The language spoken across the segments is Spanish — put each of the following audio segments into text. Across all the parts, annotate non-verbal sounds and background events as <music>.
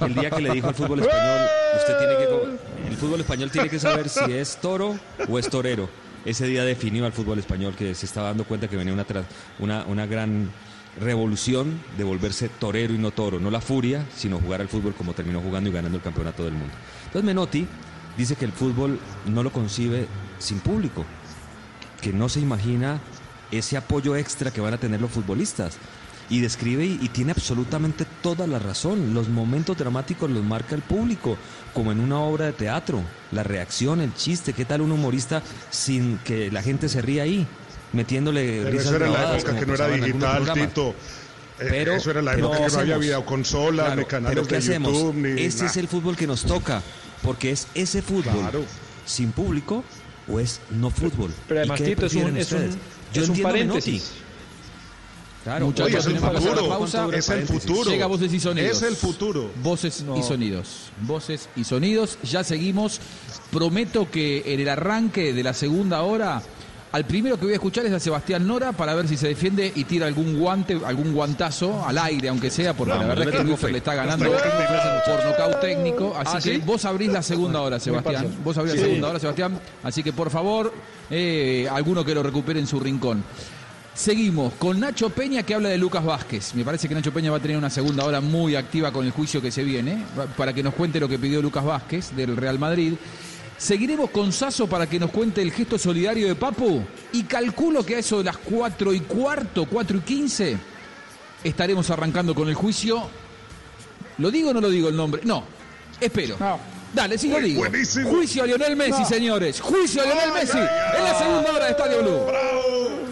el día que le dijo al fútbol español, tiene que, el fútbol español tiene que saber si es toro o es torero. Ese día definió al fútbol español que se estaba dando cuenta que venía una, una, una gran revolución de volverse torero y no toro, no la furia, sino jugar al fútbol como terminó jugando y ganando el campeonato del mundo. Entonces Menotti dice que el fútbol no lo concibe sin público, que no se imagina ese apoyo extra que van a tener los futbolistas. Y describe y, tiene absolutamente toda la razón. Los momentos dramáticos los marca el público, como en una obra de teatro. La reacción, el chiste, ¿qué tal un humorista sin que la gente se ría ahí? Metiéndole Pero eso era la época que no era digital, Tito. Eh, pero, eso era la época que no había videoconsolas, claro, ni canales de YouTube, ni Ese es el fútbol que nos toca, porque es ese fútbol sin público o es no fútbol. Pero además, Tito, es un, es un, Yo es un paréntesis. Claro, Muchachos, es el futuro. Pausa, es el futuro. Llega voces y sonidos. Es el futuro. Voces y sonidos. Voces y sonidos. Ya seguimos. Prometo que en el arranque de la segunda hora al primero que voy a escuchar es a Sebastián Nora para ver si se defiende y tira algún guante, algún guantazo al aire, aunque sea, porque la verdad es que Luis le está ganando por nocaut técnico. Así ah, que vos abrís la segunda hora, Sebastián. Vos abrís la segunda hora, Sebastián. Así que por favor, eh, alguno que lo recupere en su rincón. Seguimos con Nacho Peña que habla de Lucas Vázquez. Me parece que Nacho Peña va a tener una segunda hora muy activa con el juicio que se viene, para que nos cuente lo que pidió Lucas Vázquez del Real Madrid. Seguiremos con Sasso para que nos cuente el gesto solidario de Papu. Y calculo que a eso de las 4 y cuarto, 4 y 15, estaremos arrancando con el juicio. ¿Lo digo o no lo digo el nombre? No, espero. Dale, sí lo digo. Juicio a Lionel Messi, señores. Juicio a Lionel Messi en la segunda hora de Estadio Blue.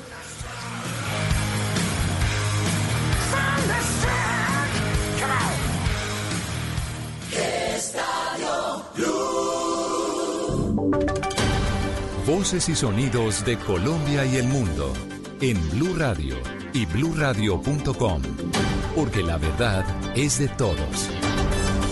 Voces y sonidos de Colombia y el mundo en Blue Radio y bluradio.com, porque la verdad es de todos.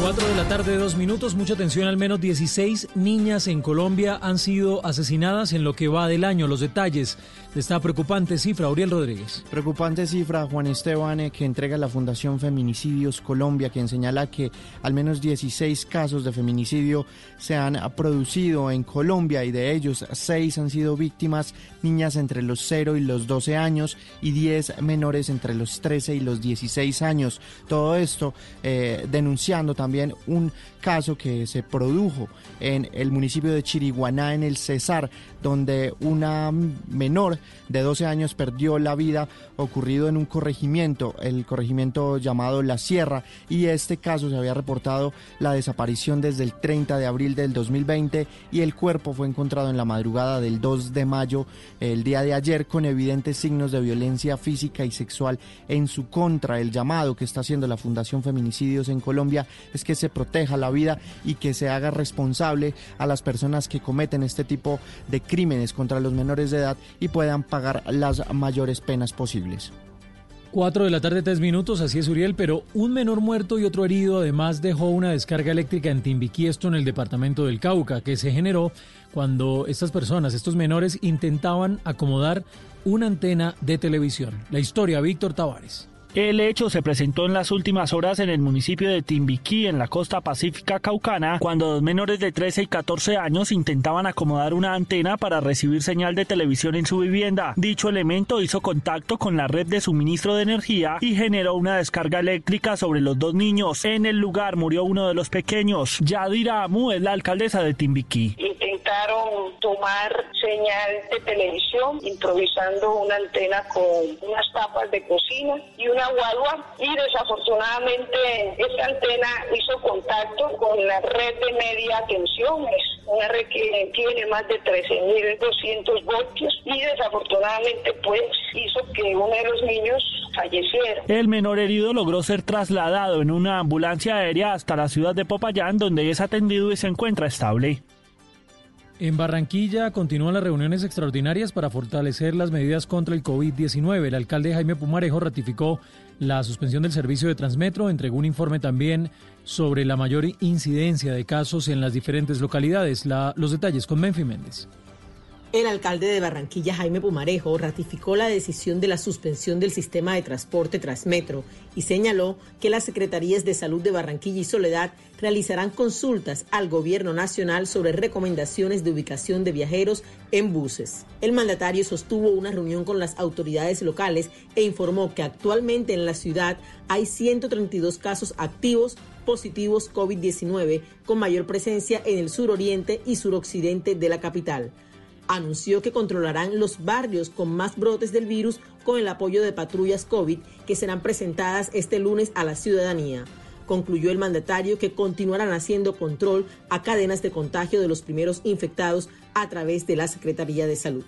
4 de la tarde, dos minutos. Mucha atención. Al menos 16 niñas en Colombia han sido asesinadas en lo que va del año. Los detalles esta preocupante cifra, Uriel Rodríguez. Preocupante cifra, Juan Esteban, eh, que entrega la Fundación Feminicidios Colombia, quien señala que al menos 16 casos de feminicidio se han producido en Colombia y de ellos 6 han sido víctimas niñas entre los 0 y los 12 años y 10 menores entre los 13 y los 16 años. Todo esto eh, denunciando también un caso que se produjo en el municipio de Chiriguaná, en el Cesar, donde una menor de 12 años perdió la vida ocurrido en un corregimiento, el corregimiento llamado La Sierra, y este caso se había reportado la desaparición desde el 30 de abril del 2020 y el cuerpo fue encontrado en la madrugada del 2 de mayo, el día de ayer, con evidentes signos de violencia física y sexual en su contra. El llamado que está haciendo la Fundación Feminicidios en Colombia es que se proteja la vida y que se haga responsable a las personas que cometen este tipo de crímenes contra los menores de edad y puedan pagar las mayores penas posibles. Cuatro de la tarde, tres minutos, así es Uriel, pero un menor muerto y otro herido además dejó una descarga eléctrica en Timbiquí, esto en el departamento del Cauca, que se generó cuando estas personas, estos menores, intentaban acomodar una antena de televisión. La historia, Víctor Tavares. El hecho se presentó en las últimas horas en el municipio de Timbiquí, en la costa pacífica caucana, cuando dos menores de 13 y 14 años intentaban acomodar una antena para recibir señal de televisión en su vivienda. Dicho elemento hizo contacto con la red de suministro de energía y generó una descarga eléctrica sobre los dos niños. En el lugar murió uno de los pequeños. Yadira Amu es la alcaldesa de Timbiquí. Intentaron tomar señal de televisión improvisando una antena con unas tapas de cocina y una y desafortunadamente esta antena hizo contacto con la red de media tensión, es una red que tiene más de 13.200 voltios y desafortunadamente pues hizo que uno de los niños falleciera. El menor herido logró ser trasladado en una ambulancia aérea hasta la ciudad de Popayán donde es atendido y se encuentra estable. En Barranquilla continúan las reuniones extraordinarias para fortalecer las medidas contra el COVID-19. El alcalde Jaime Pumarejo ratificó la suspensión del servicio de Transmetro, entregó un informe también sobre la mayor incidencia de casos en las diferentes localidades. los detalles con Menfi Méndez. El alcalde de Barranquilla, Jaime Pumarejo, ratificó la decisión de la suspensión del sistema de transporte Transmetro y señaló que las Secretarías de Salud de Barranquilla y Soledad realizarán consultas al gobierno nacional sobre recomendaciones de ubicación de viajeros en buses. El mandatario sostuvo una reunión con las autoridades locales e informó que actualmente en la ciudad hay 132 casos activos positivos COVID-19 con mayor presencia en el suroriente y suroccidente de la capital anunció que controlarán los barrios con más brotes del virus con el apoyo de patrullas COVID que serán presentadas este lunes a la ciudadanía. Concluyó el mandatario que continuarán haciendo control a cadenas de contagio de los primeros infectados a través de la Secretaría de Salud.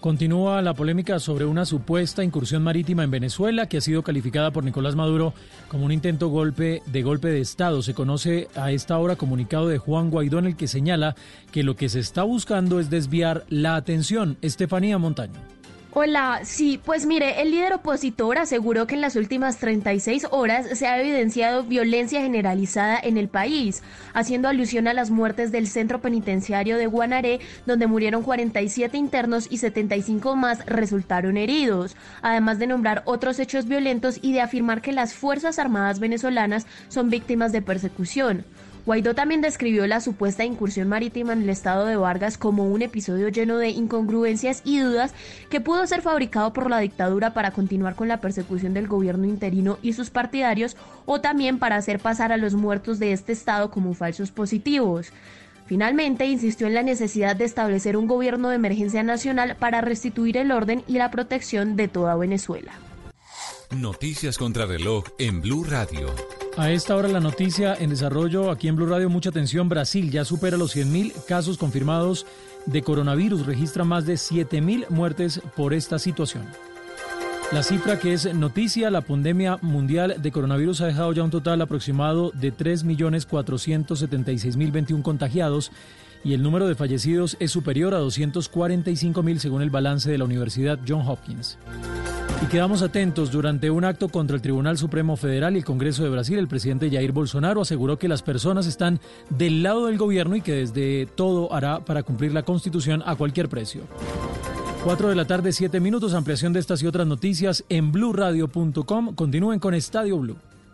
Continúa la polémica sobre una supuesta incursión marítima en Venezuela que ha sido calificada por Nicolás Maduro como un intento golpe de golpe de Estado. Se conoce a esta hora comunicado de Juan Guaidó en el que señala que lo que se está buscando es desviar la atención. Estefanía Montaño. Hola, sí, pues mire, el líder opositor aseguró que en las últimas 36 horas se ha evidenciado violencia generalizada en el país, haciendo alusión a las muertes del centro penitenciario de Guanaré, donde murieron 47 internos y 75 más resultaron heridos, además de nombrar otros hechos violentos y de afirmar que las Fuerzas Armadas venezolanas son víctimas de persecución. Guaidó también describió la supuesta incursión marítima en el estado de Vargas como un episodio lleno de incongruencias y dudas que pudo ser fabricado por la dictadura para continuar con la persecución del gobierno interino y sus partidarios o también para hacer pasar a los muertos de este estado como falsos positivos. Finalmente, insistió en la necesidad de establecer un gobierno de emergencia nacional para restituir el orden y la protección de toda Venezuela. Noticias contra reloj en Blue Radio. A esta hora la noticia en desarrollo aquí en Blue Radio, mucha atención, Brasil ya supera los 100.000 casos confirmados de coronavirus, registra más de 7.000 muertes por esta situación. La cifra que es noticia, la pandemia mundial de coronavirus ha dejado ya un total aproximado de 3.476.021 contagiados y el número de fallecidos es superior a 245.000 según el balance de la Universidad John Hopkins. Y quedamos atentos. Durante un acto contra el Tribunal Supremo Federal y el Congreso de Brasil, el presidente Jair Bolsonaro aseguró que las personas están del lado del gobierno y que desde todo hará para cumplir la Constitución a cualquier precio. 4 de la tarde, 7 minutos. Ampliación de estas y otras noticias en blurradio.com. Continúen con Estadio Blue.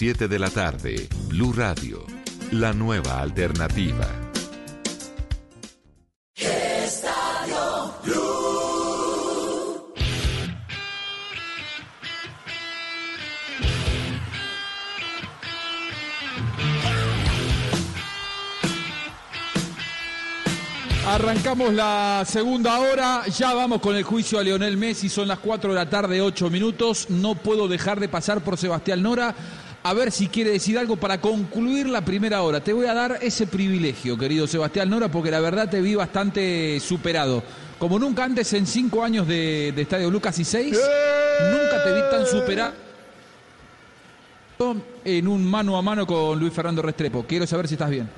de la tarde, Blue Radio, la nueva alternativa. Arrancamos la segunda hora, ya vamos con el juicio a Lionel Messi, son las 4 de la tarde, 8 minutos, no puedo dejar de pasar por Sebastián Nora a ver si quiere decir algo para concluir la primera hora. Te voy a dar ese privilegio, querido Sebastián Nora, porque la verdad te vi bastante superado. Como nunca antes en cinco años de, Estadio Lucas y seis, nunca te vi tan superado en un mano a mano con Luis Fernando Restrepo. Quiero saber si estás bien.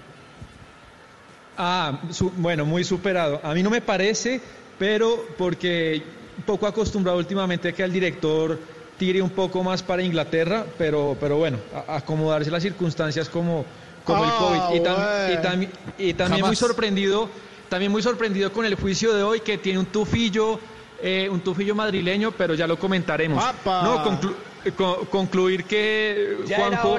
Ah, bueno, muy superado. A mí no me parece, pero porque poco acostumbrado últimamente a que el director tire un poco más para Inglaterra, pero, pero bueno, acomodarse las circunstancias como, como el ah, COVID. Y, también muy sorprendido, también muy sorprendido con el juicio de hoy que tiene un tufillo, eh, un tufillo madrileño, pero ya lo comentaremos. No, concluir que ya Juanjo,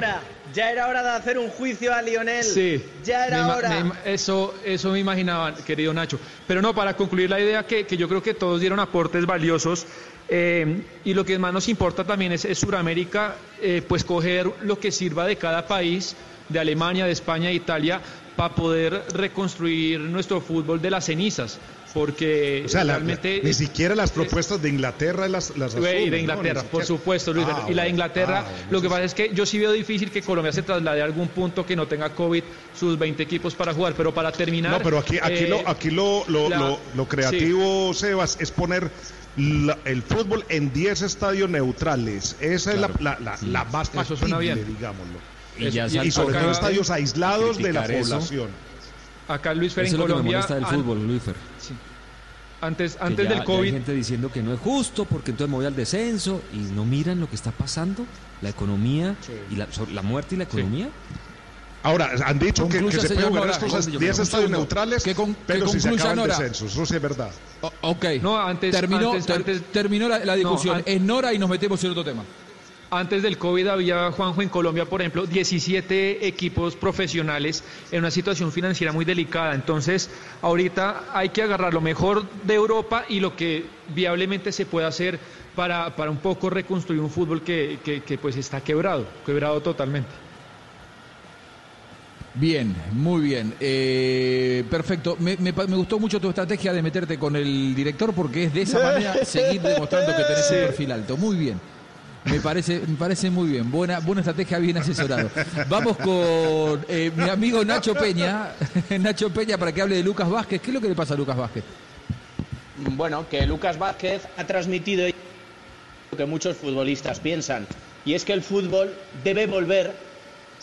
ya era hora de hacer un juicio a Lionel. Sí. Ya era hora. eso, eso me imaginaba, querido Nacho. Pero no, para concluir la idea que, que yo creo que todos dieron aportes valiosos. Eh, y lo que más nos importa también es, es Sudamérica, eh, pues coger lo que sirva de cada país, de Alemania, de España, de Italia, para poder reconstruir nuestro fútbol de las cenizas. porque realmente... ni siquiera las propuestas de Inglaterra las, las Y de Inglaterra, por supuesto, Luis. Ah, y la de Inglaterra, ah, lo que pasa es que yo sí veo difícil que Colombia se traslade a algún punto que no tenga COVID sus 20 equipos para jugar, pero para terminar... No, pero aquí, aquí, lo, eh, aquí lo, lo, creativo, Sebas, es poner el fútbol en 10 estadios neutrales. Esa es la, la, la, más factible, digámoslo. Y, sobre todo estadios aislados de la población. Acá Luis Fer en Colombia. Eso del fútbol, Luis Fer. Antes, antes del COVID. Hay gente diciendo que no es justo porque entonces me voy al descenso y no miran lo que está pasando, la economía y la, la muerte y la economía. Ahora, han dicho que, se pueden jugar estos 10 estadios neutrales, que pero si se acaba el descenso. Eso sí es verdad. ok. No, antes, terminó, terminó la, discusión. es Nora y nos metemos en otro tema. Antes del COVID había, Juanjo, en Colombia, por ejemplo, 17 equipos profesionales en una situación financiera muy delicada. Entonces, ahorita hay que agarrar lo mejor de Europa y lo que viablemente se puede hacer para, para un poco reconstruir un fútbol que, que, pues está quebrado, quebrado totalmente. Bien, muy bien. Eh, perfecto. Me, me, gustó mucho tu estrategia de meterte con el director porque es de esa manera <laughs> seguir demostrando que tenés un perfil alto. Muy bien. Me parece, me parece muy bien. Buena, buena estrategia, bien asesorado. Vamos con eh, mi amigo Nacho Peña. <laughs> Nacho Peña para que hable de Lucas Vázquez. ¿Qué es lo que le pasa a Lucas Vázquez? Bueno, que Lucas Vázquez ha transmitido lo que muchos futbolistas piensan. Y es que el fútbol debe volver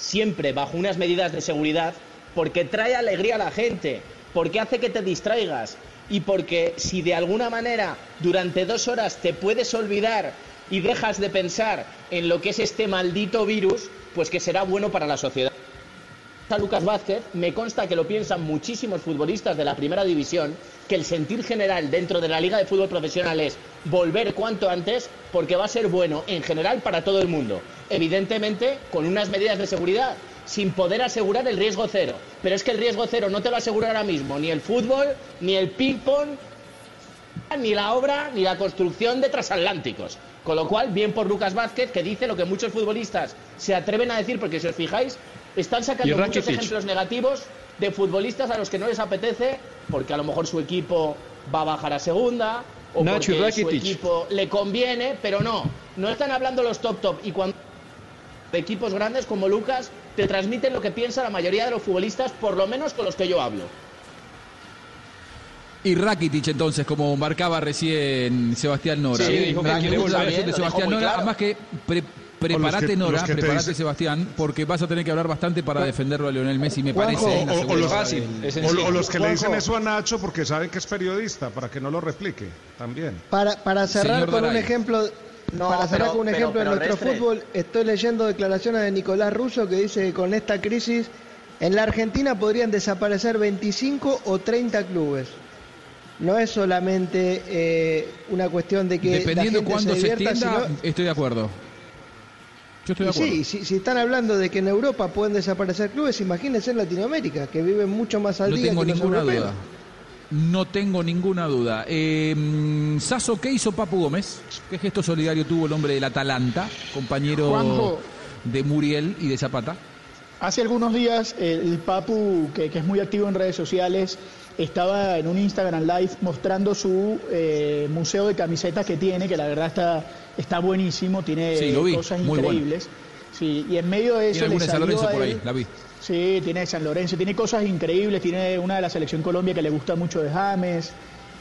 siempre bajo unas medidas de seguridad porque trae alegría a la gente, porque hace que te distraigas y porque si de alguna manera durante dos horas te puedes olvidar y dejas de pensar en lo que es este maldito virus, pues que será bueno para la sociedad. A Lucas Vázquez, me consta que lo piensan muchísimos futbolistas de la primera división, que el sentir general dentro de la Liga de Fútbol Profesional es volver cuanto antes porque va a ser bueno en general para todo el mundo. Evidentemente, con unas medidas de seguridad, sin poder asegurar el riesgo cero. Pero es que el riesgo cero no te lo asegura ahora mismo ni el fútbol, ni el ping-pong, ni la obra, ni la construcción de transatlánticos. Con lo cual, bien por Lucas Vázquez, que dice lo que muchos futbolistas se atreven a decir, porque si os fijáis, están sacando muchos ejemplos negativos de futbolistas a los que no les apetece, porque a lo mejor su equipo va a bajar a segunda, o porque su equipo le conviene, pero no, no están hablando los top top. Y cuando equipos grandes como Lucas te transmiten lo que piensa la mayoría de los futbolistas, por lo menos con los que yo hablo. Y Rakitic entonces, como marcaba recién Sebastián Nora. Sí, dijo que quiere volver. De Sebastián Nora, además que prepárate Nora, prepárate Sebastián, porque vas a tener que hablar bastante para defenderlo a Lionel Messi, me parece. O, los, fácil, o, los que le dicen eso a Nacho porque saben que es periodista, para que no lo replique también. Para, para cerrar con un ejemplo... para cerrar con un ejemplo de nuestro fútbol, estoy leyendo declaraciones de Nicolás Russo que dice que con esta crisis en la Argentina podrían desaparecer 25 o 30 clubes no es solamente eh, una cuestión de que dependiendo cuándo se, extienda, estoy de acuerdo. Yo estoy de acuerdo. Sí, si, están hablando de que en Europa pueden desaparecer clubes, imagínense en Latinoamérica, que viven mucho más al día tengo ninguna duda. No tengo ninguna duda. Eh, Sasso, ¿qué hizo Papu Gómez? ¿Qué gesto solidario tuvo el hombre del Atalanta, compañero de Muriel y de Zapata? Hace algunos días el Papu, que, que es muy activo en redes sociales, estaba en un Instagram Live mostrando su eh, museo de camisetas que tiene, que la verdad está, está buenísimo, tiene cosas increíbles. Sí, y en medio de eso salió San Lorenzo por ahí, la vi. Sí, tiene San Lorenzo, tiene cosas increíbles, tiene una de la selección Colombia que le gusta mucho de James,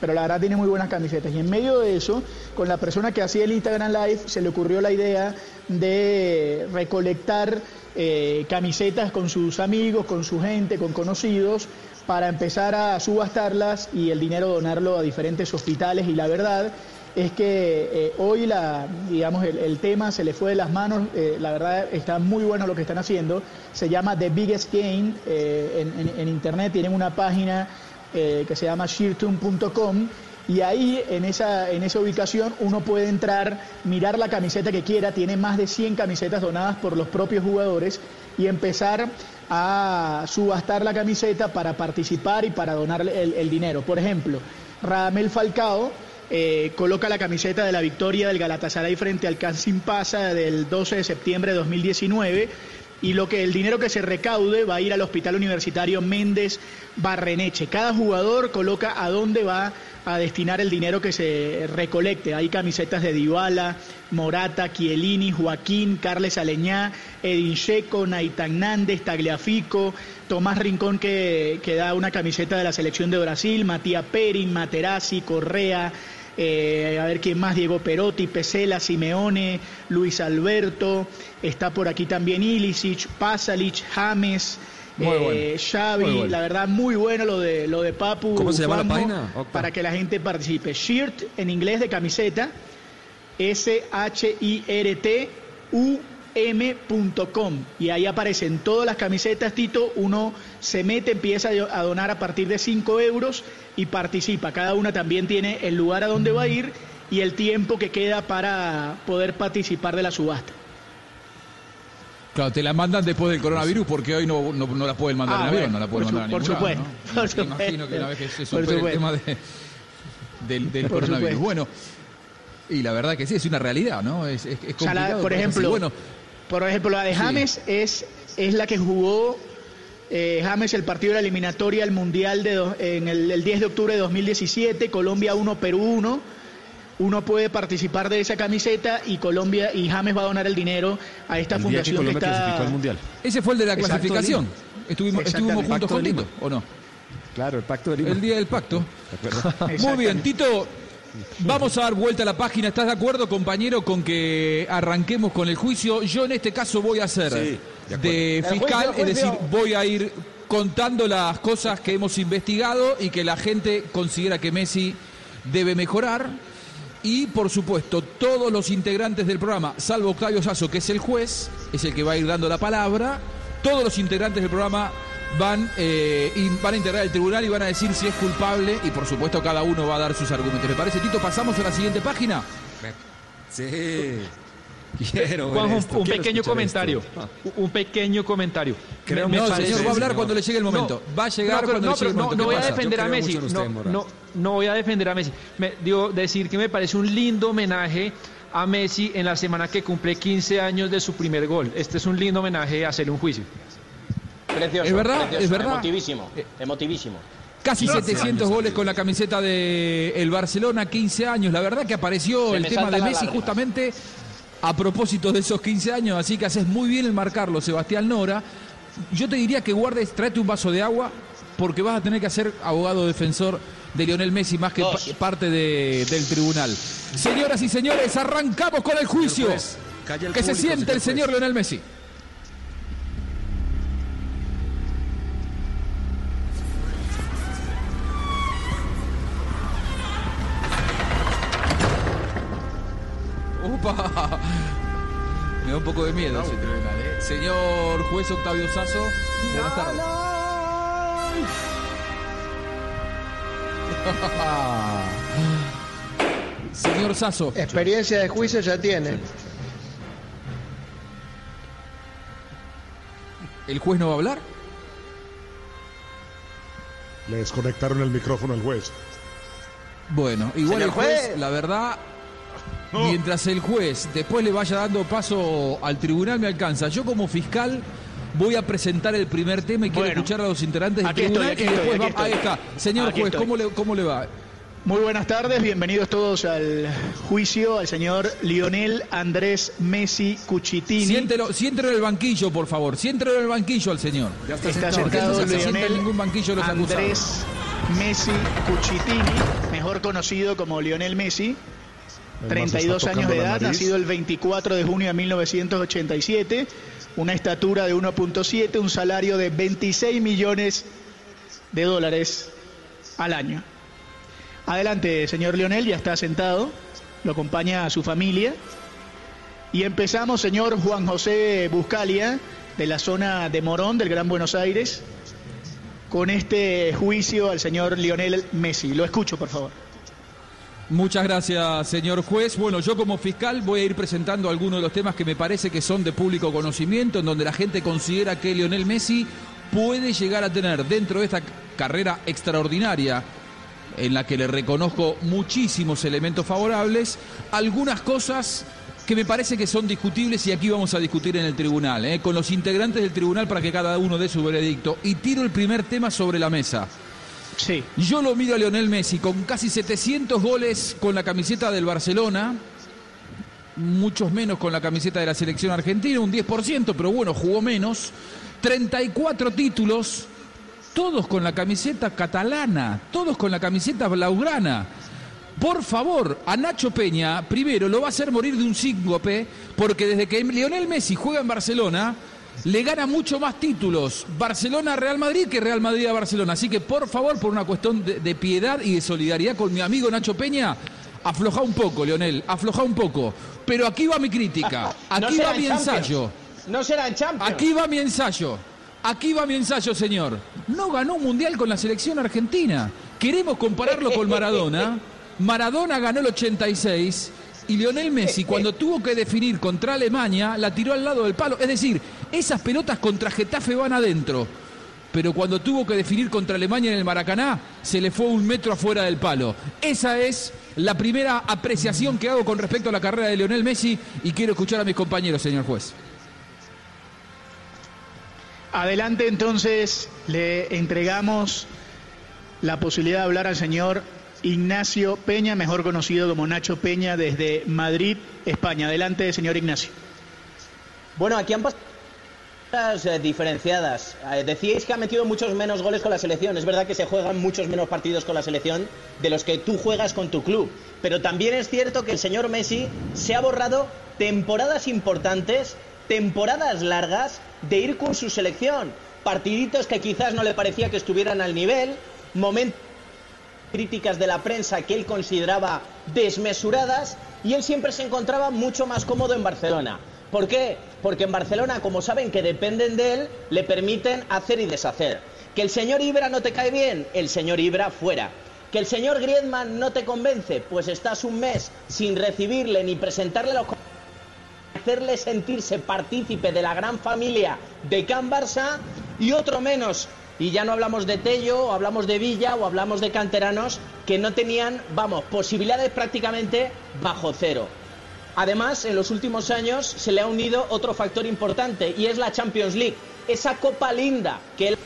pero la verdad tiene muy buenas camisetas. Y en medio de eso, con la persona que hacía el Instagram Live, se le ocurrió la idea de recolectar eh, camisetas con sus amigos, con su gente, con conocidos, para empezar a subastarlas y el dinero donarlo a diferentes hospitales. Y la verdad es que eh, hoy la, digamos, el, tema se le fue de las manos, eh, la verdad está muy bueno lo que están haciendo, se llama The Biggest Game, eh, en, internet. Tienen una página que se llama sheertune.com y ahí en esa, en esa ubicación uno puede entrar, mirar la camiseta que quiera, tiene más de 100 camisetas donadas por los propios jugadores y empezar a subastar la camiseta para participar y para donar el, dinero. Por ejemplo, Radamel Falcao eh, coloca la camiseta de la victoria del Galatasaray frente al Casim Pasa del 12 de septiembre de 2019 y lo que el dinero que se recaude va a ir al Hospital Universitario Méndez Barreneche. Cada jugador coloca a dónde va a destinar el dinero que se recolecte. Hay camisetas de Dybala, Morata, Chiellini, Joaquín, Carles Aleñá, Edin Checo, Naitan Nández, Tagliafico, Tomás Rincón que, que, da una camiseta de la selección de Brasil, Matías Perin, Materazzi, Correa, eh, a ver quién más, Diego Perotti, Pesela, Simeone, Luis Alberto, está por aquí también Ilicic, Pasalic, James, eh, Xavi, la verdad muy bueno lo de lo de Papu. ¿Cómo se llama la página? Para que la gente participe. Shirt en inglés de camiseta, S H I R T U m.com y ahí aparecen todas las camisetas, Tito, uno se mete, empieza a donar a partir de 5 euros y participa. Cada una también tiene el lugar a donde va a ir y el tiempo que queda para poder participar de la subasta. Claro, te la mandan después del coronavirus porque hoy no, no, la pueden mandar ah, en avión, no la pueden mandar por supuesto, por supuesto. Imagino que una vez que se supere el tema del, del coronavirus. Bueno, y la verdad que sí, es una realidad, ¿no? Es, es, complicado. por ejemplo, bueno, por ejemplo, la de James es, es la que jugó eh, James el partido de la eliminatoria al Mundial de en el, 10 de octubre de 2017, Colombia 1, Perú 1. Uno puede participar de esa camiseta y Colombia y James va a donar el dinero a esta fundación que, está... al mundial. Ese fue el de la clasificación. Estuvimos, estuvimos juntos con ¿o no? Claro, el pacto de Lima. El día del pacto. Muy bien, Tito, Vamos a dar vuelta a la página. ¿Estás de acuerdo, compañero, con que arranquemos con el juicio? Yo en este caso voy a ser de, fiscal, es decir, voy a ir contando las cosas que hemos investigado y que la gente considera que Messi debe mejorar. Y por supuesto, todos los integrantes del programa, salvo Octavio Sasso, que es el juez, es el que va a ir dando la palabra, todos los integrantes del programa van, eh, van a integrar el tribunal y van a decir si es culpable y por supuesto cada uno va a dar sus argumentos. ¿Me parece, Tito? ¿Pasamos a la siguiente página? Sí. Quiero un, pequeño comentario. Un pequeño comentario. Creo no, señor, va a hablar cuando le llegue el momento. va a llegar cuando le llegue el momento. No, voy a defender a Messi. No, no, voy a defender a Messi. Me, digo, decir que me parece un lindo homenaje a Messi en la semana que cumple 15 años de su primer gol. Este es un lindo homenaje a hacerle un juicio. Precioso. Es verdad, es verdad. Emotivísimo, eh, emotivísimo. Casi 700 goles con la camiseta de el Barcelona, 15 años. La verdad que apareció el tema de Messi justamente a propósito de esos 15 años, así que haces muy bien el marcarlo, Sebastián Nora. Yo te diría que guardes, tráete un vaso de agua, porque vas a tener que ser abogado defensor de Lionel Messi más que parte del tribunal. Señoras y señores, arrancamos con el juicio. que se siente el señor Lionel Messi. Juez Octavio Sazo, buenas tardes. <laughs> Señor Sazo. Experiencia de juicio ya tiene. ¿El juez no va a hablar? Le desconectaron el micrófono al juez. Bueno, igual el juez, la verdad, mientras el juez después le vaya dando paso al tribunal me alcanza. Yo como fiscal voy a presentar el primer tema y quiero escuchar a los integrantes del tribunal y después va, ahí está. Señor juez, ¿cómo le, ¿cómo le va? Muy buenas tardes, bienvenidos todos al juicio al señor Lionel Andrés Messi Cuchitini. Siéntelo, siéntelo en el banquillo, por favor, siéntelo en el banquillo al señor. Ya está, está sentado, no se Lionel en ningún banquillo los Andrés Messi Cuchitini, mejor conocido como Lionel Messi, 32 años de edad, nacido el 24 de junio de 1987, una estatura de 1.7, un salario de 26 millones de dólares al año. Adelante, señor Leonel, ya está sentado, lo acompaña a su familia. Y empezamos, señor Juan José Buscalia, de la zona de Morón, del Gran Buenos Aires, con este juicio al señor Lionel Messi. Lo escucho, por favor. Muchas gracias, señor juez. Bueno, yo como fiscal voy a ir presentando algunos de los temas que me parece que son de público conocimiento, en donde la gente considera que Lionel Messi puede llegar a tener dentro de esta carrera extraordinaria en la que le reconozco muchísimos elementos favorables, algunas cosas que me parece que son discutibles y aquí vamos a discutir en el tribunal, ¿eh? con los integrantes del tribunal para que cada uno dé su veredicto. Y tiro el primer tema sobre la mesa. Sí. Yo lo miro a Lionel Messi con casi 700 goles con la camiseta del Barcelona, muchos menos con la camiseta de la selección argentina, un 10%, pero bueno, jugó menos. 34 títulos, todos con la camiseta catalana, todos con la camiseta blaugrana. Por favor, a Nacho Peña, primero lo va a hacer morir de un síncope, porque desde que Lionel Messi juega en Barcelona, le gana mucho más títulos Barcelona-Real Madrid que Real Madrid-Barcelona. Así que, por favor, por una cuestión de, piedad y de solidaridad con mi amigo Nacho Peña, afloja un poco, Lionel, afloja un poco. Pero aquí va mi crítica, <laughs> aquí va mi ensayo. No serán Champions. Aquí va mi ensayo. Aquí va mi ensayo, señor. No ganó un mundial con la selección argentina. Queremos compararlo con Maradona. <laughs> Maradona ganó el 86 y Lionel Messi cuando tuvo que definir contra Alemania la tiró al lado del palo. Es decir, esas pelotas contra Getafe van adentro. Pero cuando tuvo que definir contra Alemania en el Maracaná, se le fue un metro afuera del palo. Esa es la primera apreciación que hago con respecto a la carrera de Lionel Messi y quiero escuchar a mis compañeros, señor juez. Adelante entonces, le entregamos la posibilidad de hablar al señor Ignacio Peña, mejor conocido como Nacho Peña, desde Madrid, España. Adelante, señor Ignacio. Bueno, aquí han pasado eh, diferenciadas. Eh, decíais que ha metido muchos menos goles con la selección. Es verdad que se juegan muchos menos partidos con la selección de los que tú juegas con tu club. Pero también es cierto que el señor Messi se ha borrado temporadas importantes, temporadas largas de ir con su selección. Partiditos que quizás no le parecía que estuvieran al nivel, críticas de la prensa que él consideraba desmesuradas y él siempre se encontraba mucho más cómodo en Barcelona. ¿Por qué? Porque en Barcelona, como saben que dependen de él, le permiten hacer y deshacer. ¿Que el señor Ibra no te cae bien? El señor Ibra fuera. ¿Que el señor Griezmann no te convence? Pues estás un mes sin recibirle ni presentarle los hacerle sentirse partícipe de la gran familia de Can Barça y otro menos y ya no hablamos de Tello, o hablamos de Villa, o hablamos de canteranos que no tenían, vamos, posibilidades prácticamente bajo cero. Además, en los últimos años se le ha unido otro factor importante y es la Champions League. Esa copa linda, que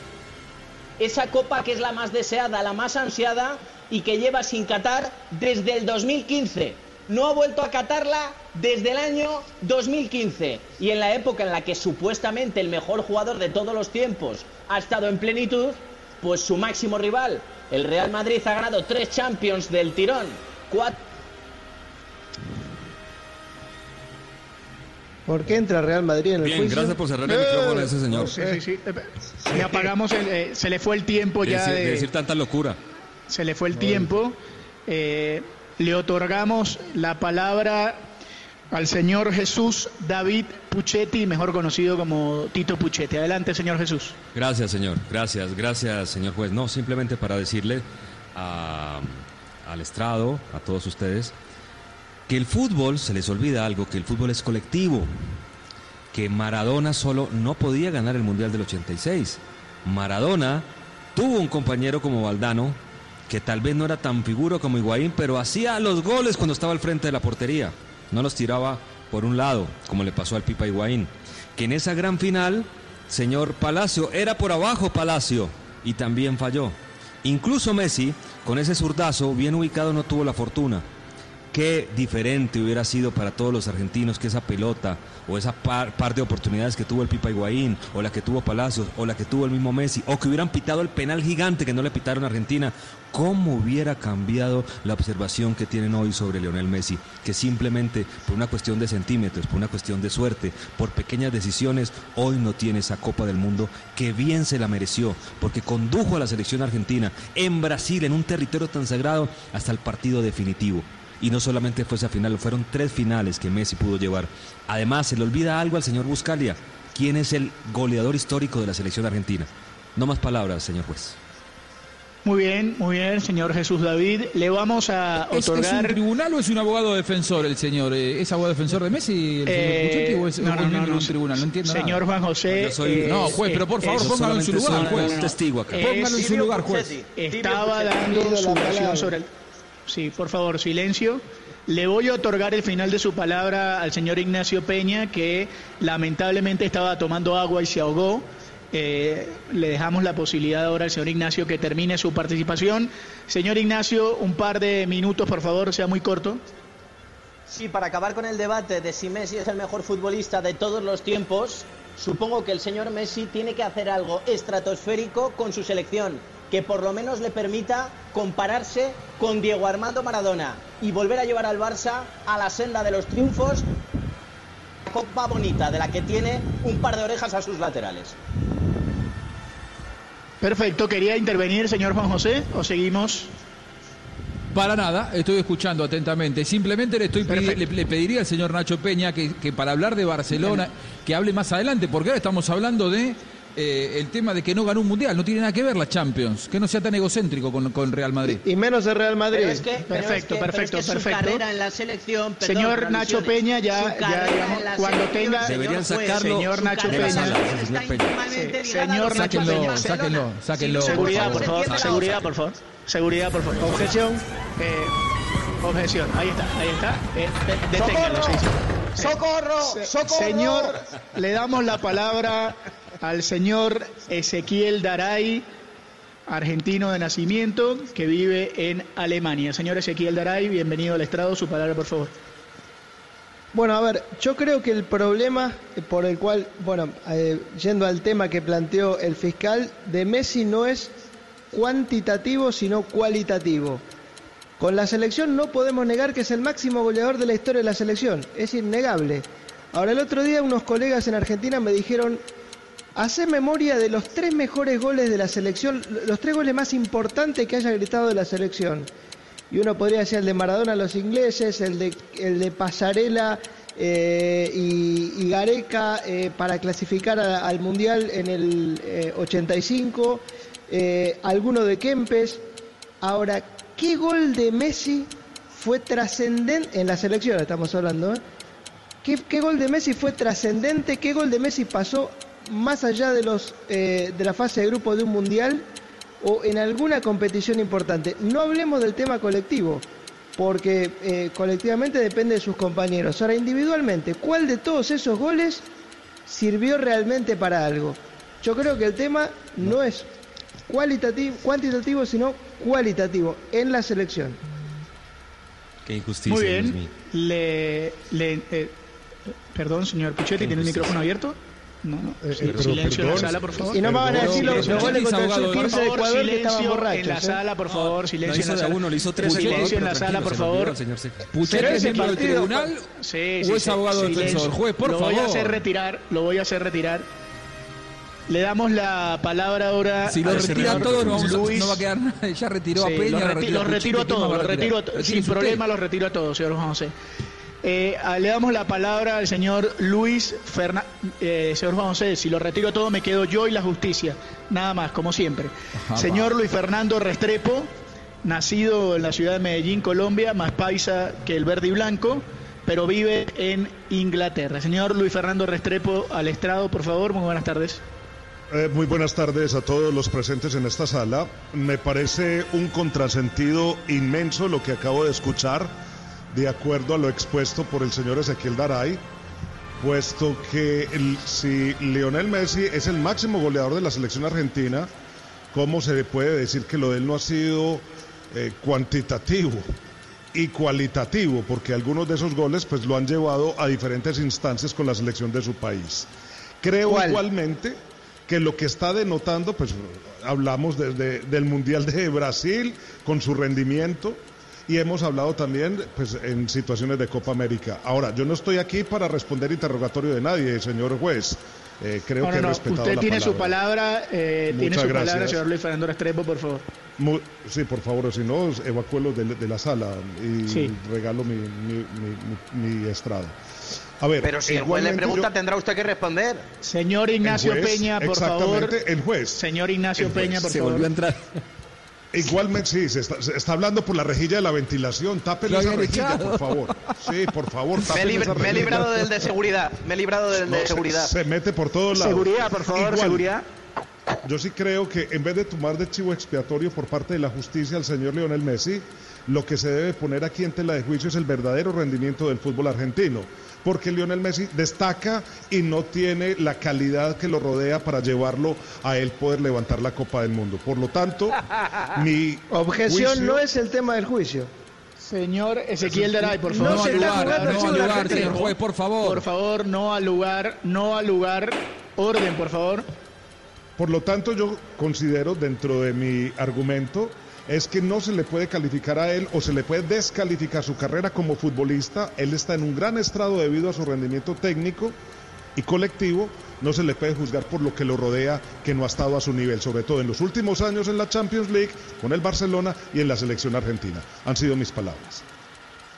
esa copa que es la más deseada, la más ansiada y que lleva sin catar desde el 2015. No ha vuelto a catarla desde el año 2015 y en la época en la que supuestamente el mejor jugador de todos los tiempos ha estado en plenitud, pues su máximo rival, el Real Madrid, ha ganado tres Champions del tirón. Cuatro... ¿Por qué entra Real Madrid en el Bien, gracias por cerrar el micrófono a ese señor. sí, sí, sí. Le apagamos, el, eh, se le fue el tiempo ya de, decir tanta locura. Se le fue el tiempo. Eh, le otorgamos la palabra al señor Jesús David Puchetti, mejor conocido como Tito Puchetti. Adelante, señor Jesús. Gracias, señor. Gracias, gracias, señor juez. No, simplemente para decirle al estrado, a todos ustedes, que el fútbol, se les olvida algo, que el fútbol es colectivo, que Maradona solo no podía ganar el Mundial del 86. Maradona tuvo un compañero como Valdano, que tal vez no era tan figuro como Higuaín, pero hacía los goles cuando estaba al frente de la portería no los tiraba por un lado, como le pasó al Pipa Higuaín. Que en esa gran final, señor Palacio, era por abajo Palacio y también falló. Incluso Messi, con ese zurdazo bien ubicado, no tuvo la fortuna. Qué diferente hubiera sido para todos los argentinos que esa pelota o esa par, de oportunidades que tuvo el Pipa Higuaín, o la que tuvo Palacios, o la que tuvo el mismo Messi, o que hubieran pitado el penal gigante que no le pitaron a Argentina, ¿cómo hubiera cambiado la observación que tienen hoy sobre Lionel Messi? Que simplemente por una cuestión de centímetros, por una cuestión de suerte, por pequeñas decisiones, hoy no tiene esa Copa del Mundo que bien se la mereció, porque condujo a la selección argentina en Brasil, en un territorio tan sagrado, hasta el partido definitivo. Y no solamente fue esa final, fueron tres finales que Messi pudo llevar. Además, se le olvida algo al señor Buscalia. ¿Quién es el goleador histórico de la selección argentina? No más palabras, señor juez. Muy bien, muy bien, señor Jesús David. Le vamos a otorgar. ¿Es, un tribunal o es un abogado defensor el señor? Eh, ¿Es abogado defensor de Messi? El eh, o es, no, no, no, un tribunal? No entiendo. Señor Juan José. Eh, no, juez, pero por favor, póngalo en su lugar, juez. testigo acá. Póngalo en su lugar, juez. Estaba dando su versión sobre el. Sí, por favor, silencio. Le voy a otorgar el final de su palabra al señor Ignacio Peña, que lamentablemente estaba tomando agua y se ahogó. Eh, le dejamos la posibilidad ahora al señor Ignacio que termine su participación. Señor Ignacio, un par de minutos, por favor, sea muy corto. Sí, para acabar con el debate de si Messi es el mejor futbolista de todos los tiempos, supongo que el señor Messi tiene que hacer algo estratosférico con su selección que por lo menos le permita compararse con Diego Armando Maradona y volver a llevar al Barça a la senda de los triunfos, copa bonita de la que tiene un par de orejas a sus laterales. Perfecto, quería intervenir, señor Juan José, o seguimos. Para nada, estoy escuchando atentamente. Simplemente le, estoy le, pediría al señor Nacho Peña que, que para hablar de Barcelona, que hable más adelante, porque ahora estamos hablando de eh, el tema de que no ganó un mundial. No tiene nada que ver la Champions. Que no sea tan egocéntrico con, con Real Madrid. Y, menos de Real Madrid. perfecto, perfecto, perfecto. carrera en la selección. señor Nacho Peña, ya, ya digamos, cuando tenga. Deberían sacarlo. Señor Nacho Peña. señor Nacho Peña. Sáquenlo, sáquenlo, Seguridad, por favor. Seguridad, por favor. Seguridad, por favor. Objeción. Eh, objeción. Ahí está, ahí está. Eh, deténganlo, ¡Socorro! ¡Socorro! Señor, le damos la palabra al señor Ezequiel Daray, argentino de nacimiento, que vive en Alemania. Señor Ezequiel Daray, bienvenido al estrado. Su palabra, por favor. Bueno, a ver, yo creo que el problema por el cual, bueno, eh, yendo al tema que planteó el fiscal, de Messi no es cuantitativo, sino cualitativo. Con la selección no podemos negar que es el máximo goleador de la historia de la selección, es innegable. Ahora, el otro día unos colegas en Argentina me dijeron, hace memoria de los tres mejores goles de la selección, los tres goles más importantes que haya gritado de la selección. Y uno podría decir el de Maradona a los ingleses, el de, el de Pasarela eh, y, Gareca eh, para clasificar al Mundial en el 85, eh, alguno de Kempes. Ahora, ¿qué gol de Messi fue trascendente en la selección? Estamos hablando. ¿Qué, ¿Qué gol de Messi fue trascendente? ¿Qué gol de Messi pasó más allá de, los, eh, de la fase de grupo de un mundial o en alguna competición importante. No hablemos del tema colectivo, porque eh, colectivamente depende de sus compañeros. Ahora, individualmente, ¿cuál de todos esos goles sirvió realmente para algo? Yo creo que el tema no es cualitativo, cuantitativo, sino cualitativo en la selección. Qué injusticia. Muy bien. Le, le eh, perdón, señor Puchetti, ¿tiene el micrófono abierto? No, no. Eh, eh, silencio en la sala, por favor. Y no me van a decir los, goles contra el 15 de Ecuador que estaban borrachos. En la sala, por favor, silencio en la sala. Uno, le hizo tres silencio en la sala, por favor. ¿Puchete es el del tribunal sí, o es abogado defensor? Juez, por favor. Lo voy a hacer retirar, lo voy a hacer retirar. Le damos la palabra ahora. Si lo retira todo, no, no, va a quedar nada. Ya retiró a Peña. Lo, retiro, lo retiro a todos, sin problema, lo retiro a todos, señor Juan José. Eh, le damos la palabra al señor Luis Fernández. Eh, señor Juan José, si lo retiro todo me quedo yo y la justicia. Nada más, como siempre. señor Luis Fernando Restrepo, nacido en la ciudad de Medellín, Colombia, más paisa que el verde y blanco, pero vive en Inglaterra. Señor Luis Fernando Restrepo, al estrado, por favor, muy buenas tardes. Eh, muy buenas tardes a todos los presentes en esta sala. Me parece un contrasentido inmenso lo que acabo de escuchar de acuerdo a lo expuesto por el señor Ezequiel Daray, puesto que si Lionel Messi es el máximo goleador de la selección argentina, ¿cómo se puede decir que lo de él no ha sido eh, cuantitativo y cualitativo? Porque algunos de esos goles pues lo han llevado a diferentes instancias con la selección de su país. Creo igualmente que lo que está denotando, pues hablamos desde del Mundial de Brasil con su rendimiento, y hemos hablado también pues, en situaciones de Copa América. Ahora, yo no estoy aquí para responder interrogatorio de nadie, señor juez. Eh, creo que he respetado Usted tiene su palabra, eh, tiene su palabra, señor Luis Fernando Restrepo, por favor. sí, por favor, si no, evacúelo de, de la sala y regalo mi, mi, estrado. A ver, Pero si el juez le pregunta, tendrá usted que responder. Señor Ignacio Peña, por favor. El juez. Señor Ignacio Peña, por se favor. Volvió a entrar. Igualmente, sí, se está, hablando por la rejilla de la ventilación. Tápele esa rejilla, por favor. Sí, por favor, me, he librado del de seguridad. Me he librado del de seguridad. Se, mete por todos lados. Seguridad, por favor, seguridad. yo sí creo que en vez de tomar de chivo expiatorio por parte de la justicia al señor Lionel Messi, lo que se debe poner aquí en tela de juicio es el verdadero rendimiento del fútbol argentino. Porque Lionel Messi destaca y no tiene la calidad que lo rodea para llevarlo a él poder levantar la Copa del Mundo. Por lo tanto, <laughs> mi objeción no es el tema del juicio. Señor Ezequiel Daray, por favor. No, al lugar, no al lugar, señor juez, por favor. Por favor, no al lugar, no al lugar. Orden, por favor. Por lo tanto, yo considero dentro de mi argumento es que no se le puede calificar a él o se le puede descalificar su carrera como futbolista. Él está en un gran estrado debido a su rendimiento técnico y colectivo. No se le puede juzgar por lo que lo rodea, que no ha estado a su nivel, sobre todo en los últimos años en la Champions League, con el Barcelona y en la selección argentina. Han sido mis palabras.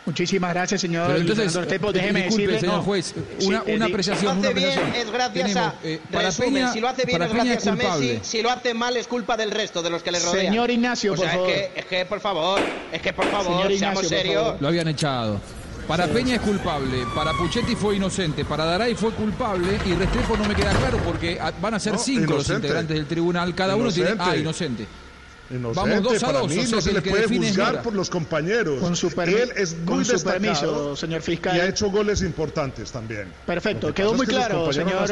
Muchísimas gracias, señor. Pero entonces, Tepo, déjeme decirle, señor juez, una, una apreciación. Si lo hace bien es gracias a. Eh, para Peña, si lo hace bien es gracias a Messi. Si lo hace mal es culpa del resto de los que le rodean. Señor Ignacio, o sea, por favor. Es que, es que, por favor, es que, por favor, señor Ignacio, seamos serios. Lo habían echado. Para Peña es culpable, para Puchetti fue inocente, para Daray fue culpable y Restrepo no me queda claro porque van a ser no, cinco inocente. los integrantes del tribunal, cada inocente. uno tiene. Ah, inocente. Inocente, Vamos dos a para dos, mí o sea, no se le puede juzgar por los compañeros. Con su, Él es muy con su permiso, señor fiscal. Y ha hecho goles importantes también. Perfecto, quedó muy, claro, señor,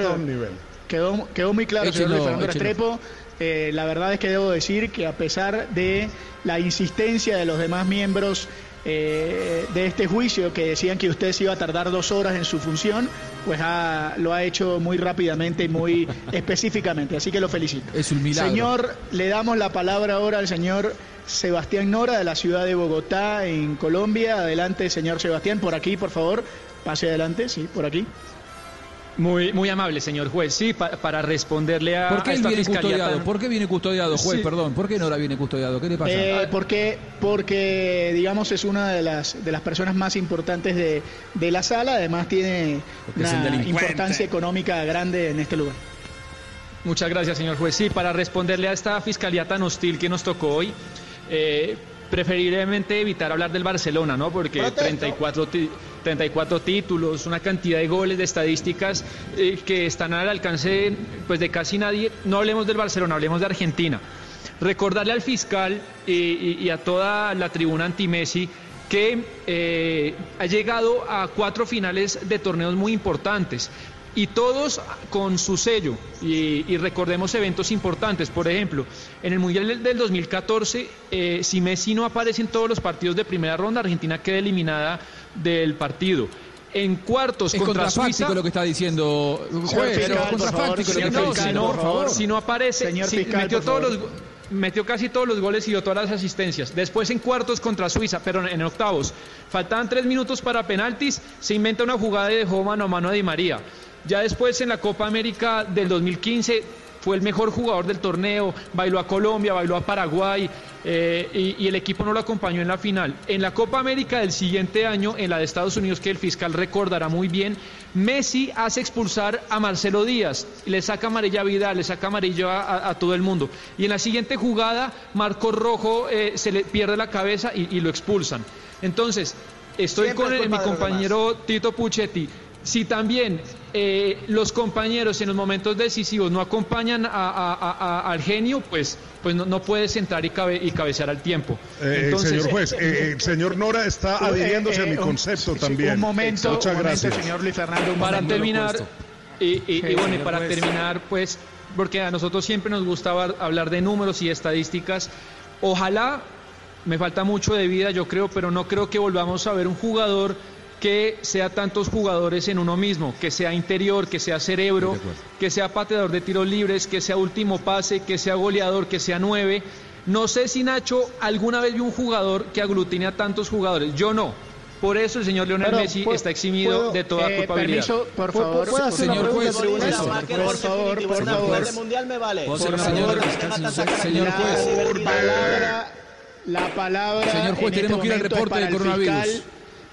quedó, quedó muy claro, échelo, señor Fernando Restrepo. Eh, la verdad es que debo decir que a pesar de la insistencia de los demás miembros eh, de este juicio que decían que usted se iba a tardar dos horas en su función, pues ha, lo ha hecho muy rápidamente y muy <laughs> específicamente, así que lo felicito. Es un milagro. Señor, le damos la palabra ahora al señor Sebastián Nora de la ciudad de Bogotá, en Colombia. Adelante, señor Sebastián, por aquí, por favor. Pase adelante, sí, por aquí. Muy, muy amable, señor juez. Sí, pa, para responderle a, ¿Por qué a esta viene fiscalía custodiado? tan- ¿Por qué viene custodiado, juez? Sí. Perdón, ¿por qué Nora viene custodiado? ¿Qué le pasa? Eh, porque, porque, digamos, es una de las, de las personas más importantes de, de la sala. Además, tiene Porque una importancia económica grande en este lugar. Muchas gracias, señor juez. Sí, para responderle a esta fiscalía tan hostil que nos tocó hoy, eh, preferiblemente evitar hablar del Barcelona, ¿no? Porque Protesto. 34, ti- 34 títulos, una cantidad de goles, de estadísticas eh, que están al alcance pues, de casi nadie. No hablemos del Barcelona, hablemos de Argentina. Recordarle al fiscal y, y- y a toda la tribuna anti-Messi que eh, ha llegado a cuatro finales de torneos muy importantes y todos con su sello. Y, y recordemos eventos importantes, por ejemplo, en el Mundial del- del 2014, eh, si Messi no aparece en todos los partidos de primera ronda, Argentina queda eliminada del partido. En cuartos es contra Suiza, lo que está diciendo juez, fiscal, es por contrafáctico favor, lo que si está no, diciendo. si no, por favor. si no aparece, Señor si fiscal, metió por todos favor. los go- metió casi todos los goles y dio todas las asistencias. Después en cuartos contra Suiza, pero en octavos. Faltaban tres minutos para penaltis, se inventa una jugada y dejó mano a mano a Di María. Ya después en la Copa América del 2015 fue el mejor jugador del torneo, bailó a Colombia, bailó a Paraguay eh, y, y el equipo no lo acompañó en la final. En la Copa América del siguiente año, en la de Estados Unidos, que el fiscal recordará muy bien, Messi hace expulsar a Marcelo Díaz, le saca amarilla a Vidal, le saca amarillo a, a- a todo el mundo. Y en la siguiente jugada, Marco Rojo eh, se le pierde la cabeza y, y lo expulsan. Entonces, estoy Siempre con el- mi compañero Tito Puchetti. Si también eh, los compañeros en los momentos decisivos no acompañan a- a- a- a- al genio, pues, pues no, no puedes entrar y, cabe- y cabecear al tiempo. Eh, Entonces, señor juez, eh, el señor Nora está Eh, adhiriéndose a eh, mi un- concepto sí, también. Un momento, Muchas un momento, gracias. señor Luis Fernando. un para terminar, y, y- y Sí, bueno, y para juez. terminar, pues, porque a nosotros siempre nos gusta hablar- hablar de números y estadísticas, ojalá, me falta mucho de vida, yo creo, pero no creo que volvamos a ver un jugador que sea tantos jugadores en uno mismo, que sea interior, que sea cerebro, que sea pateador de tiros libres, que sea último pase, que sea goleador, que sea nueve. No sé si Nacho alguna vez vio un jugador que aglutine a tantos jugadores, yo no. Por eso el señor Lionel Pero, Messi ¿puedo- está eximido puedo- de toda Eh, culpabilidad. permiso, por ¿Puedo- favor. puedo hacer señor juez, eso. Por favor, por favor. mundial me vale. ¿Puedo hacer Por favor, señor? Señor juez. La palabra, la palabra. Señor juez, en tenemos que ir al este reporte del coronavirus.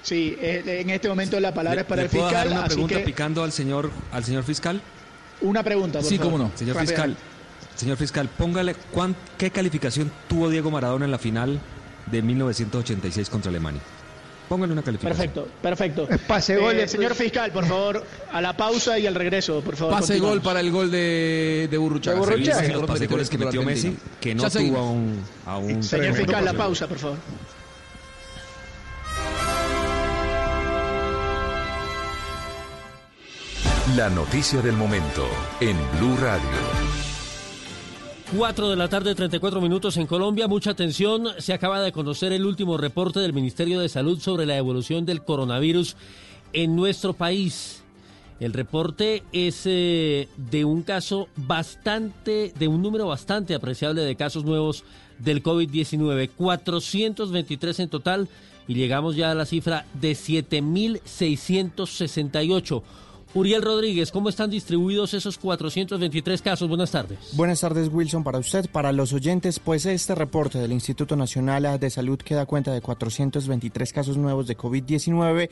Sí, eh, en este momento la palabra ¿Le, es para le el puedo fiscal. dar una así pregunta que picando al señor, al señor fiscal? una pregunta, por Sí, favor. cómo no. Señor fiscal, señor fiscal, póngale cuán- qué calificación tuvo Diego Maradona en la final de 1986 contra Alemania. Póngale una calificación. Perfecto, perfecto. Pase gol. Eh, señor fiscal, por favor, a la pausa y al regreso, por favor. Pase gol para el gol de, de Burruchaga. De Burruchaga. los pase goles que metió Messi, que no tuvo a un, a un... Señor fiscal, la pausa, por favor. La noticia del momento en Blue Radio. 4 de la tarde, 34 minutos en Colombia. Mucha atención. Se acaba de conocer el último reporte del Ministerio de Salud sobre la evolución del coronavirus en nuestro país. El reporte es eh, de un caso bastante, de un número bastante apreciable de casos nuevos del COVID-19. 423 en total y llegamos ya a la cifra de 7.668. Uriel Rodríguez, ¿cómo están distribuidos esos 423 casos? Buenas tardes. Buenas tardes, Wilson, para usted, para los oyentes. Pues este reporte del Instituto Nacional de Salud que da cuenta de 423 casos nuevos de COVID-19.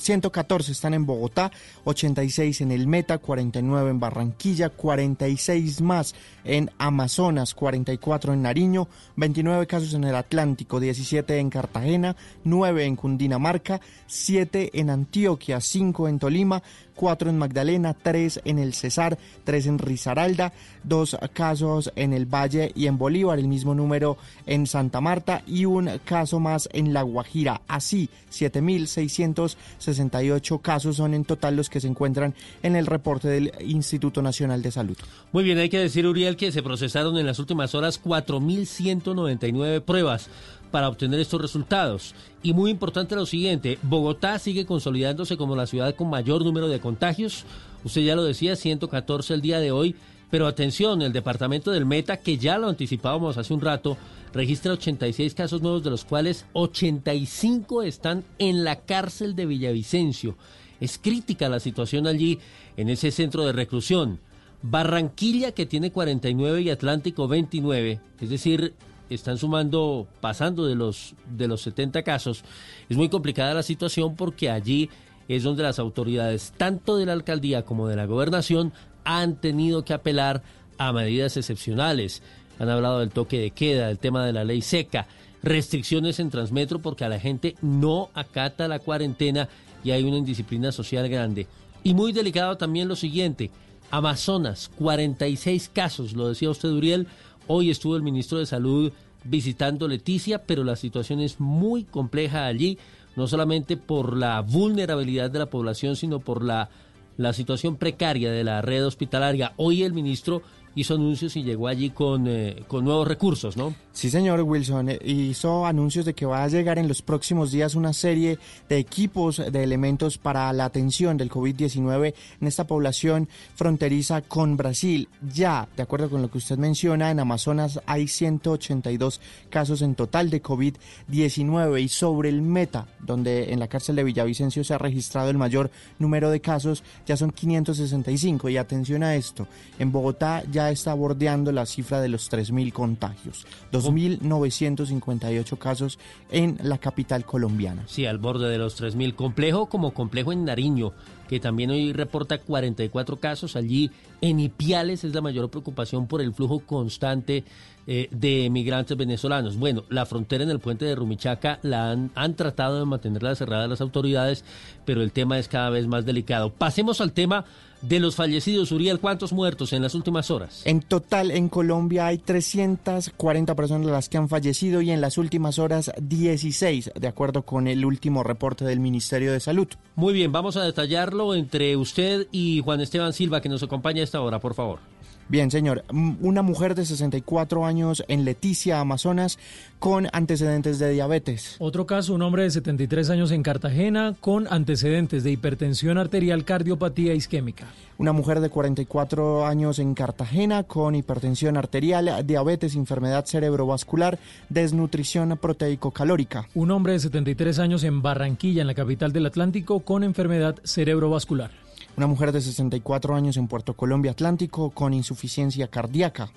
114 están en Bogotá, 86 en el Meta, 49 en Barranquilla, 46 más en Amazonas, 44 en Nariño, 29 casos en el Atlántico, 17 en Cartagena, 9 en Cundinamarca, 7 en Antioquia, 5 en Tolima, cuatro en Magdalena, tres en el Cesar, tres en Risaralda, dos casos en el Valle y en Bolívar, el mismo número en Santa Marta y un caso más en La Guajira. Así, 7.668 casos son en total los que se encuentran en el reporte del Instituto Nacional de Salud. Muy bien, hay que decir, Uriel, que se procesaron en las últimas horas 4.199 pruebas para obtener estos resultados. Y muy importante lo siguiente, Bogotá sigue consolidándose como la ciudad con mayor número de contagios. Usted ya lo decía, 114 el día de hoy. Pero atención, el departamento del Meta, que ya lo anticipábamos hace un rato, registra 86 casos nuevos, de los cuales 85 están en la cárcel de Villavicencio. Es crítica la situación allí, en ese centro de reclusión. Barranquilla, que tiene 49 y Atlántico 29, es decir, están sumando, pasando de los, de los 70 casos. Es muy complicada la situación porque allí es donde las autoridades, tanto de la alcaldía como de la gobernación, han tenido que apelar a medidas excepcionales. Han hablado del toque de queda, del tema de la ley seca, restricciones en Transmetro porque a la gente no acata la cuarentena y hay una indisciplina social grande. Y muy delicado también lo siguiente, Amazonas, 46 casos, lo decía usted, Uriel, Hoy estuvo el ministro de Salud visitando Leticia, pero la situación es muy compleja allí, no solamente por la vulnerabilidad de la población, sino por la, la situación precaria de la red hospitalaria. Hoy el ministro hizo anuncios y llegó allí con, eh, con nuevos recursos, ¿no? Sí, señor Wilson. Eh, hizo anuncios de que va a llegar en los próximos días una serie de equipos, de elementos para la atención del COVID-19 en esta población fronteriza con Brasil. Ya, de acuerdo con lo que usted menciona, en Amazonas hay 182 casos en total de COVID-19 y sobre el Meta, donde en la cárcel de Villavicencio se ha registrado el mayor número de casos, ya son 565. Y atención a esto, en Bogotá ya está bordeando la cifra de los 3.000 contagios. 2.958 casos en la capital colombiana. Sí, al borde de los 3.000. Complejo como complejo en Nariño, que también hoy reporta 44 casos. Allí en Ipiales es la mayor preocupación por el flujo constante eh, de migrantes venezolanos. Bueno, la frontera en el puente de Rumichaca la han tratado de mantenerla cerrada las autoridades, pero el tema es cada vez más delicado. Pasemos al tema de los fallecidos, Uriel, ¿cuántos muertos en las últimas horas? En total, en Colombia hay 340 personas las que han fallecido y en las últimas horas 16, de acuerdo con el último reporte del Ministerio de Salud. Muy bien, vamos a detallarlo entre usted y Juan Esteban Silva, que nos acompaña a esta hora, por favor. Bien, señor. Una mujer de 64 años en Leticia, Amazonas, con antecedentes de diabetes. Otro caso, un hombre de 73 años en Cartagena con antecedentes de hipertensión arterial, cardiopatía isquémica. Una mujer de 44 años en Cartagena con hipertensión arterial, diabetes, enfermedad cerebrovascular, desnutrición proteico-calórica. Un hombre de 73 años en Barranquilla, en la capital del Atlántico, con enfermedad cerebrovascular una mujer de 64 años en Puerto Colombia Atlántico con insuficiencia cardíaca.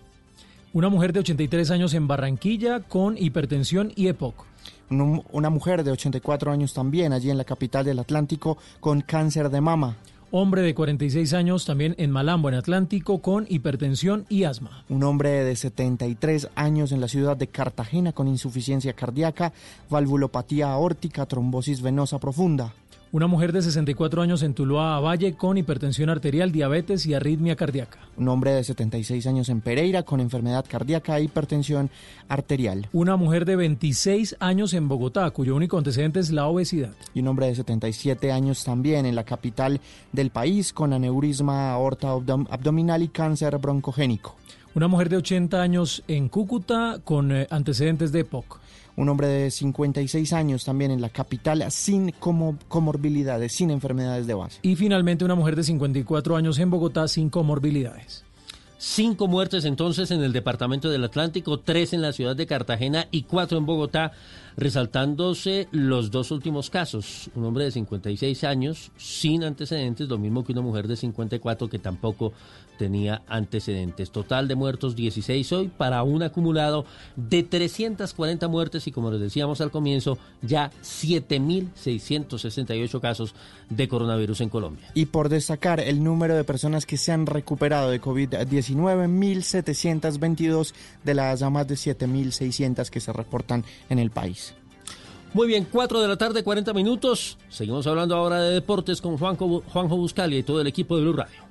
Una mujer de 83 años en Barranquilla con hipertensión y EPOC. Una mujer de 84 años también allí en la capital del Atlántico con cáncer de mama. hombre de 46 años también en Malambo, en Atlántico, con hipertensión y asma. Un hombre de 73 años en la ciudad de Cartagena con insuficiencia cardíaca, valvulopatía aórtica, trombosis venosa profunda. Una mujer de 64 años en Tuluá Valle con hipertensión arterial, diabetes y arritmia cardíaca. Un hombre de 76 años en Pereira con enfermedad cardíaca e hipertensión arterial. Una mujer de 26 años en Bogotá, cuyo único antecedente es la obesidad. Y un hombre de 77 años también en la capital del país con aneurisma aorta abdominal y cáncer broncogénico. Una mujer de 80 años en Cúcuta con eh, antecedentes de EPOC un hombre de 56 años también en la capital sin comorbilidades, sin enfermedades de base. Y finalmente una mujer de 54 años en Bogotá sin comorbilidades. Cinco muertes entonces en el departamento del Atlántico, tres en la ciudad de Cartagena y cuatro en Bogotá, resaltándose los dos últimos casos. Un hombre de 56 años sin antecedentes, lo mismo que una mujer de 54 que tampoco tenía antecedentes. Total de muertos 16 hoy para un acumulado de 340 muertes y como les decíamos al comienzo, ya 7.668 casos de coronavirus en Colombia. Y por destacar el número de personas que se han recuperado de COVID-19, 1.722 de las más de 7.600 que se reportan en el país. Muy bien, 4 de la tarde, 40 minutos. Seguimos hablando ahora de deportes con Juanjo, Juanjo Buscalia y todo el equipo de Blue Radio.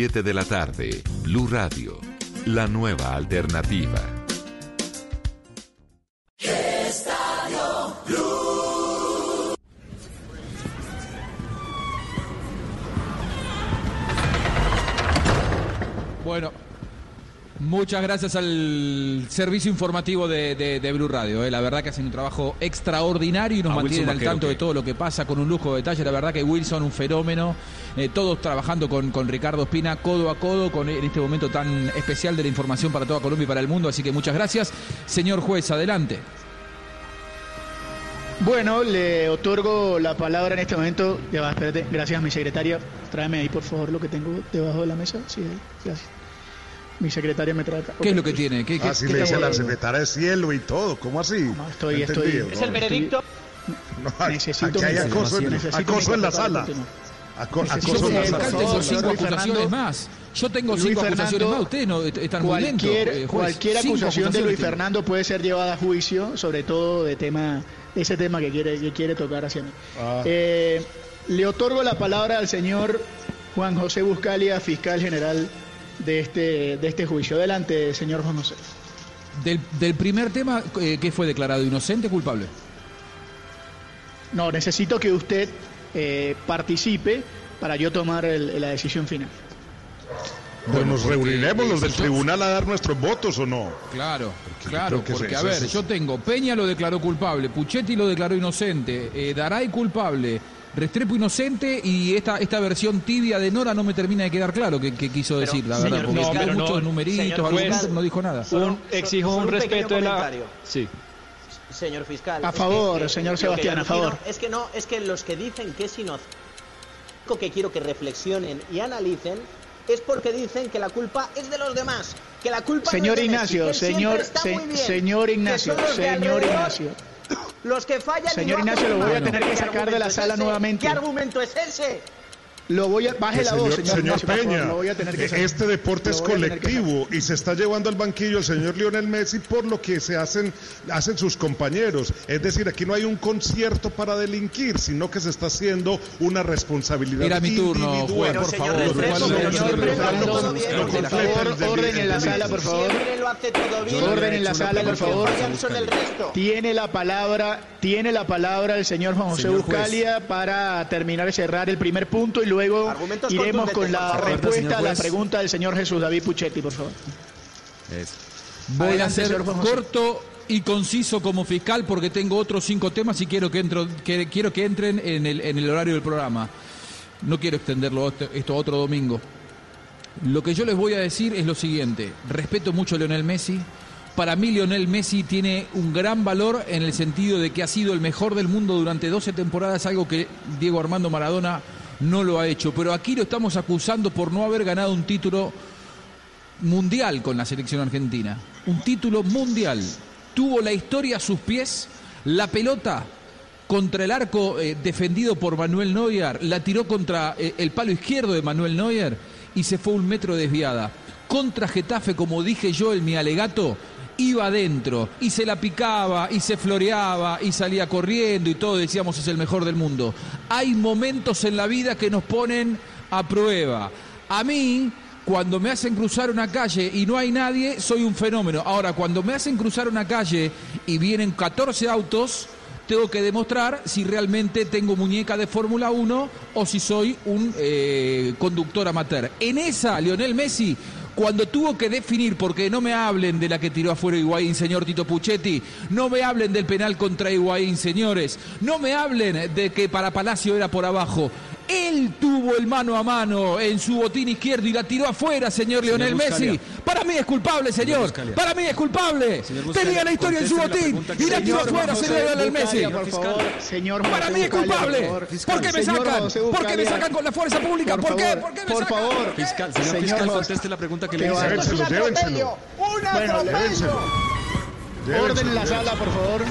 de la tarde, Blue Radio, la nueva alternativa. Bueno, Muchas gracias al servicio informativo de, Blue Radio. Eh. La verdad que hacen un trabajo extraordinario y nos mantienen al tanto de todo lo que pasa con un lujo de detalle. La verdad que Wilson, un fenómeno. Eh, todos trabajando con, con, Ricardo Espina codo a codo con en este momento tan especial de la información para toda Colombia y para el mundo. Así que muchas gracias. Señor juez, adelante. Bueno, le otorgo la palabra en este momento. Ya va, espérate. Gracias, mi secretaria. Tráeme ahí, por favor, lo que tengo debajo de la mesa. Sí, gracias. Mi secretaria me trata. ¿Qué es lo que tiene? ¿Qué, así le dice la secretaria de cielo y todo. ¿Cómo así? No, estoy, estoy. ¿Es el veredicto? No, <laughs> necesito aquí hay acoso, en, acoso en la sala. acoso en la sala. cinco acusaciones más. Yo tengo cinco acusaciones más. Ustedes no están muy lentos. Eh, cualquier acusación de Luis Fernando puede ser llevada a juicio, sobre todo de tema, ese tema que quiere, que quiere tocar hacia mí. Ah. Eh, le otorgo la palabra al señor Juan José Buscalia, fiscal general de este, de este juicio. Adelante, señor Juan José. Del, del primer tema, eh, ¿qué fue declarado inocente o culpable? No, necesito que usted eh, participe para yo tomar la decisión final. Pues nos reuniremos los del tribunal a dar nuestros votos o no. Claro, claro, porque a ver, yo tengo, Peña lo declaró culpable, Puchetti lo declaró inocente, eh, Daray culpable, Restrepo inocente y esta, esta versión tibia de Nora no me termina de quedar claro qué, quiso decir, la verdad, porque no, muchos numeritos, no dijo nada. exijo un, respeto de la... Sí. Señor fiscal. A favor, señor Sebastián, a favor. es que no, es que los que dicen que es inocente, que quiero que reflexionen y analicen es porque dicen que la culpa es de los demás, que la culpa señor no es de Ignacio, Messi, señor, señor Ignacio, señor Ignacio. Los que fallan Señor Ignacio, lo voy a tener que sacar de la sala nuevamente. ¿Qué argumento es ese? Lo voy a baje la voz, señor, Peña. este deporte es colectivo y se está llevando al banquillo el señor Lionel Messi por lo que se hacen hacen sus compañeros. Es decir, aquí no hay un concierto para delinquir, sino que se está haciendo una responsabilidad Mira mi turno, juez, por favor. Orden en la sala, por favor. Orden en la sala, por favor. Tiene la palabra, tiene la palabra el señor Juan José Buscalia para terminar y cerrar el primer punto y luego luego iremos con la respuesta a la pregunta del señor Jesús David Puchetti, por favor. Voy a ser corto y conciso como fiscal porque tengo otros cinco temas y quiero que, entro, quiero que entren en el, en el horario del programa. no quiero extenderlo esto otro domingo. Lo que yo les voy a decir es lo siguiente. Respeto mucho a Lionel Messi. Para mí Lionel Messi tiene un gran valor en el sentido de que ha sido el mejor del mundo durante 12 temporadas, algo que Diego Armando Maradona no lo ha hecho. Pero aquí lo estamos acusando por no haber ganado un título mundial con la selección argentina. Un título mundial. Tuvo la historia a sus pies, la pelota contra el arco eh, defendido por Manuel Neuer, la tiró contra eh, el palo izquierdo de Manuel Neuer y se fue un metro desviada. Contra Getafe, como dije yo en mi alegato, iba adentro y se la picaba y se floreaba y salía corriendo y todo decíamos es el mejor del mundo. Hay momentos en la vida que nos ponen a prueba. A mí, cuando me hacen cruzar una calle y no hay nadie, soy un fenómeno. Ahora, cuando me hacen cruzar una calle y vienen 14 autos, tengo que demostrar si realmente tengo muñeca de Fórmula 1 o si soy un eh, conductor amateur. En esa, Lionel Messi, cuando tuvo que definir, porque no me hablen de la que tiró afuera Higuaín, señor Tito Puchetti, no me hablen del penal contra Higuaín, señores, no me hablen de que para Palacio era por abajo. Él tuvo el mano a mano en su botín izquierdo y la tiró afuera, señor Lionel Messi. Para mí es culpable, señor. Para mí es culpable. Tenía la historia en su botín y la tiró afuera, señor Lionel Messi. Señor Para mí es culpable. ¿Por qué me sacan? ¿Por qué me sacan con la fuerza pública? ¿Por qué? ¿Por qué me Por favor. Fiscal, señor fiscal, conteste la pregunta que le hice. Déjenselo, llévenselo. Bueno, Orden en la sala, por favor.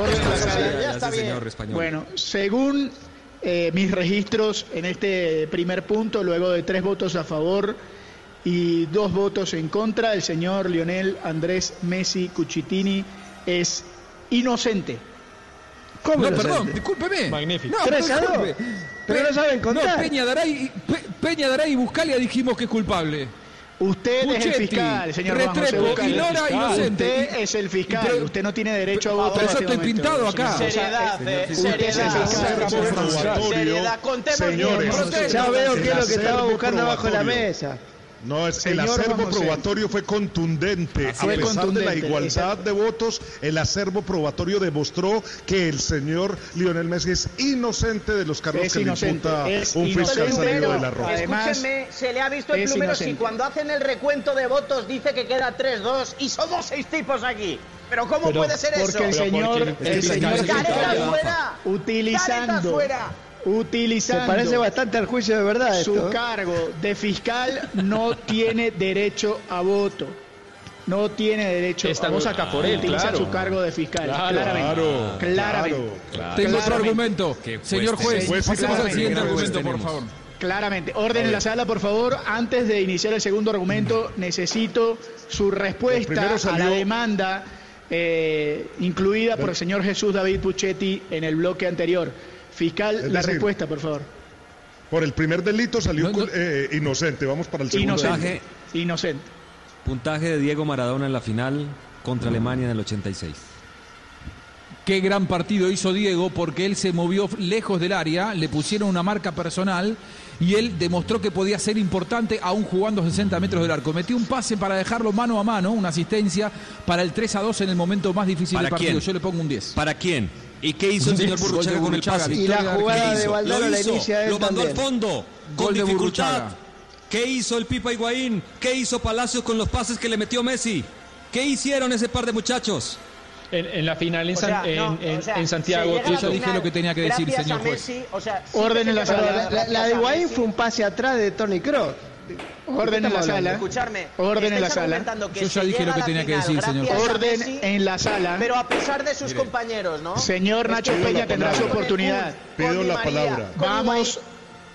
Orden en la sala. Ya está bien. Bueno, según eh, mis registros en este primer punto, luego de tres votos a favor y dos votos en contra, el señor Lionel Andrés Messi Cuchitini es inocente. ¿Cómo no, perdón, discúlpeme. Magnífico. No, Tres a dos. Pero no saben contar. No, Peña Daray, Peña Daray y Buscalia dijimos que es culpable. Usted es el fiscal, señor Restrepo, y Lora inocente. Usted es el fiscal, usted no tiene derecho a votar. Pero yo estoy pintado acá. Seriedad, seriedad, seriedad, señores. Ya veo que es lo que estaba buscando abajo de la mesa. No, es, el acervo probatorio fue contundente. a pesar de la igualdad de votos, el acervo probatorio demostró que el señor Lionel Messi es inocente de los cargos que le imputa un fiscal salido de la roja. Escúchenme, se le ha visto el plumero si cuando hacen el recuento de votos dice que queda 3-2 y somos seis tipos aquí. Pero ¿cómo puede ser eso? Porque el señor, el señor, fuera. utilizando fuera utilizando. Se parece bastante al juicio de verdad. Su cargo de fiscal no tiene derecho a voto. No tiene derecho Estamos a voto. acá por él. Utiliza su cargo de fiscal. Claro, claramente. claramente. Tengo otro argumento. Señor juez, pasemos al siguiente argumento, por favor. Claramente. Orden en la sala, por favor. Antes de iniciar el segundo argumento, necesito su respuesta a la demanda eh, incluida por el señor Jesús David Puchetti en el bloque anterior. Fiscal, la respuesta, por favor. Por el primer delito salió eh, inocente. Vamos para el segundo. Inocente. Inocente. Puntaje de Diego Maradona en la final contra Alemania en el 86. Qué gran partido hizo Diego porque él se movió lejos del área, le pusieron una marca personal y él demostró que podía ser importante aún jugando 60 metros del arco. Metió un pase para dejarlo mano a mano, una asistencia para el 3 a 2 en el momento más difícil del partido. Yo le pongo un 10. ¿Para quién? ¿Y qué hizo el <laughs> señor Burruchaga con el pase? Y la jugada de Valdano la inicia él Lo mandó también. al fondo, con dificultad. ¿Qué hizo el Pipa Higuaín? ¿Qué hizo Palacios con los pases que le metió Messi? ¿Qué hicieron ese par de muchachos? En, en la final en, O sea, San- en, no, en- o sea, en Santiago. yo ya dije lo que tenía que decir, señor juez. Messi, o sea, sí Orden que en la se sala. llega La, la- la gracias de Higuaín fue un pase atrás de Tony Kroos. Orden en la sala. Escucharme. Orden en la sala. Yo ya dije lo que tenía que decir, señor. Orden Messi, en la sala. Pero a pesar de sus compañeros, ¿no? Señor Nacho Peña tendrá su oportunidad. Pido la palabra. con Vamos, Son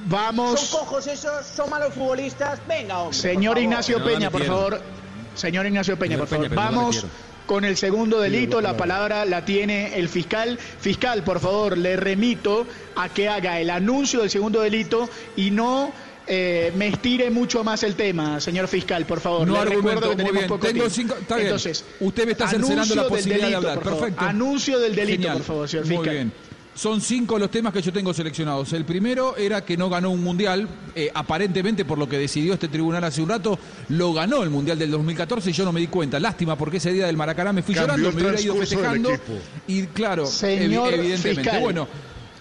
vamos. cojos esos, son malos futbolistas. Venga, hombre. Señor. Ignacio Peña, por favor. Señor Ignacio Peña, por favor. Vamos con el segundo delito. La palabra la tiene el fiscal. Fiscal, por favor, le remito a que haga el anuncio del segundo delito y no eh, me estire mucho más el tema, señor fiscal, por favor. No Le argumento, recuerdo que muy tenemos bien. poco Tengo tiempo. cinco- está bien. Entonces, Usted me está cercenando la posibilidad de delito, hablar. por favor. Perfecto. Anuncio del delito, Genial. por favor, señor Muy fiscal. bien. Son cinco los temas que yo tengo seleccionados. El primero era que no ganó un mundial. eh, aparentemente, por lo que decidió este tribunal hace un rato, lo ganó el mundial del 2014 y yo no me di cuenta. Lástima, porque ese día del Maracaná me fui Cambió llorando, me hubiera ido festejando. Y claro, Señor evi- evidentemente. fiscal. Bueno,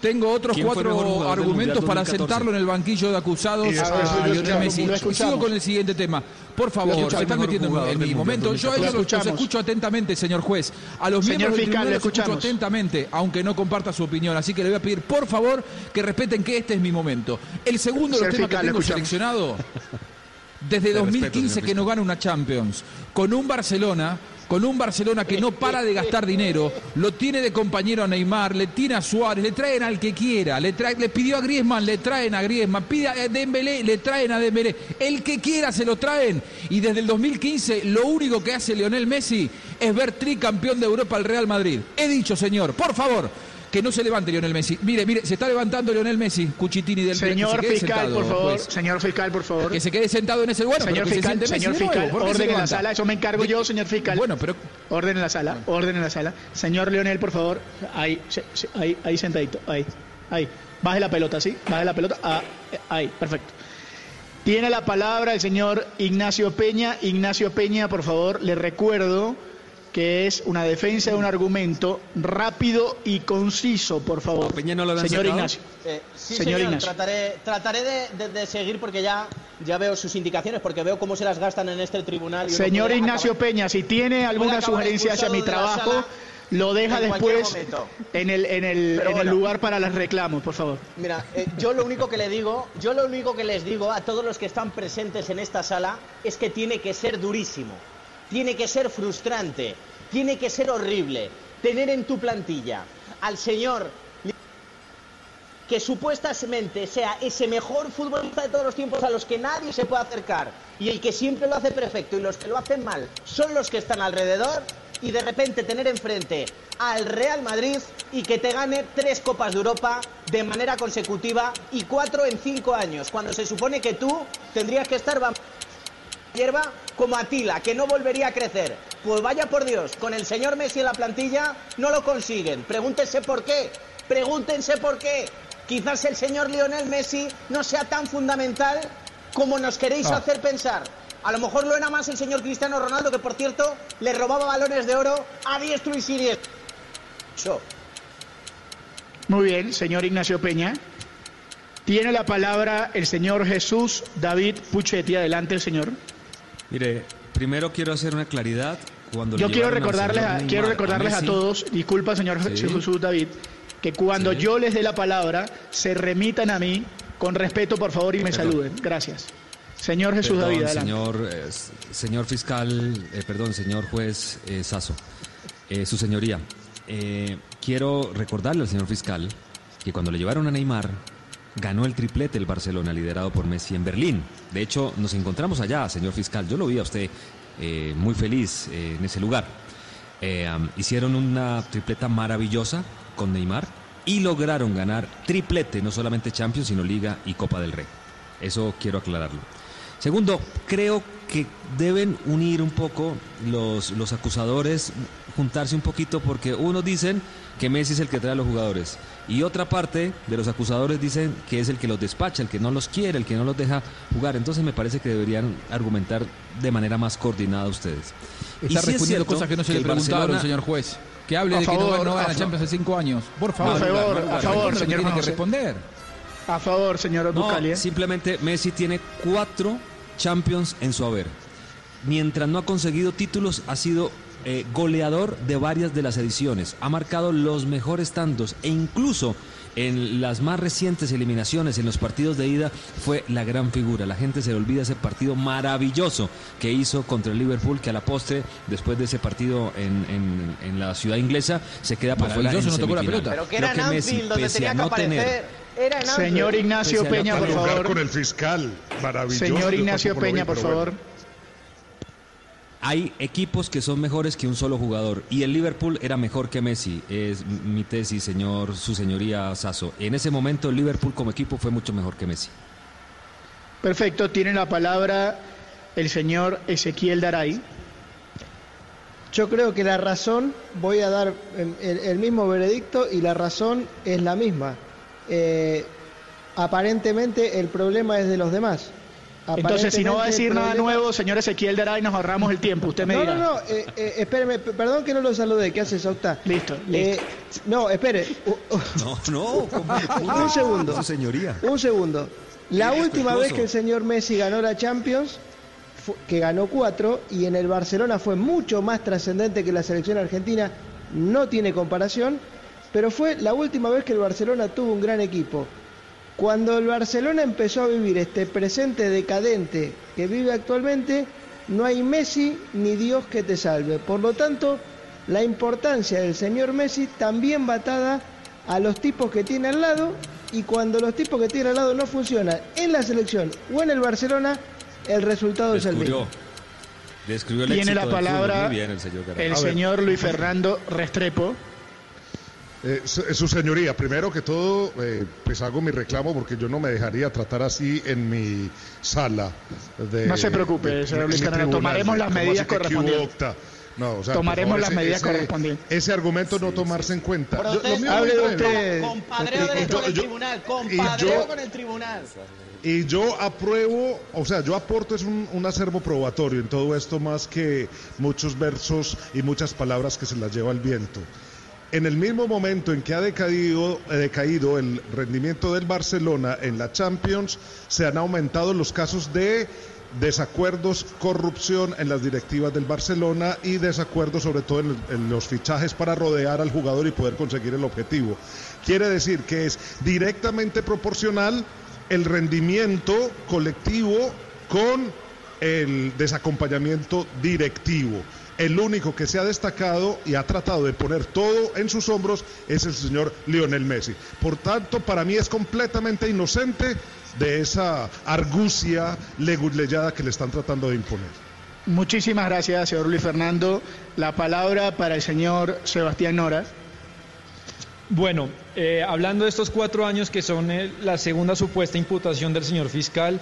Tengo otros cuatro argumentos para sentarlo en el banquillo de acusados a Lionel Messi. Sigo con el siguiente tema. Por favor, se están metiendo en mi momento. Yo a ellos los, escucho atentamente, señor juez. A los miembros del tribunal los escucho atentamente, aunque no comparta su opinión. Así que le voy a pedir, por favor, que respeten que este es mi momento. El segundo de los temas que tengo seleccionado, desde 2015 que no gana una Champions, con un Barcelona con un Barcelona que no para de gastar dinero, lo tiene de compañero a Neymar, le tiene a Suárez, le traen al que quiera, le, le pidió a Griezmann, le traen a Griezmann, pide a Dembélé, le traen a Dembélé, el que quiera se lo traen. Y desde el 2015 lo único que hace Lionel Messi es ver tricampeón de Europa al Real Madrid. He dicho, señor, por favor, que no se levante Lionel Messi. Mire, mire, se está levantando Lionel Messi, Cuchitini del Señor fiscal, por favor. Señor fiscal, por favor. Que se quede sentado en ese lugar. Señor fiscal, señor fiscal, orden en la sala. Eso me encargo yo, señor fiscal. Bueno, pero. Orden en la sala, orden en la sala. Señor Lionel, por favor. Ahí, ahí, ahí sentadito. Ahí, ahí. Baje la pelota, ¿sí? Baje la pelota. Ah, ahí, perfecto. Tiene la palabra el señor Ignacio Peña. Ignacio Peña, por favor, le recuerdo que es una defensa de un argumento rápido y conciso, por favor. señor Ignacio. Eh, sí, señor, Ignacio. Trataré, trataré de, seguir porque ya, ya veo sus indicaciones, porque veo cómo se las gastan en este tribunal. señor Ignacio Peña, si tiene alguna sugerencia hacia mi trabajo, lo deja después en el, en, el, en el, lugar para los reclamos, por favor. Mira, eh, yo lo único que le digo, yo lo único que les digo a todos los que están presentes en esta sala es que tiene que ser durísimo tiene que ser frustrante, tiene que ser horrible tener en tu plantilla al señor que supuestamente sea ese mejor futbolista de todos los tiempos a los que nadie se puede acercar y el que siempre lo hace perfecto y los que lo hacen mal son los que están alrededor y de repente tener enfrente al Real Madrid y que te gane tres Copas de Europa de manera consecutiva y cuatro en cinco años, cuando se supone que tú tendrías que estar hierba como Atila, que no volvería a crecer. Pues vaya por Dios, con el señor Messi en la plantilla no lo consiguen. Pregúntense por qué. Pregúntense por qué. Quizás el señor Lionel Messi no sea tan fundamental como nos queréis ah. hacer pensar. A lo mejor lo era más el señor Cristiano Ronaldo, que por cierto le robaba balones de oro a diestro y siniestro. Muy bien, señor Ignacio Peña. Tiene la palabra el señor Jesús David Puchetti. Adelante, señor. Mire, primero quiero hacer una claridad. Cuando yo quiero recordarles, a, quiero recordarles a, todos, disculpa señor Jesús David, que cuando yo les dé la palabra, se remitan a mí con respeto, por favor, y me saluden. Gracias. Señor Jesús David, adelante. Señor, eh, señor fiscal, eh, perdón, señor juez eh, Sasso, su señoría, quiero recordarle al señor fiscal que cuando le llevaron a Neymar, ganó el triplete el Barcelona, liderado por Messi en Berlín. De hecho, nos encontramos allá, señor fiscal. Yo lo vi a usted eh, muy feliz eh, en ese lugar. Eh, hicieron una tripleta maravillosa con Neymar y lograron ganar triplete, no solamente Champions, sino Liga y Copa del Rey. Eso quiero aclararlo. Segundo, creo que deben unir un poco los, los acusadores, juntarse un poquito, porque unos dicen que Messi es el que trae a los jugadores. Y otra parte de los acusadores dicen que es el que los despacha, el que no los quiere, el que no los deja jugar. Entonces me parece que deberían argumentar de manera más coordinada ustedes. Está respondiendo cosas que no se le preguntaron, señor juez. Que hable de que no, no a Champions hace cinco años. Por favor. A favor, a favor, señor. Tiene que responder. A favor, señor no, Simplemente Messi tiene cuatro Champions en su haber. Mientras no ha conseguido títulos, ha sido eh, goleador de varias de las ediciones, ha marcado los mejores tantos e incluso en las más recientes eliminaciones, en los partidos de ida, fue la gran figura. La gente se olvida ese partido maravilloso que hizo contra el Liverpool, que a la postre, después de ese partido en, la ciudad inglesa, se queda por fuera. no tocó la pelota. Pero que era Anfield, donde tenía que aparecer. Era en Señor Ignacio Peña, por favor. Con el fiscal, maravilloso. Señor Ignacio Peña, por favor hay equipos que son mejores que un solo jugador y el Liverpool era mejor que Messi, es mi tesis, señor, su señoría Sasso. En ese momento el Liverpool como equipo fue mucho mejor que Messi. Perfecto, tiene la palabra el señor Ezequiel Daray. Yo creo que la razón, voy a dar el, mismo veredicto y la razón es la misma. Eh, aparentemente el problema es de los demás. Entonces, si no va a decir nada nuevo, señor Ezequiel de y nos ahorramos el tiempo. Usted me no, dirá. No, no, eh, eh, espéreme, perdón que no lo salude. ¿Qué hace Sauta? Listo, listo. no, espere. No, no. <laughs> un segundo. Su señoría. Un segundo. La última vez que el señor Messi ganó la Champions, que ganó cuatro, y en el Barcelona fue mucho más trascendente que la selección argentina, no tiene comparación, pero fue la última vez que el Barcelona tuvo un gran equipo. Cuando el Barcelona empezó a vivir este presente decadente que vive actualmente, no hay Messi ni Dios que te salve. Por lo tanto, la importancia del señor Messi también va atada a los tipos que tiene al lado y cuando los tipos que tiene al lado no funcionan en la selección o en el Barcelona, el resultado es el mismo. Describió el Tiene la palabra el, señor, Luis Fernando Restrepo. Eh, su, señoría, primero que todo, eh, pues hago mi reclamo porque yo no me dejaría tratar así en mi sala. De, no se preocupe, señor Luis tomaremos las medidas correspondientes. No, o sea, Tomaremos las medidas correspondientes. Ese argumento no tomarse en cuenta. hable usted. Compadreo con el tribunal. Compadreo con el tribunal. Y yo apruebo, o sea, yo aporto es un, un, acervo probatorio en todo esto más que muchos versos y muchas palabras que se las lleva el viento. En el mismo momento en que ha decaído, eh, decaído el rendimiento del Barcelona en la Champions, se han aumentado los casos de desacuerdos, corrupción en las directivas del Barcelona y desacuerdos sobre todo en, los fichajes para rodear al jugador y poder conseguir el objetivo. Quiere decir que es directamente proporcional el rendimiento colectivo con el desacompañamiento directivo. El único que se ha destacado y ha tratado de poner todo en sus hombros es el señor Lionel Messi. Por tanto, para mí es completamente inocente de esa argucia leguleyada que le están tratando de imponer. Muchísimas gracias, señor Luis Fernando. La palabra para el señor Sebastián Nora. Bueno, eh, hablando de estos cuatro años que son eh, la segunda supuesta imputación del señor fiscal,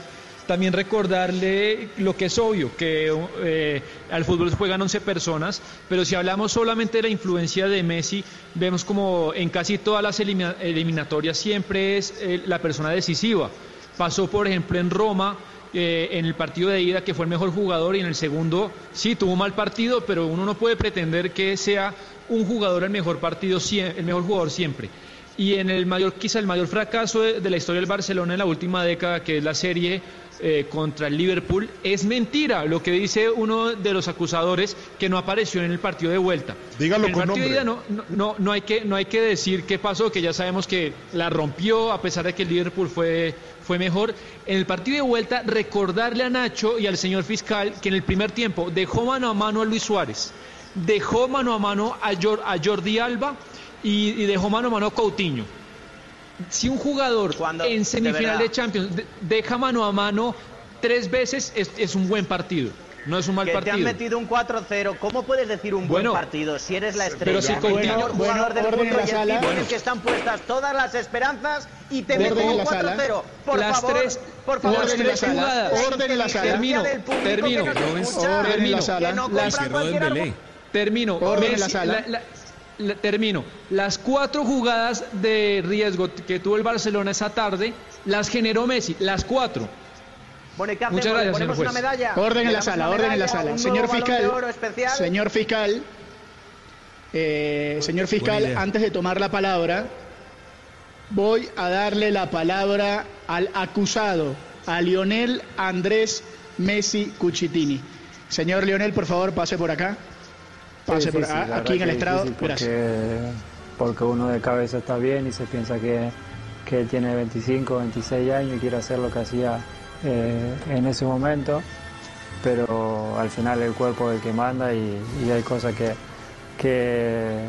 también recordarle lo que es obvio, que eh, al fútbol juegan 11 personas, pero si hablamos solamente de la influencia de Messi, vemos como en casi todas las eliminatorias siempre es la persona decisiva. Pasó, por ejemplo, en Roma, eh, en el partido de ida, que fue el mejor jugador, y en el segundo sí tuvo mal partido, pero uno no puede pretender que sea un jugador el mejor partido, el mejor jugador siempre. Y en el mayor, quizá el mayor fracaso de, la historia del Barcelona en la última década, que es la serie eh, contra el Liverpool, es mentira lo que dice uno de los acusadores que no apareció en el partido de vuelta. Dígalo en el partido de ida no, no, no, hay que, no hay que decir qué pasó, que ya sabemos que la rompió, a pesar de que el Liverpool fue, fue mejor. En el partido de vuelta, recordarle a Nacho y al señor fiscal que en el primer tiempo dejó mano a mano a Luis Suárez, dejó mano a mano a, a Jordi Alba y, dejó mano a mano a Coutinho. Si un jugador en semifinal de, Champions deja mano a mano tres veces, es, un buen partido. No es un mal partido. Te han metido un 4-0. ¿Cómo puedes decir un buen partido si eres la estrella? Pero si jugador del mundo y el en el que están puestas todas las esperanzas y te meten un 4-0. Por las favor, tres, por favor, las tres jugadas. Orden en la sala. Termino, termino. Orden en la sala. Las, termino. Orden en la sala termino. Las cuatro jugadas de riesgo que tuvo el Barcelona esa tarde las generó Messi, las cuatro. Muchas gracias, señor juez. Orden en la sala, orden en la sala. Señor fiscal, señor fiscal, eh, señor fiscal, antes de tomar la palabra, voy a darle la palabra al acusado, a Lionel Andrés Messi Cuchitini. Señor Lionel, por favor, pase por acá. Pase por aquí en el estrado. Porque, porque uno de cabeza está bien y se piensa que, que tiene 25, 26 años y quiere hacer lo que hacía eh, en ese momento, pero al final el cuerpo es el que manda y, hay cosas que, que,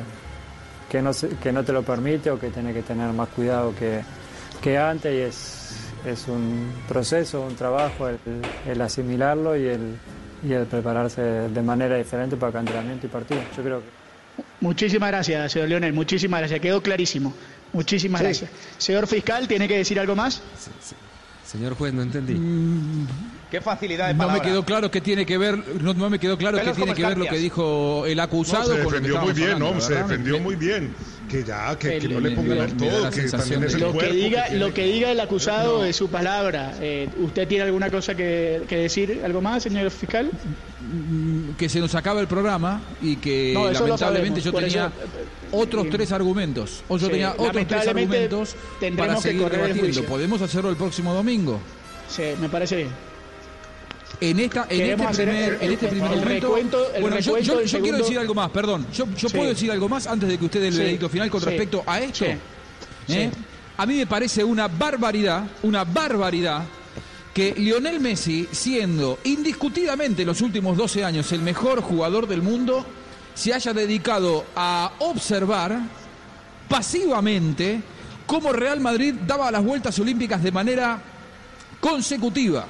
que, no, que no te lo permite o que tienes que tener más cuidado que, que antes y es, es un proceso, un trabajo el, asimilarlo y el, y el prepararse de manera diferente para cada entrenamiento y partido. Yo creo que... Muchísimas gracias, señor Leonel, muchísimas gracias, quedó clarísimo. Muchísimas gracias. Señor fiscal, ¿tiene que decir algo más? Señor juez, no entendí. Mm, Qué facilidad de No me quedó claro qué tiene que ver, no, me quedó claro qué tiene que ver lo que dijo el acusado. se defendió muy bien, no, se defendió muy bien. Que ya, que, no le pongan el todo, que también es el lo cuerpo. Que diga, lo que diga el acusado es su palabra. Eh, ¿Usted tiene alguna cosa que, decir, algo más, señor fiscal? Que se nos acaba el programa y que lamentablemente yo tenía otros tres argumentos. O yo tenía otros tres argumentos para seguir debatiendo. ¿Podemos hacerlo el próximo domingo? Sí, me parece bien en esta en este primer, en este primer momento bueno yo, yo, quiero decir algo más perdón. Yo, yo puedo decir algo más antes de que usted dé el veredicto final con respecto a esto. ¿Eh? a mí me parece una barbaridad una barbaridad que Lionel Messi siendo indiscutidamente en los últimos 12 años el mejor jugador del mundo se haya dedicado a observar pasivamente cómo Real Madrid daba las vueltas olímpicas de manera consecutiva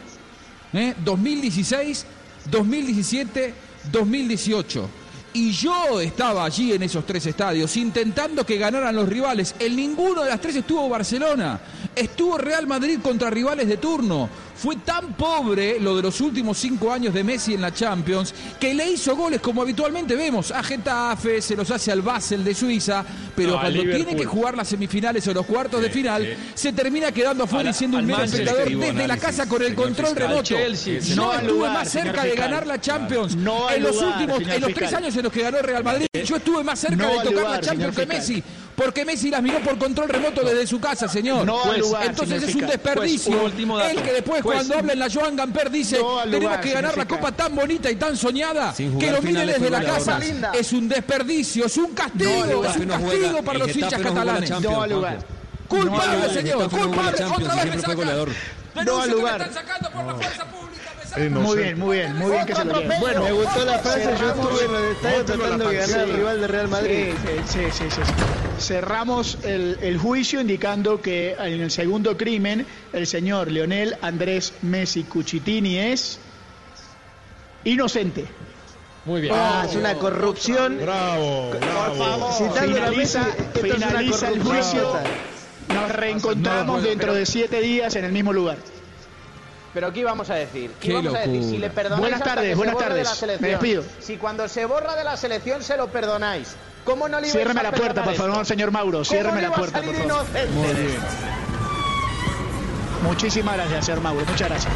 2016, 2017, 2018. Y yo estaba allí en esos tres estadios intentando que ganaran los rivales. En ninguno de las tres estuvo Barcelona. Estuvo Real Madrid contra rivales de turno. Fue tan pobre lo de los últimos cinco años de Messi en la Champions que le hizo goles como habitualmente vemos. A Getafe, se los hace al Basel de Suiza, pero cuando tiene que jugar las semifinales o los cuartos de final, se termina quedando afuera y siendo un mero espectador desde la casa con el control remoto. no estuve más cerca de ganar la Champions en los últimos, en los tres años en los que ganó el Real Madrid. Yo estuve más cerca de tocar la Champions que Messi porque Messi las miró por control remoto desde su casa, señor. Pues, entonces es un pues, desperdicio. el que después pues, cuando habla en la Joan Gamper dice tenemos que ganar la copa tan bonita y tan soñada que lo mire desde la casa. Es un desperdicio, es un castigo, es un castigo para los hinchas catalanes. No lugar. Culpable, señor, culpable, otra vez No al lugar. Están sacando por la fuerza pública muy bien, muy bien, muy bien que se lo Bueno, me gustó la frase, yo estuve en el estadio tratando de ganar al rival de Real Madrid. Sí, sí, sí. Cerramos el, el, juicio indicando que en el segundo crimen el señor Leonel Andrés Messi Cuchitini es inocente. Muy bien. Ah, es una corrupción. Bravo, bravo. Por favor, finaliza, finaliza el juicio. Nos reencontramos dentro de siete días en el mismo lugar. Pero ¿qué vamos a decir? ¿Qué vamos a decir? Si le perdonáis buenas tardes, buenas tardes. De Me despido. Si cuando se borra de la selección se lo perdonáis, ¿cómo no le Ciérreme la puerta, por favor, señor Mauro. Ciérreme la puerta, por favor. Muy bien. Muchísimas gracias, señor Mauro. Muchas gracias.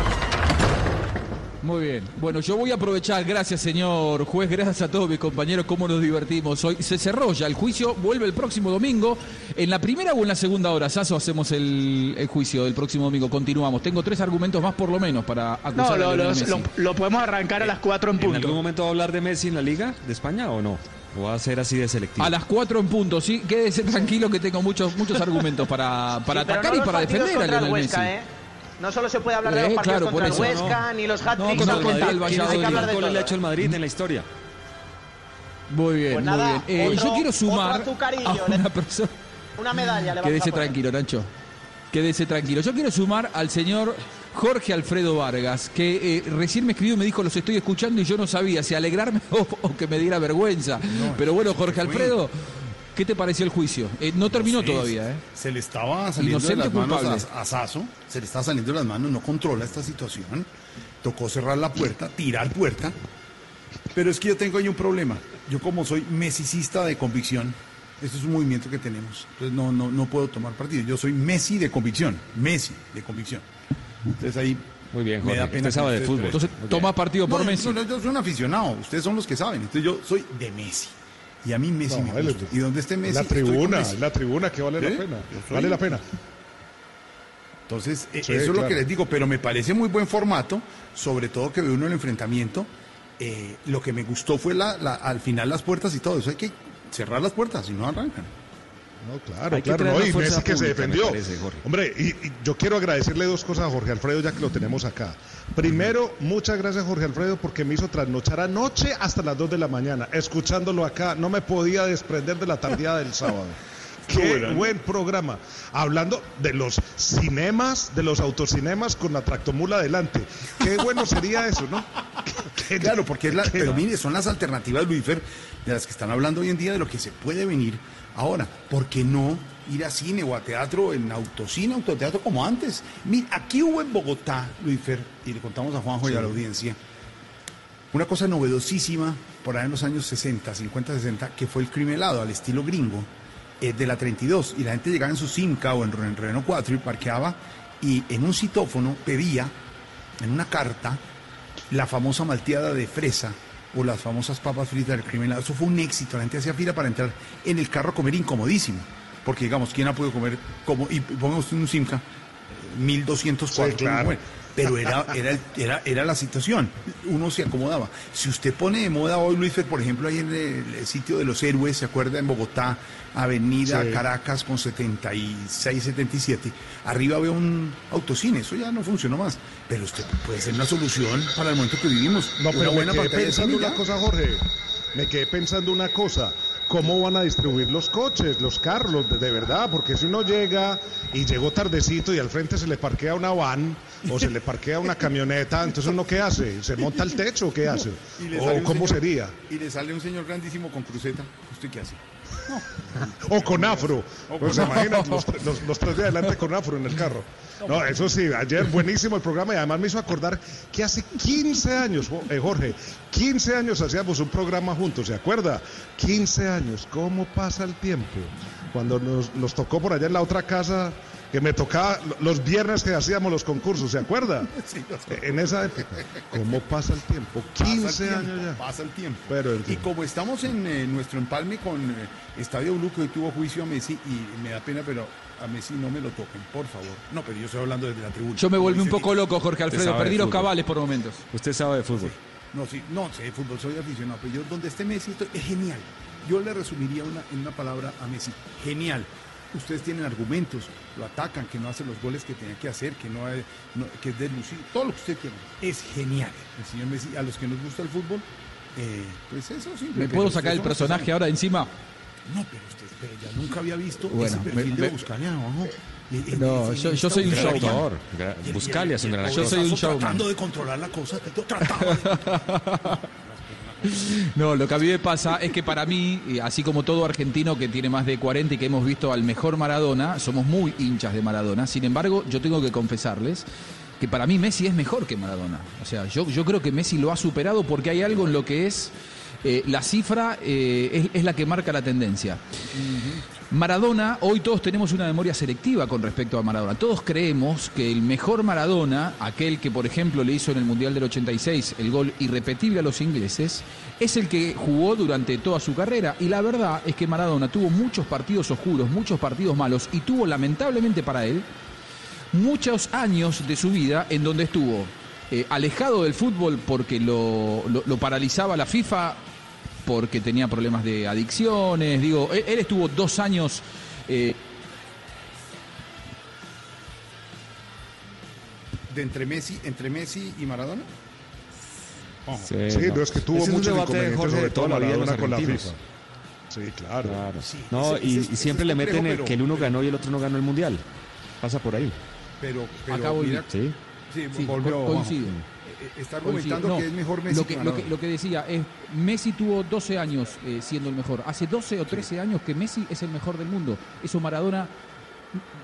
Muy bien. Bueno, yo voy a aprovechar, gracias señor juez, gracias a todos mis compañeros, cómo nos divertimos hoy. Se cerró ya el juicio, vuelve el próximo domingo. ¿En la primera o en la segunda hora, Saso, hacemos el, juicio del próximo domingo? Continuamos. Tengo tres argumentos más por lo menos para acusar no, lo, lo, podemos arrancar a las cuatro en punto. ¿En algún momento va a hablar de Messi en la Liga de España o no? ¿O va a ser así de selectivo? A las cuatro en punto, sí. Quédese tranquilo que tengo muchos, muchos argumentos para, para atacar y para defender a Lionel Messi. ¿eh? No solo se puede hablar de los partidos contra el Huesca, ni los hat-tricks. No, no, no, el Valladolid. ¿Qué gol le ha hecho el Madrid en la historia? Muy bien, pues nada, muy bien. Eh, yo quiero sumar a una persona... Una medalla le Quédese tranquilo, Nacho. Quédese tranquilo. Yo quiero sumar al señor Jorge Alfredo Vargas, que eh, recién me escribió y me dijo, los estoy escuchando y yo no sabía si alegrarme <laughs> o, que me diera vergüenza. Pero bueno, Jorge Alfredo, ¿Qué te pareció el juicio? Eh, no terminó todavía, ¿eh? Se le estaba saliendo de las manos a, Sasso, se le estaba saliendo de las manos, no controla esta situación. Tocó cerrar la puerta, tirar puerta. Pero es que yo tengo ahí un problema. Yo como soy mesicista de convicción, este es un movimiento que tenemos. Entonces no, no, no puedo tomar partido. Yo soy Messi de convicción. Messi de convicción. Entonces ahí muy bien, Jorge. Me da pena sabe de fútbol. Entonces, toma partido por Messi. No, yo soy un aficionado. Ustedes son los que saben. Entonces, yo soy de Messi. Y a mí Messi me gusta. Y donde esté Messi. La tribuna, la tribuna que vale la pena. Vale la pena. Entonces, e- eso es lo que les digo, pero me parece muy buen formato, sobre todo que ve uno el enfrentamiento. Eh, lo que me gustó fue la, al final las puertas y todo eso. Hay que cerrar las puertas, si no arrancan. No, claro, claro, no, y Messi que se defendió. Hombre, y, yo quiero agradecerle dos cosas a Jorge Alfredo, ya que lo tenemos acá. Primero, muchas gracias Jorge Alfredo porque me hizo trasnochar anoche hasta las 2 de la mañana, escuchándolo acá. No me podía desprender de la tardía del sábado. <laughs> Qué buen programa. Hablando de los cinemas, de los autocinemas con la tractomula adelante. Qué bueno sería eso, ¿no? <laughs> claro, porque es la, pero mire, son las alternativas, Luifer, de las que están hablando hoy en día de lo que se puede venir ahora. ¿Por qué no ir a cine o a teatro en autocine, autoteatro como antes? Mira, aquí hubo en Bogotá, Luifer, y le contamos a Juanjo y a la audiencia, una cosa novedosísima por ahí en los años 60, 50, 60, que fue el crimen helado al estilo gringo eh, de la 32. Y la gente llegaba en su Simca o en, Renault 4 y parqueaba y en un citófono pedía, en una carta, la famosa malteada de fresa o las famosas papas fritas del crimen helado. Eso fue un éxito. La gente hacía fila para entrar en el carro a comer incomodísimo. Porque, digamos, ¿quién ha podido comer como, y pongamos un Simca, 1204? claro pero era, era, era, era la situación, uno se acomodaba. Si usted pone de moda hoy, Luis, por ejemplo, ahí en el, sitio de los héroes, ¿se acuerda? En Bogotá, Avenida Caracas con 76, 77, arriba veo un autocine, eso ya no funcionó más, pero usted puede ser una solución para el momento que vivimos. No, pero buena me quedé pensando una cosa, Jorge, me quedé pensando una cosa cómo van a distribuir los coches, los carros, de, verdad, porque si uno llega y llegó tardecito y al frente se le parquea una van o se le parquea una camioneta, entonces uno qué hace, se monta el techo o qué hace, o cómo sería. Y le sale un señor grandísimo con cruceta, ¿usted qué hace? O con afro. pues imagínate los, tres de adelante con afro en el carro. No, eso sí, ayer buenísimo el programa y además me hizo acordar que hace 15 años, eh, Jorge, 15 años hacíamos un programa juntos, ¿se acuerda? 15 años, ¿cómo pasa el tiempo? Cuando nos, nos tocó por allá en la otra casa que me tocaba los viernes que hacíamos los concursos, ¿se acuerda? <laughs> Sí, en esa época. ¿Cómo pasa el tiempo? 15 años ya. Pasa el tiempo. Pero y como estamos en eh, nuestro empalme con eh, Estadio Blue, que hoy tuvo juicio a Messi, y me da pena, pero a Messi no me lo toquen, por favor. No, pero yo estoy hablando desde la tribuna. Yo me vuelvo un poco loco, Jorge Alfredo. Perdí los cabales por momentos. Usted sabe de fútbol. No, sí, no sé de fútbol, soy aficionado, pero yo donde esté Messi es genial. Yo le resumiría una, en una palabra a Messi, genial ustedes tienen argumentos, lo atacan, que no hace los goles que tenía que hacer, que no, que es deslucido, todo lo que usted quiera. Es genial. El señor Messi, a los que nos gusta el fútbol, eh, pues eso sí. ¿Me puedo sacar el personaje ahora encima? No, pero usted ya nunca había visto ese perfil de Buscalia ¿no? No, yo, yo, soy un showman. Buscalia es un gran Yo soy un showman. Tratando de controlar la cosa, trataba <laughs> No, lo que a mí me pasa es que para mí, así como todo argentino que tiene más de 40 y que hemos visto al mejor Maradona, somos muy hinchas de Maradona. Sin embargo, yo tengo que confesarles que para mí Messi es mejor que Maradona. O sea, yo, yo creo que Messi lo ha superado porque hay algo en lo que es eh, la cifra eh, es, la que marca la tendencia. Maradona, hoy todos tenemos una memoria selectiva con respecto a Maradona. Todos creemos que el mejor Maradona, aquel que por ejemplo le hizo en el Mundial del 86 el gol irrepetible a los ingleses, es el que jugó durante toda su carrera. Y la verdad es que Maradona tuvo muchos partidos oscuros, muchos partidos malos y tuvo lamentablemente para él muchos años de su vida en donde estuvo eh, alejado del fútbol porque lo, paralizaba la FIFA porque tenía problemas de adicciones. Digo, él, estuvo dos años. Eh, de entre Messi, entre Messi y Maradona. Sí, no. es que tuvo mucho debate sobre toda la vida con la FIFA. Sí, claro. no, y, siempre le meten el, que el uno ganó y el otro no ganó el mundial. Pasa por ahí. Pero, pero mira, sí. Sí, coincido. Eh, está argumentando que es mejor Messi. Lo que, lo que, lo que, decía es, Messi tuvo 12 años eh, siendo el mejor. Hace 12 o 13 años que Messi es el mejor del mundo. Eso Maradona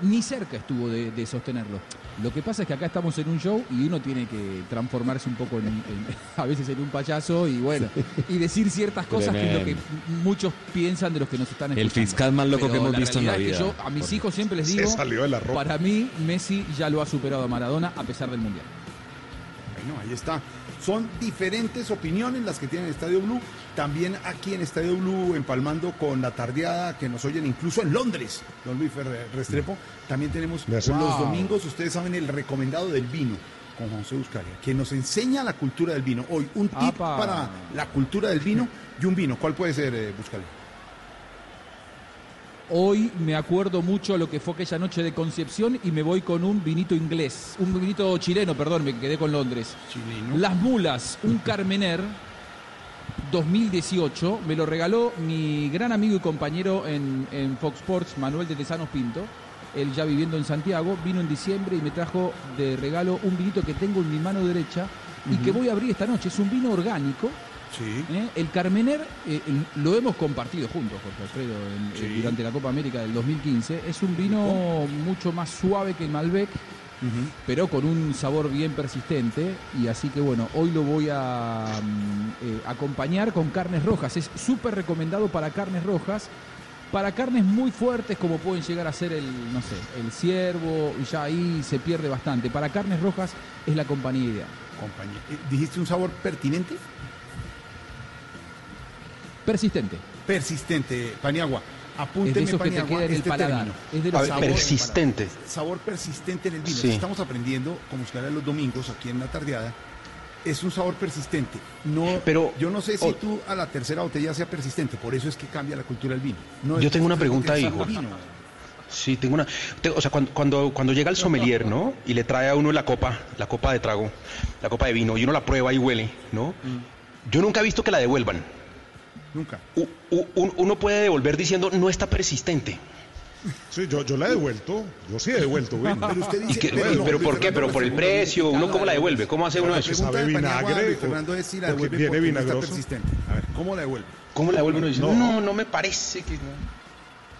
ni cerca estuvo de, sostenerlo. Lo que pasa es que acá estamos en un show y uno tiene que transformarse un poco en, <laughs> a veces en un payaso y bueno, y decir ciertas cosas que es lo que muchos piensan de los que nos están escuchando. El fiscal más loco que hemos visto en la vida. yo a mis hijos siempre les digo, para mí Messi ya lo ha superado a Maradona a pesar del Mundial. Bueno, ahí está. Son diferentes opiniones las que tiene Estadio Blue. También aquí en Estadio Blue, empalmando con la tardeada que nos oyen incluso en Londres, don Luis Restrepo. También tenemos los domingos, ustedes saben, el recomendado del vino con José Buscaria, que nos enseña la cultura del vino. Hoy, un tip para la cultura del vino y un vino. ¿Cuál puede ser, eh, Buscaria? Hoy me acuerdo mucho lo que fue aquella noche de Concepción y me voy con un vinito inglés, un vinito chileno, perdón, me quedé con Londres. Las mulas, un Carmener 2018. Me lo regaló mi gran amigo y compañero en, en Fox Sports, Manuel de Tesanos Pinto. Él ya viviendo en Santiago, vino en diciembre y me trajo de regalo un vinito que tengo en mi mano derecha y que voy a abrir esta noche. Es un vino orgánico. Sí. ¿eh? El Carmener eh, lo hemos compartido juntos, Jorge Alfredo, en- Sí. eh, durante la Copa América del 2015. Es un vino mucho más suave que el Malbec, pero con un sabor bien persistente. Y así que bueno, hoy lo voy a mm, acompañar con carnes rojas. Es súper recomendado para carnes rojas. Para carnes muy fuertes como pueden llegar a ser el, no sé, el ciervo, ya ahí se pierde bastante. Para carnes rojas es la compañía ideal. Compañía. ¿Dijiste un sabor pertinente? Persistente. Persistente, Paniagua. Apúnteme, Es de esos que te Paniagua, queda en el este paladar. término. Es de los A ver, sabores- persistente. Sabor persistente en el vino. Sí. Estamos aprendiendo, como usted hará los domingos aquí en la tardeada, es un sabor persistente. No, Pero- yo no sé si oh. tú a la tercera botella sea persistente, por eso es que cambia la cultura del vino. No Yo es tengo una pregunta ahí. Sí, tengo una. te- o sea, cuando, cuando, cuando llega el sommelier, ¿no? Y le trae a uno la copa, la copa de trago, la copa de vino, y uno la prueba y huele, ¿no? Yo nunca he visto que la devuelvan. Nunca. U- u- un- uno puede devolver diciendo, no está persistente. Sí, yo, yo la he devuelto. Yo sí he devuelto vino. Pero usted ¿Y dice, qué- pero no, pero Luis por qué? ¿Pero por el precio? ¿Uno cómo la devuelve? ¿Cómo hace uno La eso? ¿Sabe vinagre Fernando es si la o que devuelve viene porque no está vinagroso? persistente. A ver, ¿cómo la devuelve? ¿Cómo la devuelve uno? Dice, No. no, no, me parece que...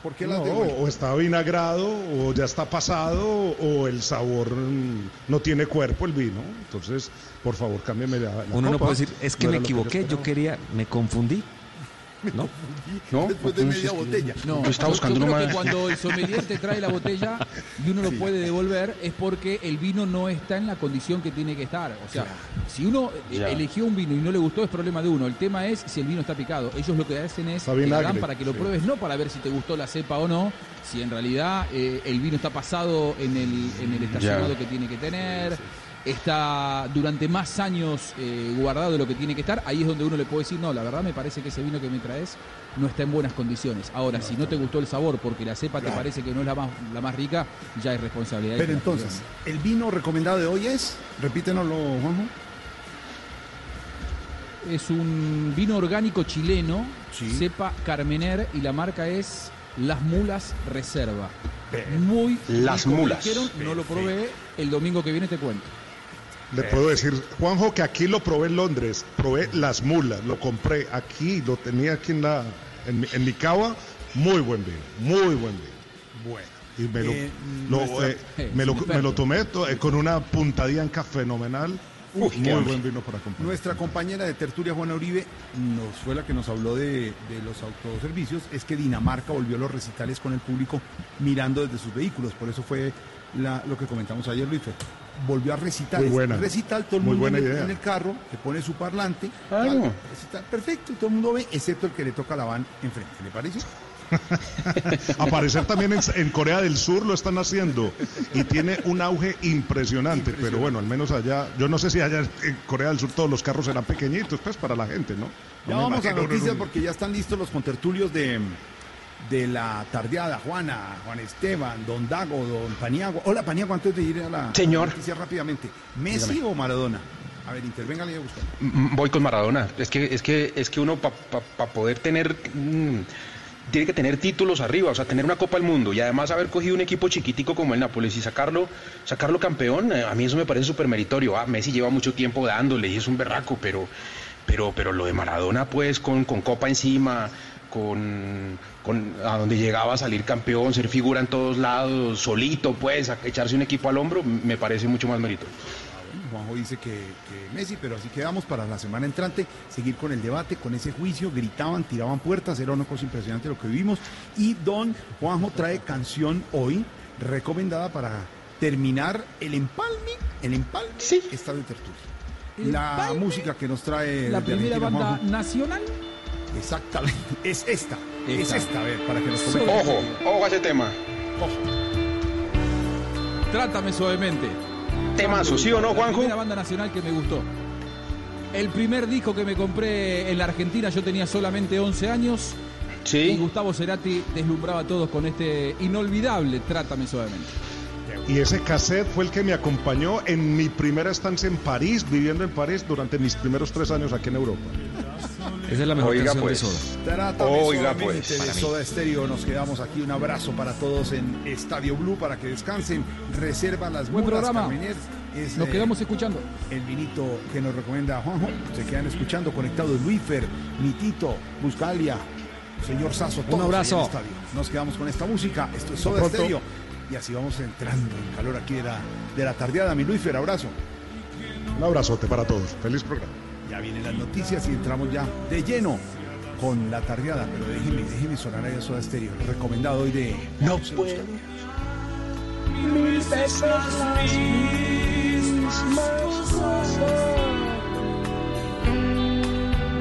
¿Por qué la No, devuelve? o está vinagrado, o ya está pasado, o el sabor mm, no tiene cuerpo el vino. Entonces, por favor, cámbiame la, la Uno no puede decir, es que No me equivoqué, yo esperaba. quería, me confundí. ¿No? <laughs> ¿No? Después de media botella. No, Yo estaba buscando yo creo más. que cuando el sommelier te trae la botella y uno lo puede devolver es porque el vino no está en la condición que tiene que estar. O sea, si uno eh, Ya. eligió un vino y no le gustó es problema de uno. El tema es si el vino está picado. Ellos lo que hacen es vinagre, dan para que lo sí. pruebes, no para ver si te gustó la cepa o no, si en realidad eh, el vino está pasado en el, en el estacionado Ya. que tiene que tener. Está durante más años eh, guardado de lo que tiene que estar, ahí es donde uno le puede decir, no, la verdad me parece que ese vino que me traes no está en buenas condiciones. Ahora, si no te gustó el sabor porque la cepa te parece que no es la más, la más rica, ya es responsabilidad. Pero entonces, el vino recomendado de hoy es, repítenoslo, Juanjo. Es un vino orgánico chileno, Sí. cepa Carmener, y la marca es Las Mulas Reserva. Muy Las Mulas. dijeron, no lo probé, el domingo que viene te cuento. Le puedo decir, Juanjo, que aquí lo probé en Londres, probé las mulas, lo compré aquí, lo tenía aquí en la en, en mi cava, muy buen vino, muy buen vino. Bueno. Y me lo, Eh, lo, eh, Eh, me, lo, sin me lo <laughs> experto. tomé to- eh, con una puntadilla fenomenal. Uy, muy buen vino para comprar. Nuestra compañera de tertulia, Juana Uribe, nos fue la que nos habló de, de los autoservicios. Es que Dinamarca volvió a los recitales con el público mirando desde sus vehículos. Por eso fue la- lo que comentamos ayer, Luis. Volvió a recitar. Muy buena. Recital, todo el Muy mundo en en el carro, que pone su parlante. Recital, perfecto, todo el mundo ve, excepto el que le toca la van enfrente. ¿Le parece? <laughs> Aparecer también en, en Corea del Sur lo están haciendo y tiene un auge impresionante, pero bueno, al menos allá, yo no sé si allá en Corea del Sur todos los carros serán pequeñitos, pues para la gente, ¿no? Ya No me vamos a noticias porque ya están listos los contertulios de, de la tardeada. Juana, Juan Esteban, Don Dago, Don Paniagua. Hola, Paniagua, antes de ir a la Señor. noticia rápidamente. ¿Messi Dígame. o Maradona? A ver, intervéngale a buscar. Mm, Voy con Maradona. Es que, es que, es que uno para poder tener mm, tiene que tener títulos arriba, o sea, tener una Copa del Mundo y además haber cogido un equipo chiquitico como el Nápoles y sacarlo, sacarlo campeón, eh, a mí eso me parece súper meritorio. Ah, Messi lleva mucho tiempo dándole y es un berraco, pero, pero, pero lo de Maradona, pues, con, con Copa encima, con, con a donde llegaba a salir campeón, ser figura en todos lados, solito, pues, a echarse un equipo al hombro, me parece mucho más meritorio. Juanjo dice que, que Messi, pero así quedamos para la semana entrante, seguir con el debate, con ese juicio, gritaban, tiraban puertas, era una cosa impresionante lo que vivimos. Y don Juanjo trae canción hoy recomendada para terminar el empalme, el empalme Sí. Estadio Tertulia. El La empalme. música que nos trae La de primera banda Juanjo, nacional. Exactamente, es esta, es Esta. a ver, para que nos Soy- comente. Ojo, ojo a ese tema. Trátame suavemente. Temazo, ¿sí o no, La Juanjo? primera banda nacional que me gustó. El primer disco que me compré en la Argentina, yo tenía solamente 11 años. Y Sí. Gustavo Cerati deslumbraba a todos con este inolvidable Trátame suavemente. Y ese cassette fue el que me acompañó en mi primera estancia en París, viviendo en París durante mis primeros tres años aquí en Europa. Esa es la mejor Oiga, canción pues. de Soda. Oiga, pues. De Soda Estéreo. Nos quedamos aquí. Un abrazo para todos en Estadio Blue para que descansen. Reserva las Buen programa. nos quedamos escuchando. El vinito que nos recomienda Juanjo. Se quedan escuchando conectados Luifer, Mitito, Buscalia, señor Sazo. Un abrazo. Nos quedamos con esta música. Esto es Soda Estéreo. Y así vamos entrando en calor aquí de la, de la tardeada. Mi Luifer, abrazo. Un abrazote para todos. Feliz programa. Ya vienen las noticias y entramos ya de lleno con la tardeada. Pero déjeme, déjeme sonar ahí a Soda Estéreo. Recomendado hoy de No puedo. Mis besos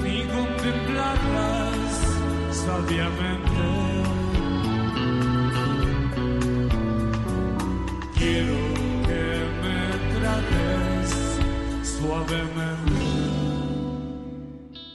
ni contemplarlas sabiamente. Quiero que me trates suavemente.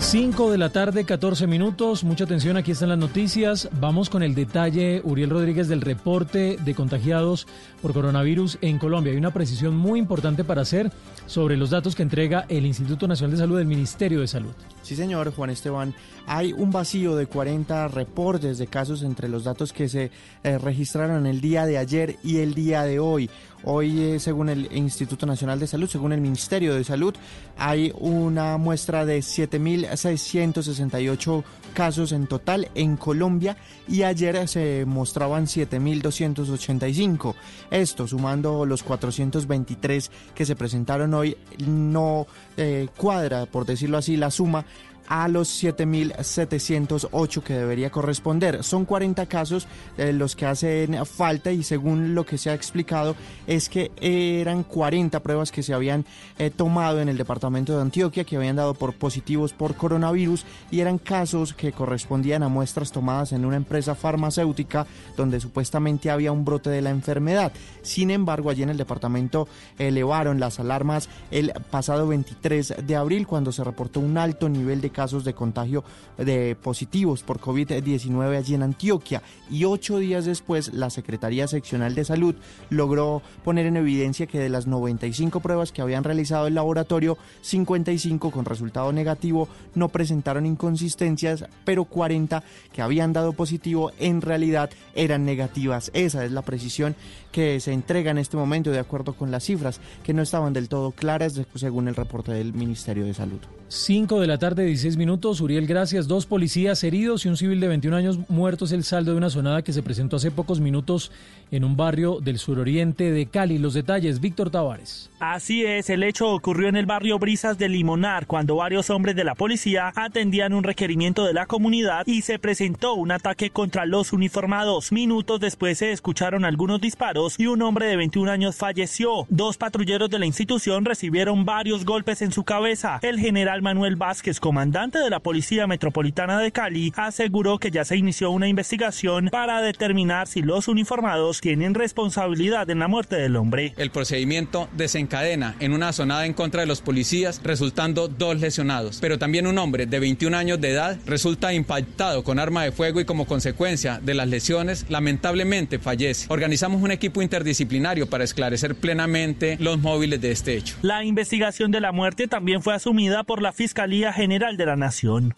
5 de la tarde, 14 minutos. Mucha atención, aquí están las noticias. Vamos con el detalle, Uriel Rodríguez, del reporte de contagiados por coronavirus en Colombia. Hay una precisión muy importante para hacer sobre los datos que entrega el Instituto Nacional de Salud del Ministerio de Salud. Sí, señor Juan Esteban. Hay un vacío de 40 reportes de casos entre los datos que se eh, registraron el día de ayer y el día de hoy. Hoy, eh, según el Instituto Nacional de Salud, según el Ministerio de Salud, hay una muestra de 7.668 casos en total en Colombia y ayer se mostraban 7.285. Esto, sumando los 423 que se presentaron hoy, no eh, cuadra, por decirlo así, la suma a los 7.708 que debería corresponder. Son 40 casos eh, los que hacen falta y según lo que se ha explicado es que eran 40 pruebas que se habían eh, tomado en el departamento de Antioquia que habían dado por positivos por coronavirus y eran casos que correspondían a muestras tomadas en una empresa farmacéutica donde supuestamente había un brote de la enfermedad. Sin embargo, allí en el departamento elevaron las alarmas el pasado 23 de abril cuando se reportó un alto nivel de casos de contagio de positivos por COVID-19 allí en Antioquia y ocho días después la Secretaría Seccional de Salud logró poner en evidencia que de las 95 pruebas que habían realizado el laboratorio, 55 con resultado negativo no presentaron inconsistencias, pero 40 que habían dado positivo en realidad eran negativas. Esa es la precisión que se entrega en este momento de acuerdo con las cifras que no estaban del todo claras según el reporte del Ministerio de Salud. 5 de la tarde, 16 minutos. Uriel, gracias. Dos policías heridos y un civil de 21 años muertos. El saldo de una sonada que se presentó hace pocos minutos en un barrio del suroriente de Cali. Los detalles, Víctor Tavares. Así es, el hecho ocurrió en el barrio Brisas de Limonar, cuando varios hombres de la policía atendían un requerimiento de la comunidad y se presentó un ataque contra los uniformados. Minutos después se escucharon algunos disparos y un hombre de 21 años falleció. Dos patrulleros de la institución recibieron varios golpes en su cabeza. El general Manuel Vázquez, comandante de la Policía Metropolitana de Cali, aseguró que ya se inició una investigación para determinar si los uniformados tienen responsabilidad en la muerte del hombre. El procedimiento desencadena en una sonada en contra de los policías, resultando dos lesionados, pero también un hombre de 21 años de edad resulta impactado con arma de fuego y como consecuencia de las lesiones, lamentablemente fallece. Organizamos un equipo interdisciplinario para esclarecer plenamente los móviles de este hecho. La investigación de la muerte también fue asumida por la Fiscalía General de la Nación.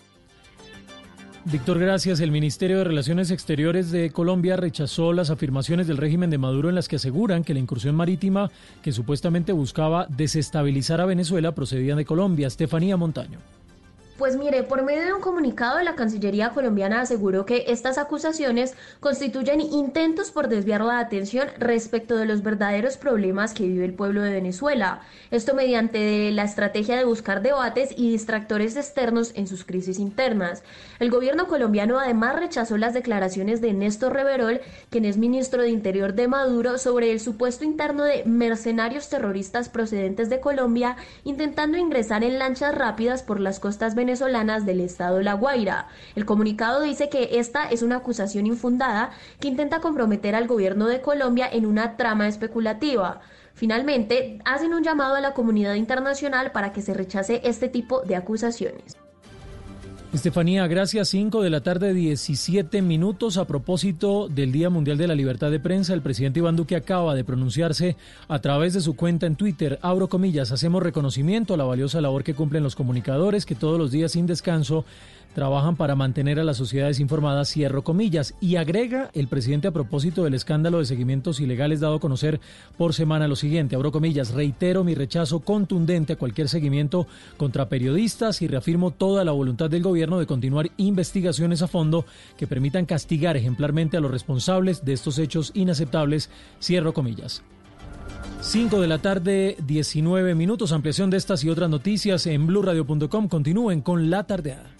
Víctor, gracias. El Ministerio de Relaciones Exteriores de Colombia rechazó las afirmaciones del régimen de Maduro en las que aseguran que la incursión marítima que supuestamente buscaba desestabilizar a Venezuela procedía de Colombia. Estefanía Montaño. Pues mire, por medio de un comunicado, la Cancillería colombiana aseguró que estas acusaciones constituyen intentos por desviar la atención respecto de los verdaderos problemas que vive el pueblo de Venezuela. Esto mediante la estrategia de buscar debates y distractores externos en sus crisis internas. El gobierno colombiano además rechazó las declaraciones de Néstor Reverol, quien es ministro de Interior de Maduro, sobre el supuesto interno de mercenarios terroristas procedentes de Colombia intentando ingresar en lanchas rápidas por las costas venezolanas venezolanas del estado La Guaira. El comunicado dice que esta es una acusación infundada que intenta comprometer al gobierno de Colombia en una trama especulativa. Finalmente, hacen un llamado a la comunidad internacional para que se rechace este tipo de acusaciones. Estefanía, gracias. 5 de la tarde, 17 minutos. A propósito del Día Mundial de la Libertad de Prensa, el presidente Iván Duque acaba de pronunciarse a través de su cuenta en Twitter. Abro comillas, hacemos reconocimiento a la valiosa labor que cumplen los comunicadores que todos los días sin descanso trabajan para mantener a las sociedades informadas, cierro comillas, y agrega el presidente a propósito del escándalo de seguimientos ilegales dado a conocer por semana lo siguiente, abro comillas, reitero mi rechazo contundente a cualquier seguimiento contra periodistas y reafirmo toda la voluntad del gobierno de continuar investigaciones a fondo que permitan castigar ejemplarmente a los responsables de estos hechos inaceptables, cierro comillas. 5 de la tarde, 19 minutos. Ampliación de estas y otras noticias en blurradio.com. Continúen con la tardeada.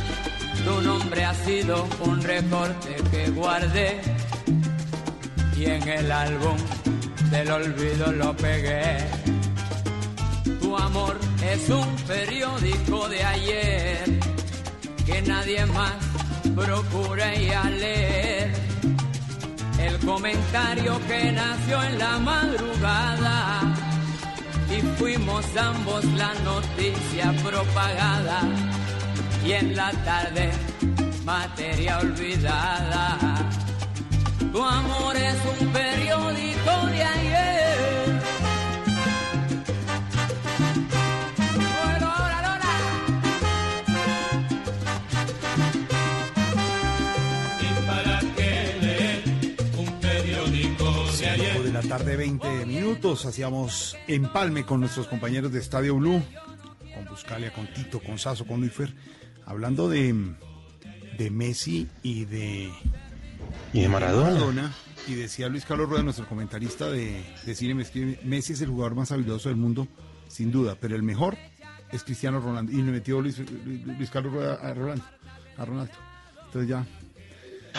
tu nombre ha sido un recorte que guardé y en el álbum del olvido lo pegué. Tu amor es un periódico de ayer que nadie más procura ir a leer. El comentario que nació en la madrugada y fuimos ambos la noticia propagada y en la tarde materia olvidada. Tu amor es un periódico de ayer. Y para que leer un periódico de ayer. de la tarde, 20 minutos. Hacíamos empalme con nuestros compañeros de Estadio Blue, con Buscalia, con Tito, con Saso, con Luifer hablando de, de Messi y de, y de Maradona. Y decía Luis Carlos Rueda, nuestro comentarista de, de cine, Messi es el jugador más habilidoso del mundo, sin duda, pero el mejor es Cristiano Ronaldo. Y me metió Luis, Luis Carlos Rueda a Ronaldo, a Ronaldo. Entonces ya.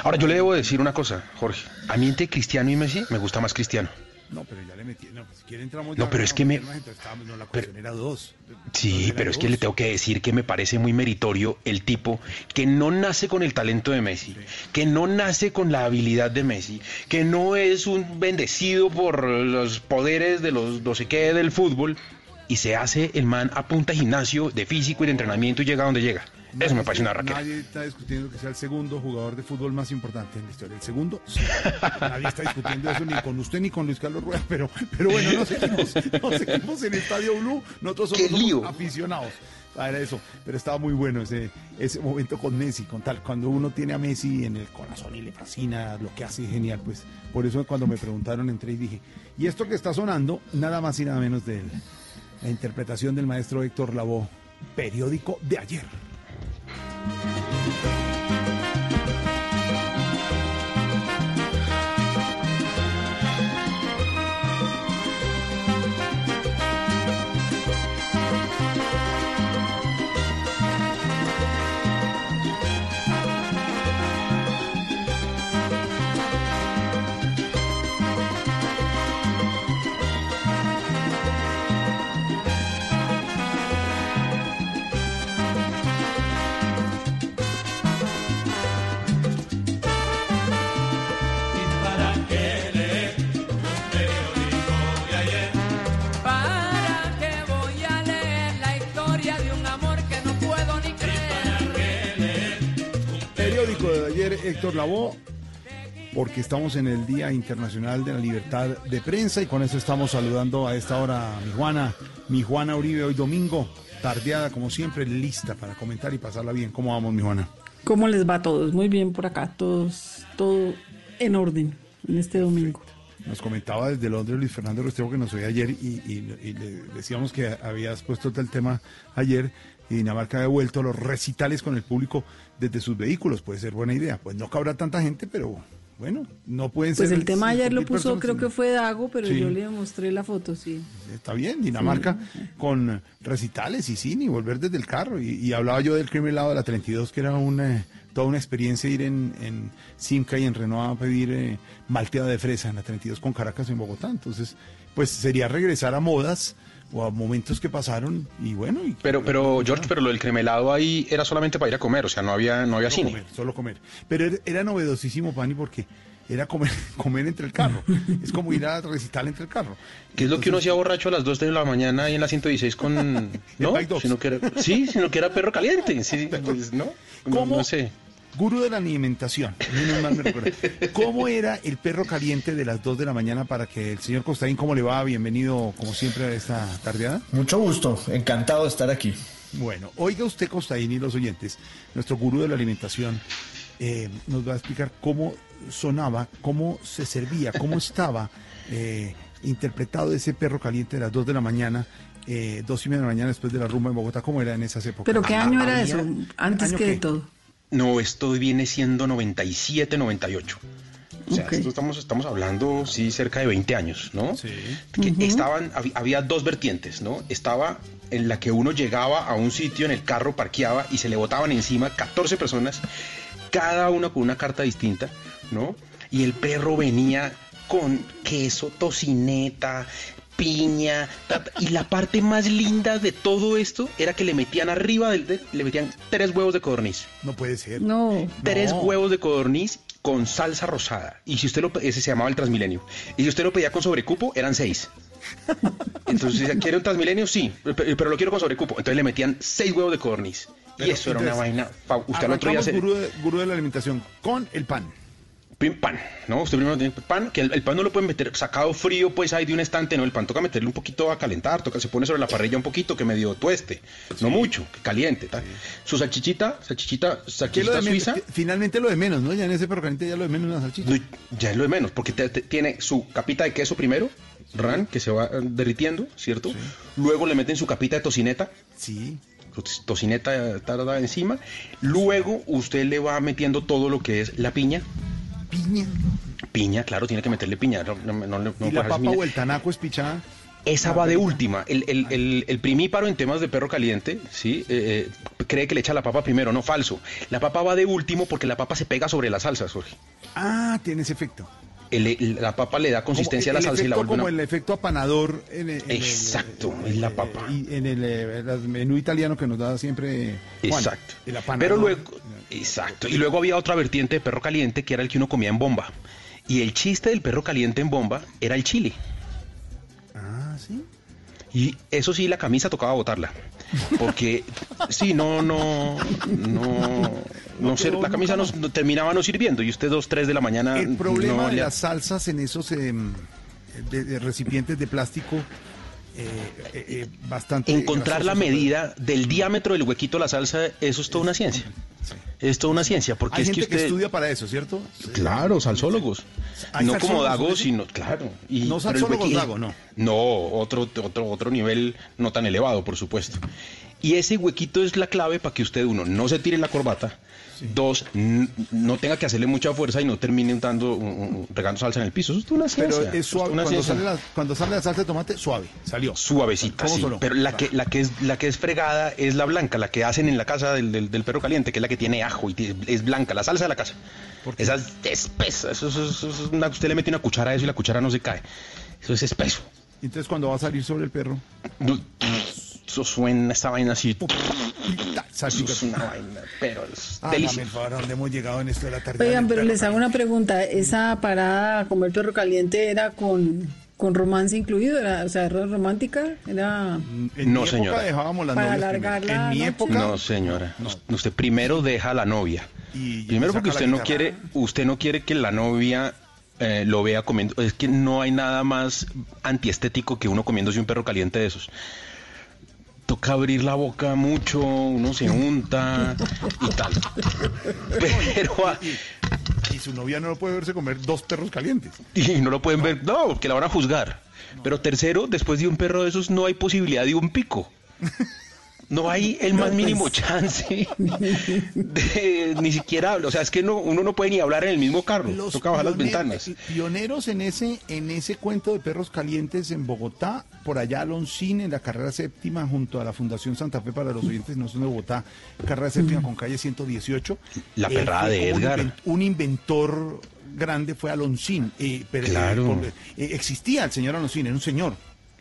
Ahora yo le debo decir una cosa, Jorge. A mí entre Cristiano y Messi me gusta más Cristiano. No, pero ya le metí. No, pues, si quiere entramos No, pero es que me. No, la pero, era dos. Sí, pero es que le tengo que decir que me parece muy meritorio el tipo que no nace con el talento de Messi, que no nace con la habilidad de Messi, que no es un bendecido por los poderes de los no sé qué del fútbol y se hace el man a punta gimnasio, de físico y de entrenamiento y llega donde llega. Eso me parece una raqueta. Nadie está discutiendo que sea el segundo jugador de fútbol más importante en la historia. El segundo, nadie está discutiendo eso ni con usted ni con Luis Carlos Rueda, pero, pero bueno, nos seguimos, nos seguimos en Estadio Blue. Nosotros somos, aficionados a eso. Pero estaba muy bueno ese, ese momento con Messi, con tal. Cuando uno tiene a Messi en el corazón y le fascina lo que hace, genial. Pues por eso cuando me preguntaron entré y dije, y esto que está sonando, nada más y nada menos de la interpretación del maestro Héctor Lavoe, periódico de ayer. Música ayer, Héctor Lavoe, porque estamos en el Día Internacional de la Libertad de Prensa y con eso estamos saludando a esta hora a mi Juana, mi Juana Uribe, hoy domingo, tardeada como siempre, lista para comentar y pasarla bien. ¿Cómo vamos, mi Juana? ¿Cómo les va a todos? Muy bien por acá, todos, todo en orden en este domingo. Nos comentaba desde Londres Luis Fernando Restrepo que nos oía ayer y, le decíamos que habías puesto el tema ayer y Dinamarca ha devuelto los recitales con el público desde sus vehículos. Puede ser buena idea. Pues no cabrá tanta gente, pero bueno, no pueden pues ser. Pues el tema ayer lo puso, creo que fue Dago, pero yo le mostré la foto, sí. Está bien, Dinamarca con recitales y cine y volver desde el carro. Y, hablaba yo del crimen lado de la 32, que era una, toda una experiencia ir en, en Simca y en Renault a pedir eh, malteada de fresa en la 32 con Caracas en Bogotá. Entonces, pues sería regresar a modas o a momentos que pasaron y bueno. pero, pero George, pero lo del cremelado ahí era solamente para ir a comer, o sea, no había, no había solo cine. Comer, solo comer. Pero era, novedosísimo, Pani, porque era comer, <laughs> comer entre el carro. es como ir a recital entre el carro. ¿Qué es lo que uno hacía borracho a las 2 de la mañana ahí en la 116 con... <laughs> ¿No? sino que era, sí, sino que era perro caliente. Sí, <laughs> pues, ¿no? ¿Cómo? no sé. Gurú de la alimentación, ¿Cómo era el perro caliente de las 2 de la mañana para que el señor Costaín, ¿cómo le va? Bienvenido, como siempre, a esta tardeada. Mucho gusto, encantado de estar aquí. Bueno, oiga usted, Costaín y los oyentes, nuestro gurú de la alimentación, eh, nos va a explicar cómo sonaba, cómo se servía, cómo estaba eh, interpretado ese perro caliente de las 2 de la mañana eh, dos y media de la mañana después de la rumba en Bogotá, ¿cómo era en esas épocas? ¿Pero qué año era eso? Antes que de todo. No, esto viene siendo 97, 98. O sea, esto estamos, estamos hablando, sí, cerca de 20 años, ¿no? Sí. estaban, había dos vertientes, ¿no? Estaba en la que uno llegaba a un sitio en el carro, parqueaba y se le botaban encima 14 personas, cada una con una carta distinta, ¿no? Y el perro venía con queso, tocineta, piña. Y la parte más linda de todo esto era que le metían arriba del, le metían tres huevos de codorniz. No puede ser. No. Tres huevos de codorniz con salsa rosada. Y si usted lo ese se llamaba el Transmilenio. Y si usted lo pedía con sobrecupo, eran seis. Entonces, ¿quiere un Transmilenio? Sí, pero lo quiero con sobrecupo. Entonces le metían seis huevos de codorniz. y eso era una vaina. Usted al otro día se... gurú de la alimentación con el pan pan, ¿no? Usted primero tiene pan, que el, pan no lo puede meter sacado frío, pues ahí de un estante, ¿no? El pan toca meterle un poquito a calentar, toca, se pone sobre la parrilla un poquito, que medio tueste, no mucho, que caliente, tal. Su salchichita, salchichita, salchichita suiza. finalmente lo de menos, ¿no? Ya en ese perro ya lo de menos una salchicha. ya es lo de menos, porque tiene su capita de queso primero, ran, que se va eh, derritiendo, ¿cierto? Luego le meten su capita de tocineta. Sí tocineta tarda encima. Luego usted le va metiendo todo lo que es la piña, piña. Piña, claro, tiene que meterle piña. ¿Y la papa o el tanaco es pichada? Esa va de última. El, el, el, primíparo en temas de perro caliente, ¿sí? Eh, eh, cree que le echa la papa primero, no falso. La papa va de último porque la papa se pega sobre la salsa, Jorge. Ah, tiene ese efecto. La papa le da consistencia a la salsa y la vuelve como el efecto apanador en el, exacto en la papa y en el, menú italiano que nos da siempre exacto pero luego Exacto. Y luego había otra vertiente de perro caliente que era el que uno comía en bomba. Y el chiste del perro caliente en bomba era el chile. Ah, sí. Y eso sí, la camisa tocaba botarla. Porque, sí, no, no, no, no, sé, la camisa no, terminaba no sirviendo y usted dos, tres de la mañana... El problema de las salsas en esos em, recipientes de plástico eh, eh, eh, bastante. Encontrar la medida del diámetro del huequito de la salsa, eso es toda una ciencia. Es toda una ciencia, porque Hay es gente que usted... estudia para eso, ¿cierto? Claro, salsólogos. No como Dago, sino, claro. Y, no salsólogos Dago, no. No, otro, otro, otro nivel no tan elevado, por supuesto. Y ese huequito es la clave para que usted, uno, no se tire la corbata, Dos, no tenga que hacerle mucha fuerza y no termine untando, regando salsa en el piso. Eso es una ciencia. Pero es suave. Cuando sale, la, cuando, sale la, salsa de tomate, suave, salió. Suavecita, sí. Pero la que, la, que es, la que es fregada es la blanca, la que hacen en la casa del, del, perro caliente, que es la que tiene ajo y es blanca, la salsa de la casa. Esa es espesa. Eso, usted le mete una cuchara a eso y la cuchara no se cae. Eso es espeso. Entonces, cuando va a salir sobre el perro. Eso suena esta vaina así. es una vaina, pero es delicioso. ¿dónde hemos llegado en esto de la tarde? Oigan, pero les hago una pregunta. ¿Esa parada a comer perro caliente era con, con romance incluido, era, o sea, era romántica, era... En no, señora. dejábamos las Para alargarla. En mi época... No, señora. Usted primero deja a la novia. Y primero porque usted no quiere, usted no quiere que la novia eh, lo vea comiendo. Es que no hay nada más antiestético que uno comiéndose un perro caliente de esos toca abrir la boca mucho, uno se unta y tal. Pero y, su novia no lo puede verse comer dos perros calientes. Y no lo pueden ver, no, que la van a juzgar. Pero tercero, después de un perro de esos no hay posibilidad de un pico. No hay el más mínimo pues. chance <laughs> de, ni siquiera, o sea, es que no, uno no puede ni hablar en el mismo carro, los toca bajar las ventanas. Pioneros en ese, en ese cuento de perros calientes en Bogotá, por allá Alonsín, en la carrera séptima, junto a la Fundación Santa Fe para los oyentes no son de Bogotá, carrera séptima con calle 118. La perrada de Edgar. Un, inventor grande fue Alonsín. Eh, pero, claro. Eh, existía el señor Alonsín, era un señor.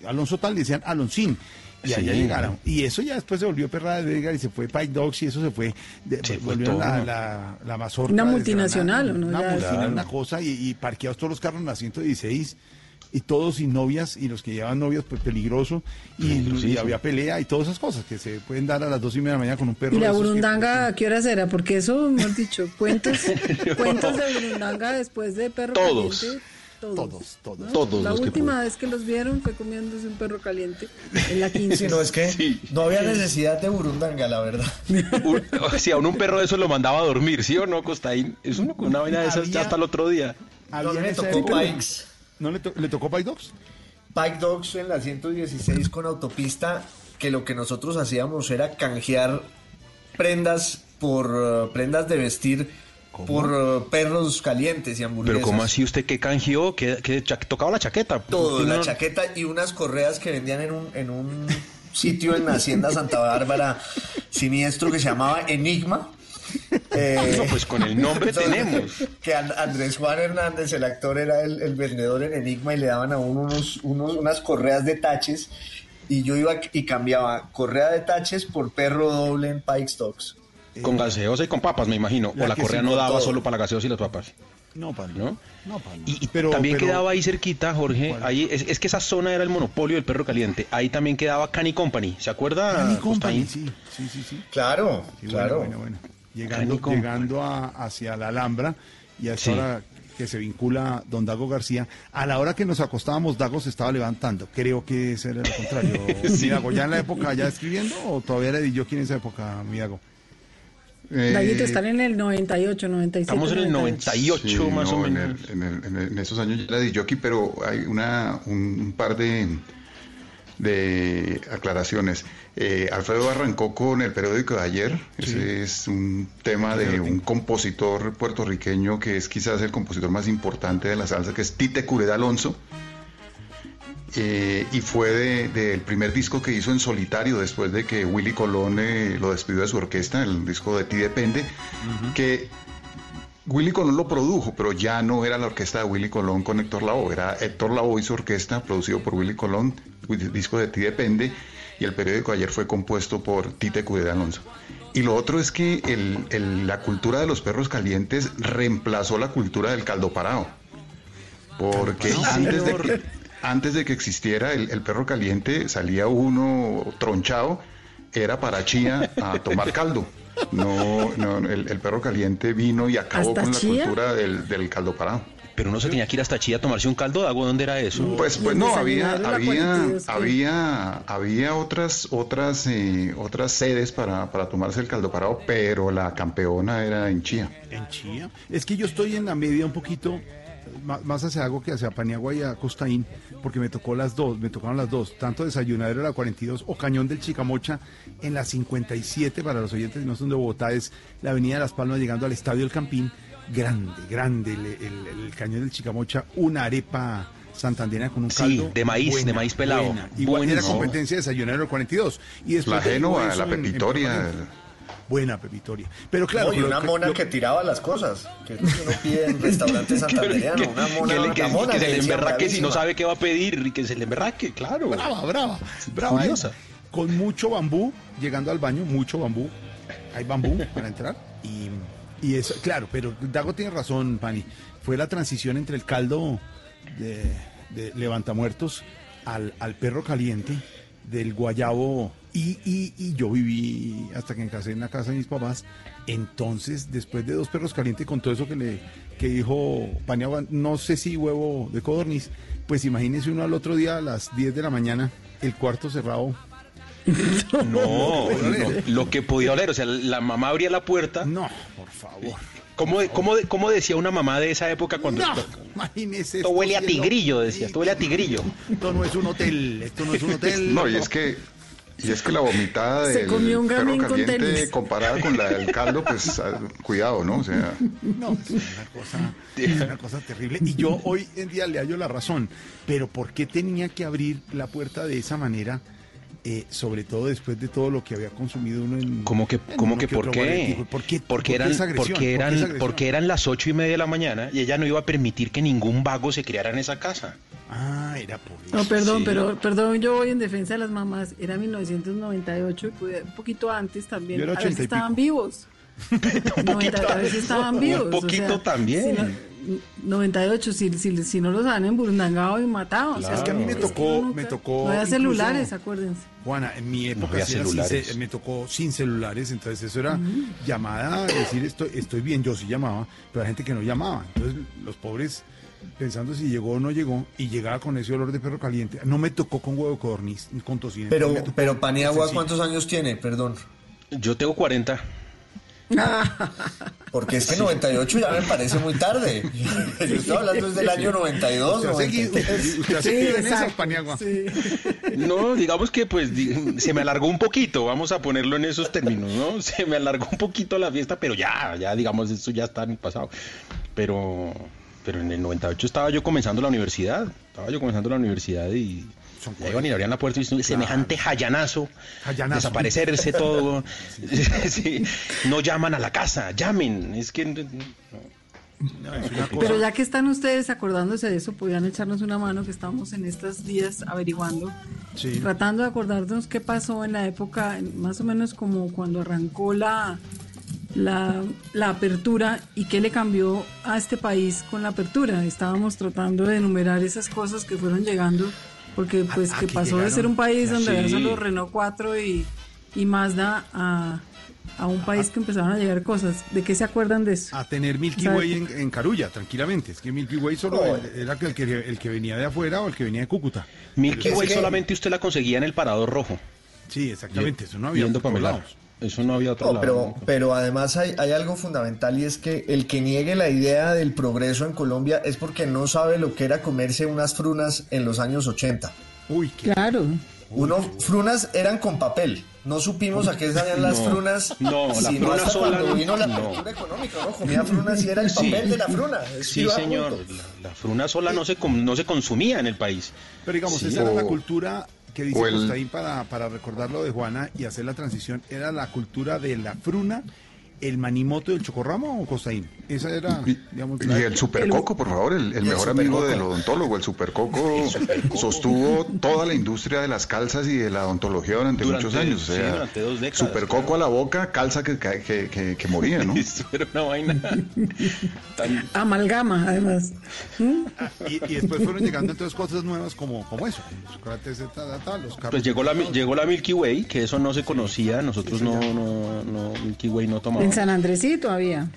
Alonso tal decían Alonsín y allá llegaron. Y eso ya después se volvió Perra de Edgar y se fue Pike Dogs y eso se fue, volvió la, la, la, mazorca. Una multinacional, una, una, multinacional, una cosa, y, y, parqueados todos los carros en la 116 y todos sin novias y los que llevan novias pues peligroso y, había pelea y todas esas cosas que se pueden dar a las dos y media de la mañana con un perro. ¿Y la burundanga a qué hora será? Porque eso, hemos dicho, cuentos, <laughs> cuentos de burundanga después de perro todos. Todos, todos. todos. La última vez que los vieron fue comiéndose un perro caliente en la 15. Sí, no, es que no había necesidad de burundanga, la verdad. si a uno un perro de eso lo mandaba a dormir, ¿sí o no, Costaín? Es uno con una vaina de esas hasta el otro día. No le tocó Pikes. ¿No le, le tocó Pike Dogs? Pike Dogs en la 116 con autopista, que lo que nosotros hacíamos era canjear prendas por uh, prendas de vestir por uh, perros calientes y hamburguesas. Pero ¿cómo así usted qué canjeó? ¿Qué, tocaba la chaqueta? Todo, la chaqueta y unas correas que vendían en un, en un sitio en Hacienda Santa Bárbara siniestro que se llamaba Enigma. Eh, pues con el nombre tenemos. Que Andrés Juan Hernández, el actor, era el, vendedor en Enigma y le daban a uno unos, unos, unas correas de taches y yo iba y cambiaba correa de taches por perro doble en Pike Stocks. Con gaseosa y con papas, me imagino. o la correa no daba solo para la gaseosa y las papas. No, pan. ¿No? no Y, pero, también quedaba ahí cerquita, Jorge. Ahí es, que esa zona era el monopolio del perro caliente. Ahí también quedaba Cani Company. ¿Se acuerda? Cani Company, sí, sí, sí, Claro, claro. Bueno, bueno, Llegando, llegando hacia la Alhambra y hasta ahora que se vincula don Dago García. A la hora que nos acostábamos, Dago se estaba levantando. Creo que ese era lo contrario. <laughs> sí. Dago, ¿ya en la época ya escribiendo o todavía le di yo quién en esa época, mi Dago? Eh, están en el 98, 97. Estamos en el 98 más o menos. En, esos años ya la di jockey, pero hay una, un, par de, de aclaraciones. Eh, Alfredo arrancó con el periódico de ayer. Ese es un tema de un compositor puertorriqueño que es quizás el compositor más importante de la salsa, que es Tite Cureda Alonso. Eh, y fue del de, primer disco que hizo en solitario después de que Willy Colón eh, lo despidió de su orquesta, el disco de Ti Depende, que Willy Colón lo produjo, pero ya no era la orquesta de Willy Colón con Héctor Lavoe, era Héctor Lavoe y su orquesta, producido por Willy Colón, el disco de Ti Depende, y el periódico ayer fue compuesto por Tite Cudé Alonso. Y lo otro es que la cultura de los perros calientes reemplazó la cultura del caldo parado. Porque antes de que antes de que existiera el, perro caliente, salía uno tronchado, era para Chía a tomar caldo. No, no el, perro caliente vino y acabó con la cultura del, caldo parado. Pero uno se tenía que ir hasta Chía a tomarse un caldo de agua, ¿dónde era eso? Pues, pues no, había, había, había, había otras, otras, eh, otras sedes para, para tomarse el caldo parado, pero la campeona era en Chía. ¿En Chía? Es que yo estoy en la media un poquito más hacia algo que hacia Paniagua y a Costaín, porque me tocó las dos, me tocaron las dos, tanto Desayunadero la 42 o Cañón del Chicamocha en la 57, para los oyentes no son de Bogotá, es la Avenida de Las Palmas llegando al Estadio El Campín, grande, grande el, Cañón del Chicamocha, una arepa santandina con un caldo. Sí, de maíz, de maíz pelado. Igual era competencia de Desayunadero 42. Y después la Génova, la Pepitoria buena pepitoria. Pero claro. y una mona que tiraba las cosas, que es lo que uno pide en <laughs> restaurantes santandereanos. Una mona, que, mona que, se le emberraque si no sabe qué va a pedir y que se le emberraque, claro. Brava, brava. brava ¿eh? Con mucho bambú, llegando al baño, mucho bambú. Hay bambú para entrar. Y, y eso, claro, pero Dago tiene razón, Pani. Fue la transición entre el caldo de de levantamuertos al, al perro caliente del guayabo y, y, y, yo viví hasta que encasé en la casa de mis papás. Entonces, después de dos perros calientes, con todo eso que le que dijo Paniagua, no sé si huevo de codorniz, pues imagínese uno al otro día a las 10 de la mañana, el cuarto cerrado. <laughs> No, lo que podía oler, o sea, la mamá abría la puerta. No, por favor. ¿Cómo, cómo, cómo decía una mamá de esa época cuando... No, imagínese. Esto huele a tigrillo, decía, esto huele a tigrillo. <laughs> Esto no es un hotel, esto no es un hotel. No, y es que y es que la vomitada del perro caliente comparada con la del caldo, pues <laughs> ah, cuidado, ¿no? O sea... No, es una, cosa, es una cosa terrible. Y yo hoy en día le hallo la razón. Pero ¿por qué tenía que abrir la puerta de esa manera? Eh, sobre todo después de todo lo que había consumido uno en... ¿Cómo que, cómo que por qué? ¿Por qué? Porque eran, porque eran, porque eran las ocho y media de la mañana y ella no iba a permitir que ningún vago se criara en esa casa. Ah, era por eso. No, perdón, pero perdón, yo voy en defensa de las mamás. Era 1998 y un poquito antes también. A veces estaban vivos. <laughs> un poquito, a veces estaban vivos. Un poquito también. 98, si, si, si, no los han emburundangado y matado. O sea, es que a mí me tocó, me tocó. No había celulares, acuérdense. Juana, en mi época celulares. me tocó sin celulares, entonces eso era llamada, decir estoy, estoy bien, yo sí llamaba, pero hay gente que no llamaba. Entonces los pobres pensando si llegó o no llegó y llegaba con ese olor de perro caliente. No me tocó con huevo codorniz, con tocino. Pero, pero Paniagua, ¿cuántos años tiene? Perdón. Yo tengo 40. <laughs> Porque es que 98 ya me parece muy tarde. <laughs> Yo estoy hablando desde el año 92. No, digamos que pues se me alargó un poquito, vamos a ponerlo en esos términos, ¿no? Se me alargó un poquito la fiesta, pero ya, ya digamos, esto ya está en el pasado. Pero, pero en el 98 estaba yo comenzando la universidad, estaba yo comenzando la universidad y ya iban y abrían la puerta y semejante jayanazo, desaparecerse <laughs> todo. <laughs> no llaman a la casa, llamen. Es que. Pero ya que están ustedes acordándose de eso, podían echarnos una mano que estamos en estos días averiguando, tratando de acordarnos qué pasó en la época, más o menos como cuando arrancó la, la, la, apertura y qué le cambió a este país con la apertura. Estábamos tratando de enumerar esas cosas que fueron llegando porque pues que pasó de ser un país donde había solo Renault 4 y, y Mazda a, a un país que empezaron a llegar cosas. ¿De qué se acuerdan de eso? A tener Milky Way en, en, Carulla, tranquilamente. Es que Milky Way solo era el que, el que venía de afuera o el que venía de Cúcuta. Milky Way solamente usted la conseguía en el parador rojo. Sí, exactamente. Eso no había en lados. Eso no había otro lado. Pero, pero además hay, hay, algo fundamental y es que el que niegue la idea del progreso en Colombia es porque no sabe lo que era comerse unas frunas en los años 80. Uy, claro. Uno, frunas eran con papel. No supimos a qué salían las frunas. No, la fruna sola. Cuando vino la apertura económica, ¿no? Comía frunas y era el papel de la fruna. Sí, señor. La, fruna sola no se, no se consumía en el país. Pero digamos, esa era la cultura que dice Costaín para, para recordar lo de Juana y hacer la transición, era la cultura de la fruna el manimoto del chocorramo o Costaín? Esa era, digamos, Y el supercoco, por favor, el, mejor amigo del odontólogo. <laughs> El supercoco, sostuvo toda la industria de las calzas y de la odontología durante, muchos años. O sea, supercoco a la boca, calza que, que, que, moría, ¿no? <laughs> era una vaina. <laughs> Amalgama, además. y, después fueron llegando entonces cosas nuevas como, como eso. Los pues llegó la, llegó la Milky Way, que eso no se conocía. Nosotros no, no, no, Milky Way no tomamos en San Andresito todavía.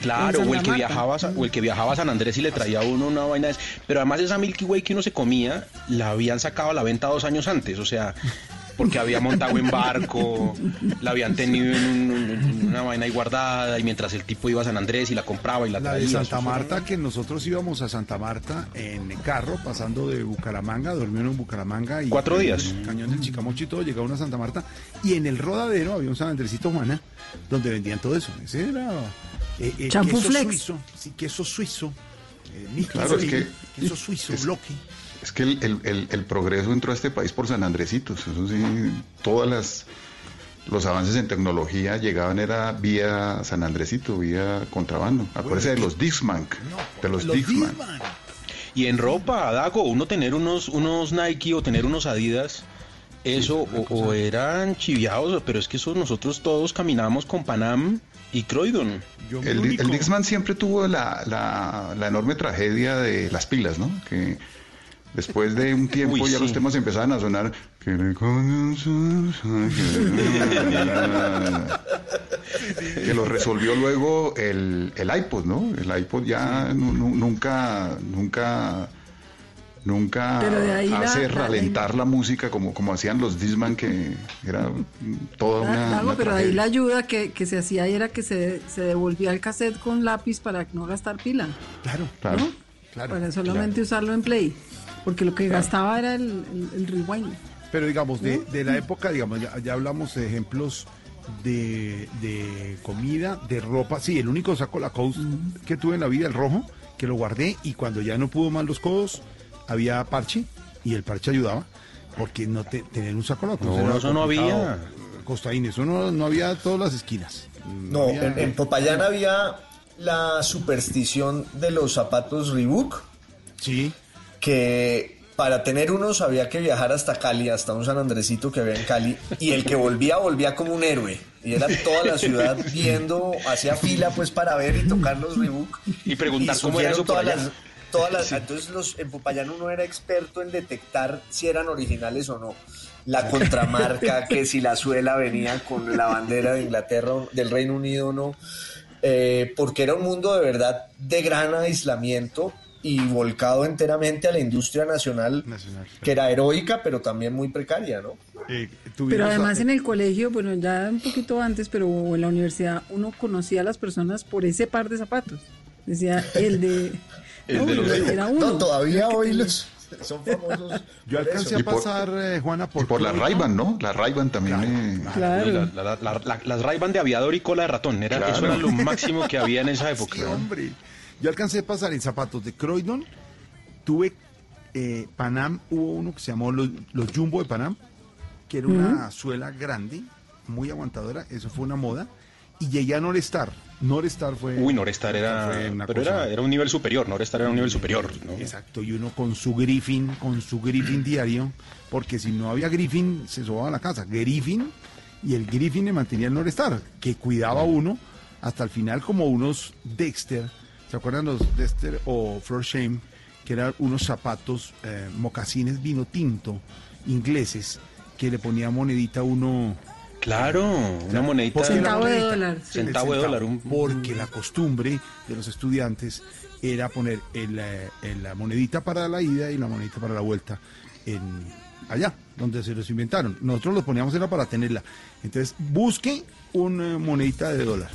Claro, o el, que viajaba, o el que viajaba a San Andrés y le traía a uno una vaina. De... Pero además esa Milky Way que uno se comía, la habían sacado a la venta dos años antes. O sea, porque había montado en barco, la habían tenido en, una vaina ahí guardada y mientras el tipo iba a San Andrés y la compraba y la, traía. La de Santa Marta, que nosotros íbamos a Santa Marta en carro, pasando de Bucaramanga, durmieron en Bucaramanga. y Cuatro días. En el cañón del Chicamocho y todo, llegaba a Santa Marta. Y en el rodadero había un San Andresito Juana, donde vendían todo eso. Ese era... Eh, eh queso suizo, sí, queso suizo. Eh, claro, es que... Queso suizo, bloque. Es que el, progreso entró a este país por San Andresitos. Eso sí, todas las los avances en tecnología llegaban era vía San Andresito, vía contrabando. Acuérdese de los Dixman, de los, Dixman. Y en ropa, Dago, uno tener unos, unos Nike o tener unos Adidas, eso o, eran chiviados, pero es que eso nosotros todos caminamos con Panam y Croydon. El, el Dixman siempre tuvo la, la, la, enorme tragedia de las pilas, ¿no? Que Después de un tiempo ya los temas empezaban a sonar. que <laughs> lo resolvió luego el, el iPod, ¿no? El iPod ya nunca, nunca nunca hace ralentar la, música como, como hacían los Disman, que era toda una. pero ahí la ayuda que, se hacía era que se, se, devolvía el cassette con lápiz para no gastar pila. Claro, claro. para solamente usarlo en play. Porque lo que gastaba era el, rewind. Pero digamos, de, de la época, digamos, ya, hablamos de ejemplos de, de, comida, de ropa. Sí, el único saco la coast que tuve en la vida, el rojo, que lo guardé y cuando ya no pudo más los codos, había parche y el parche ayudaba porque no te, tener un saco la No, eso no había. Costaín, eso no, no había todas las esquinas. No, en, Popayán había la superstición de los zapatos Reebok. Sí. Que para tener unos había que viajar hasta Cali, hasta un San Andresito que había en Cali, y el que volvía, volvía como un héroe. Y era toda la ciudad viendo, hacía fila pues para ver y tocar los Reebok. Y preguntar cómo era eso todas las, <laughs> entonces los, en Popayán uno era experto en detectar si eran originales o no. La contramarca, <laughs> que si la suela venía con la bandera de Inglaterra, del Reino Unido o no. Eh, porque era un mundo de verdad de gran aislamiento y volcado enteramente a la industria nacional, que era heroica, pero también muy precaria, ¿no? Eh, pero además en el colegio, bueno, ya un poquito antes, pero en la universidad uno conocía a las personas por ese par de zapatos. Decía, el de no, todavía hoy los son famosos. <laughs> Yo alcancé a pasar, eh, Juana, por, por la Rayban, ¿no? La Rayban también. Claro. las Rayban de aviador y cola de ratón. Era, Eso era lo <laughs> máximo que había en esa época. hombre. Yo alcancé a pasar en zapatos de Croydon. Tuve eh, Panam, hubo uno que se llamó los, Jumbo de Panam, que era una suela grande, muy aguantadora. Eso fue una moda. Y llegué a Norestar Norestar fue. Uy, Norestar era. pero era, era, un nivel superior. Norestar era un nivel superior. Exacto. Y uno con su Griffin, con su Griffin diario. Porque si no había Griffin, se sobaba la casa. Griffin. Y el Griffin le mantenía el Norestar, que cuidaba uno hasta el final, como unos Dexter. ¿Se acuerdan los Dexter o Floor Shame? Que eran unos zapatos, eh, mocasines vino tinto, ingleses, que le ponía monedita uno Claro, una monedita. Centavo de dólar. Centavo de dólar. Porque la costumbre de los estudiantes era poner el, eh, la monedita para la ida y la monedita para la vuelta en allá, donde se los inventaron. Nosotros los poníamos era para tenerla. Entonces, busque una monedita de dólar.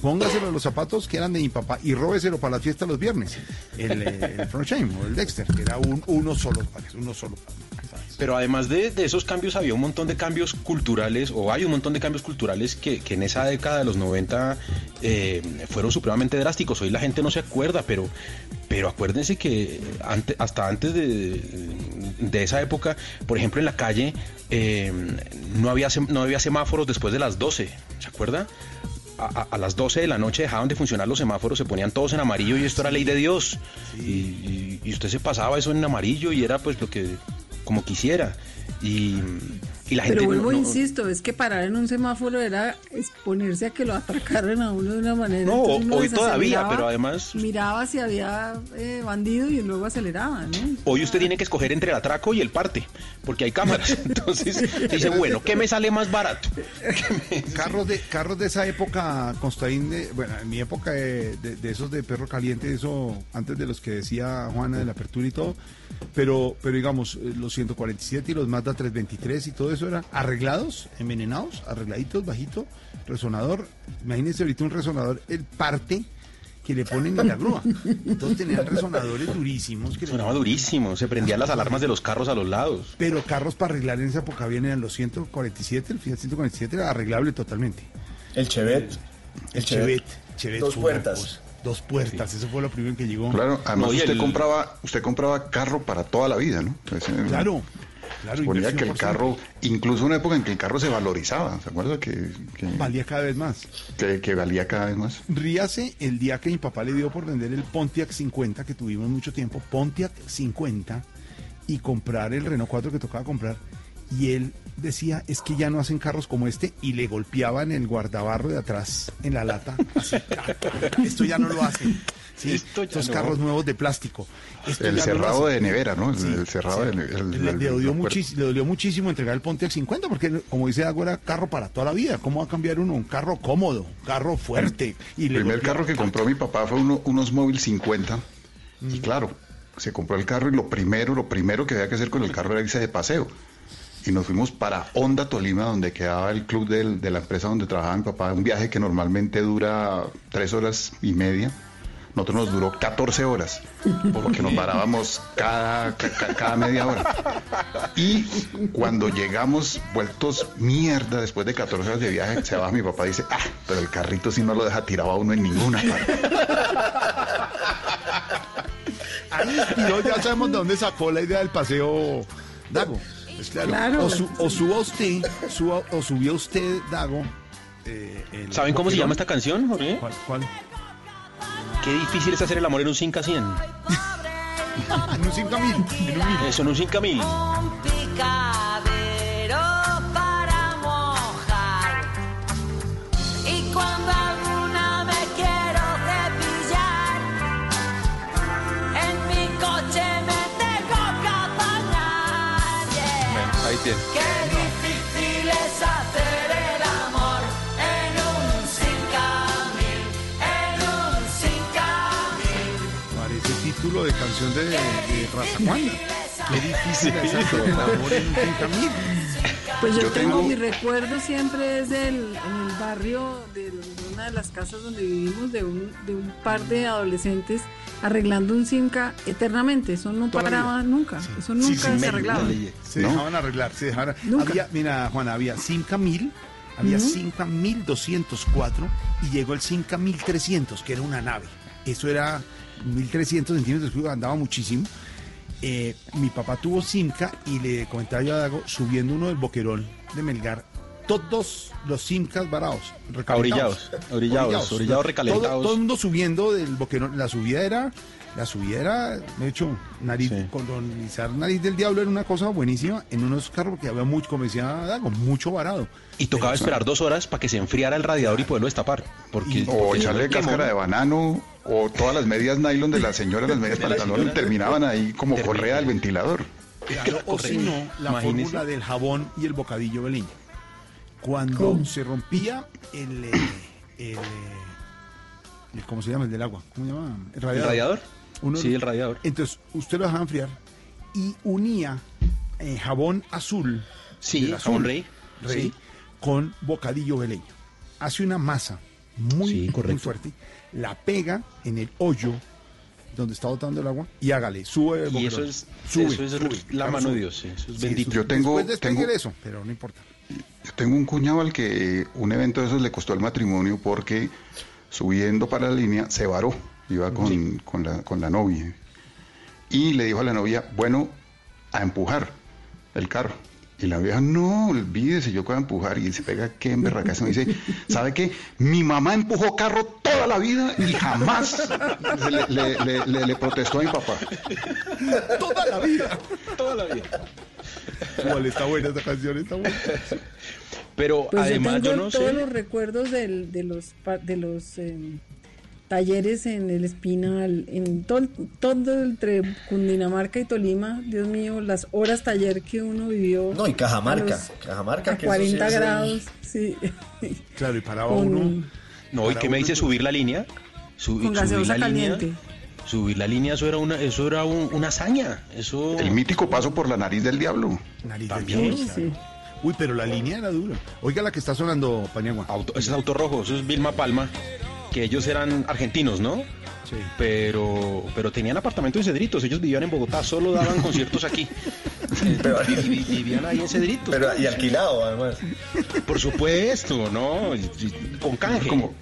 Póngaselo a los zapatos que eran de mi papá y róbeselo para la fiesta los viernes. El, eh, el Front o el Dexter, que era un, uno solo, uno solo. Pero además de, esos cambios había un montón de cambios culturales, o hay un montón de cambios culturales que, en esa década de los 90 eh, fueron supremamente drásticos. Hoy la gente no se acuerda, pero, pero acuérdense que hasta antes de, esa época, por ejemplo en la calle, eh, no, había, no había semáforos después de las 12, ¿se acuerda? A, las 12 de la noche dejaban de funcionar los semáforos, se ponían todos en amarillo y esto era ley de Dios. y, usted se pasaba eso en amarillo y era pues lo que como quisiera. Y, y la gente. Pero vuelvo, insisto, es que parar en un semáforo era exponerse a que lo atracaran a uno de una manera. No, hoy todavía, pero además. Miraba si había eh, bandido y luego aceleraba, ¿no? Hoy usted tiene que escoger entre el atraco y el parte, porque hay cámaras. <laughs> Entonces dice, bueno, ¿qué me sale más barato? carros, de, carros de esa época, Constaín, de, bueno, en mi época de, de esos de perro caliente, eso antes de los que decía Juana de la apertura y todo pero, pero digamos, eh, los 147 y los Mazda 323 y todo eso eran arreglados, envenenados, arregladitos, bajito, resonador. Imagínense ahorita un resonador, el parte que le ponen en la grúa. Entonces tenían resonadores durísimos. Que Sonaba durísimo, se prendían las alarmas de los carros a los lados. Pero carros para arreglar en esa época vienen los 147, el Fiat 147 era arreglable totalmente. El Chevet. El, Chevet. Dos puertas dos puertas, eso fue lo primero que llegó. Claro, además usted compraba, usted compraba carro para toda la vida, ¿no? Claro. Claro, Suponía que el carro, incluso una época en que el carro se valorizaba, ¿se acuerda? Que, valía cada vez más. Que, valía cada vez más. Ríase el día que mi papá le dio por vender el Pontiac 50, que tuvimos mucho tiempo, Pontiac 50, y comprar el Renault 4 que tocaba comprar, y él decía, es que ya no hacen carros como este y le golpeaban el guardabarro de atrás en la lata. <laughs> Esto ya no lo hacen. Estos carros nuevos de plástico. el cerrado de nevera, ¿no? El, cerrado de nevera. Le, dolió le, dolió muchísimo entregar el Pontiac 50 porque, como dice Dago, era carro para toda la vida. ¿Cómo va a cambiar uno? Un carro cómodo, un carro fuerte. Y el primer carro que compró mi papá fue uno, unos Móvil 50. Y claro, se compró el carro y lo primero, lo primero que había que hacer con el carro era irse de paseo y nos fuimos para Honda, Tolima, donde quedaba el club de la empresa donde trabajaba mi papá, un viaje que normalmente dura tres horas y media. Nosotros nos duró 14 horas, porque nos parábamos cada, cada, media hora. Y cuando llegamos vueltos mierda, después de 14 horas de viaje, se va mi papá y dice, ah, pero el carrito sí no lo deja tirado a uno en ninguna parte. Ahí ya sabemos de dónde sacó la idea del paseo Dago. Pues claro. O, su, o suba usted, o subió usted, Dago. Eh, ¿Saben cómo se llama esta canción, Jorge? ¿Cuál? ¿Cuál? Qué difícil es hacer el amor en un 5 a 100. en un 5 a 1000. En un 1000. Eso, en un 5 a canción de, de Raza Juana. Qué difícil es hacer el amor en un sin Pues yo, tengo, mi recuerdo siempre es del, en el barrio de una de las casas donde vivimos de un, de un par de adolescentes arreglando un Simca eternamente. Eso no paraba nunca. Eso nunca se arreglaba. Se dejaban arreglar. Se dejaban... Había, mira, Juana, había Simca 1000, había Simca 1204 y llegó el Simca 1300, que era una nave. Eso era 1300 centímetros, andaba muchísimo. Eh, mi papá tuvo Simca y le comentaba yo a Dago subiendo uno del boquerón de Melgar todos los Simcas varados. Orillados, orillados, orillados, recalentados. Todo, el mundo subiendo del boquerón. La subida era, la subida era, de hecho, nariz, colonizar nariz del diablo era una cosa buenísima en unos carros que había mucho, como decía Dago, mucho varado. Y tocaba esperar dos horas para que se enfriara el radiador y poderlo destapar. Porque, o echarle cáscara de banano o todas las medias nylon de la señora, las medias pantalón terminaban ahí como correa del ventilador. o si no, la fórmula del jabón y el bocadillo beliño cuando se rompía el, eh, eh, el, ¿Cómo se llama? El del agua. ¿Cómo se llama? El radiador. sí, el radiador. Entonces, usted lo dejaba enfriar y unía eh, jabón azul. Sí, jabón rey. Rey. Con bocadillo veleño. Hace una masa muy, muy fuerte. La pega en el hoyo donde está botando el agua y hágale, sube el Y eso es, sube, eso es la mano de Dios, eso es bendito. yo tengo, tengo eso, pero no importa. Yo tengo un cuñado al que un evento de esos le costó el matrimonio porque subiendo para la línea se varó, iba con, con, la, con la novia. Y le dijo a la novia, bueno, a empujar el carro. Y la vieja, no, olvídese, yo puedo empujar. Y se pega que en me dice, ¿sabe qué? Mi mamá empujó carro toda la vida y jamás le, le protestó a mi papá. Toda la vida. Toda la vida está buena esta canción, está buena. Pero pues además yo, no todos los recuerdos del, de los de los em, talleres en el Espinal, en todo, todo entre Cundinamarca y Tolima, Dios mío, las horas taller que uno vivió. No, y Cajamarca, Cajamarca a 40 grados, sí. Claro, y paraba <laughs> uno. No, ¿y qué me dice subir la línea? con gaseosa caliente. Subir la línea, eso era una, eso era una hazaña. Eso... El mítico paso por la nariz del diablo. Nariz del diablo. Sí. Uy, pero la línea era dura. Oiga la que está sonando, Paniagua. ese es Auto Rojo, eso es Vilma Palma, que ellos eran argentinos, ¿no? Sí. Pero, pero tenían apartamentos en Cedritos, ellos vivían en Bogotá, solo daban conciertos aquí. <laughs> <laughs> pero, vivían ahí en Cedritos. Pero, y alquilado, además. Por supuesto, ¿no? Con canje. Como,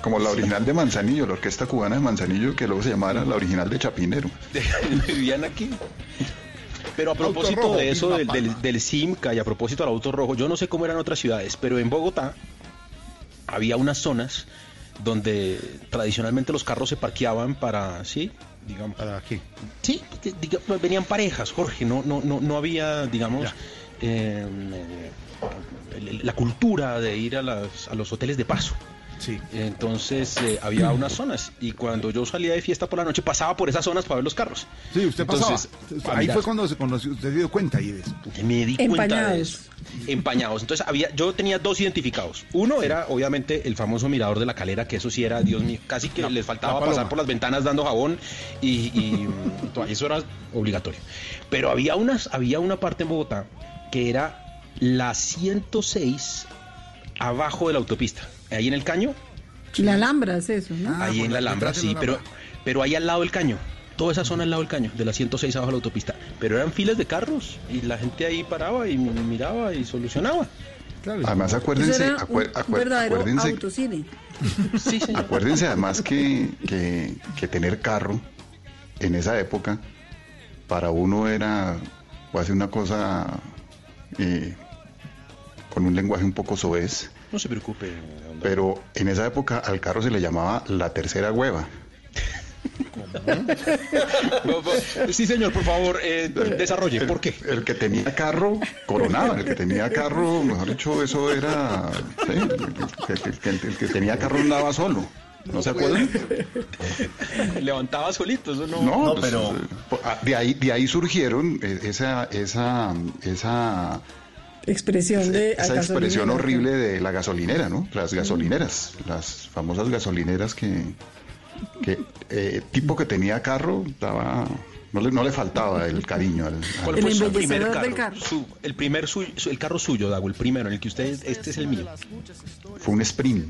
como la original de Manzanillo, la orquesta cubana de Manzanillo, que luego se llamara la original de Chapinero. <laughs> Vivían aquí. Pero a propósito de eso, del, del, Simca y a propósito del auto rojo, yo no sé cómo eran otras ciudades, pero en Bogotá había unas zonas donde tradicionalmente los carros se parqueaban para, ¿sí? Digamos. ¿Para qué? Sí, venían parejas, Jorge, no, no, no, no había, digamos, eh, la cultura de ir a, las, a los hoteles de paso. Sí. Entonces eh, había <clears throat> unas zonas y cuando yo salía de fiesta por la noche pasaba por esas zonas para ver los carros. Sí, usted Entonces, pasaba. Ahí fue cuando se conoció, usted se dio cuenta y de eso. Me di cuenta de eso. Empañados. Entonces había, yo tenía dos identificados. Uno era obviamente el famoso mirador de la calera, que eso sí era, Dios mío, casi que les faltaba pasar por las ventanas dando jabón y, y, <laughs> eso era obligatorio. Pero había unas, había una parte en Bogotá que era la 106 abajo de la autopista, ahí en el caño. La Alhambra es eso, ¿no? ahí en la Alhambra, sí, pero, pero ahí al lado del caño toda esa zona al lado del caño, de la 106 abajo de la autopista. Pero eran filas de carros y la gente ahí paraba y miraba y solucionaba. Además, acuérdense, acuérdense, <laughs> acuérdense además que, que, tener carro en esa época para uno era o hace una cosa eh, con un lenguaje un poco soez. No se preocupe. Pero en esa época al carro se le llamaba la tercera hueva. <laughs> sí, señor, por favor, eh, desarrolle. ¿Por qué? El que tenía carro coronaba, el que tenía carro, mejor dicho, eso era. el, que tenía carro andaba solo. ¿No se acuerdan? Levantaba solito, eso no. No, pues, pero. Eh, ah, de ahí, de ahí surgieron eh, esa, esa, esa expresión de esa expresión horrible de la gasolinera, ¿no? Las gasolineras, las famosas gasolineras que que eh, tipo que tenía carro daba no le, no le faltaba el <laughs> cariño al, el primer carro, el primer el carro suyo Dago el primero en el que usted este es el mío. Fue un sprint.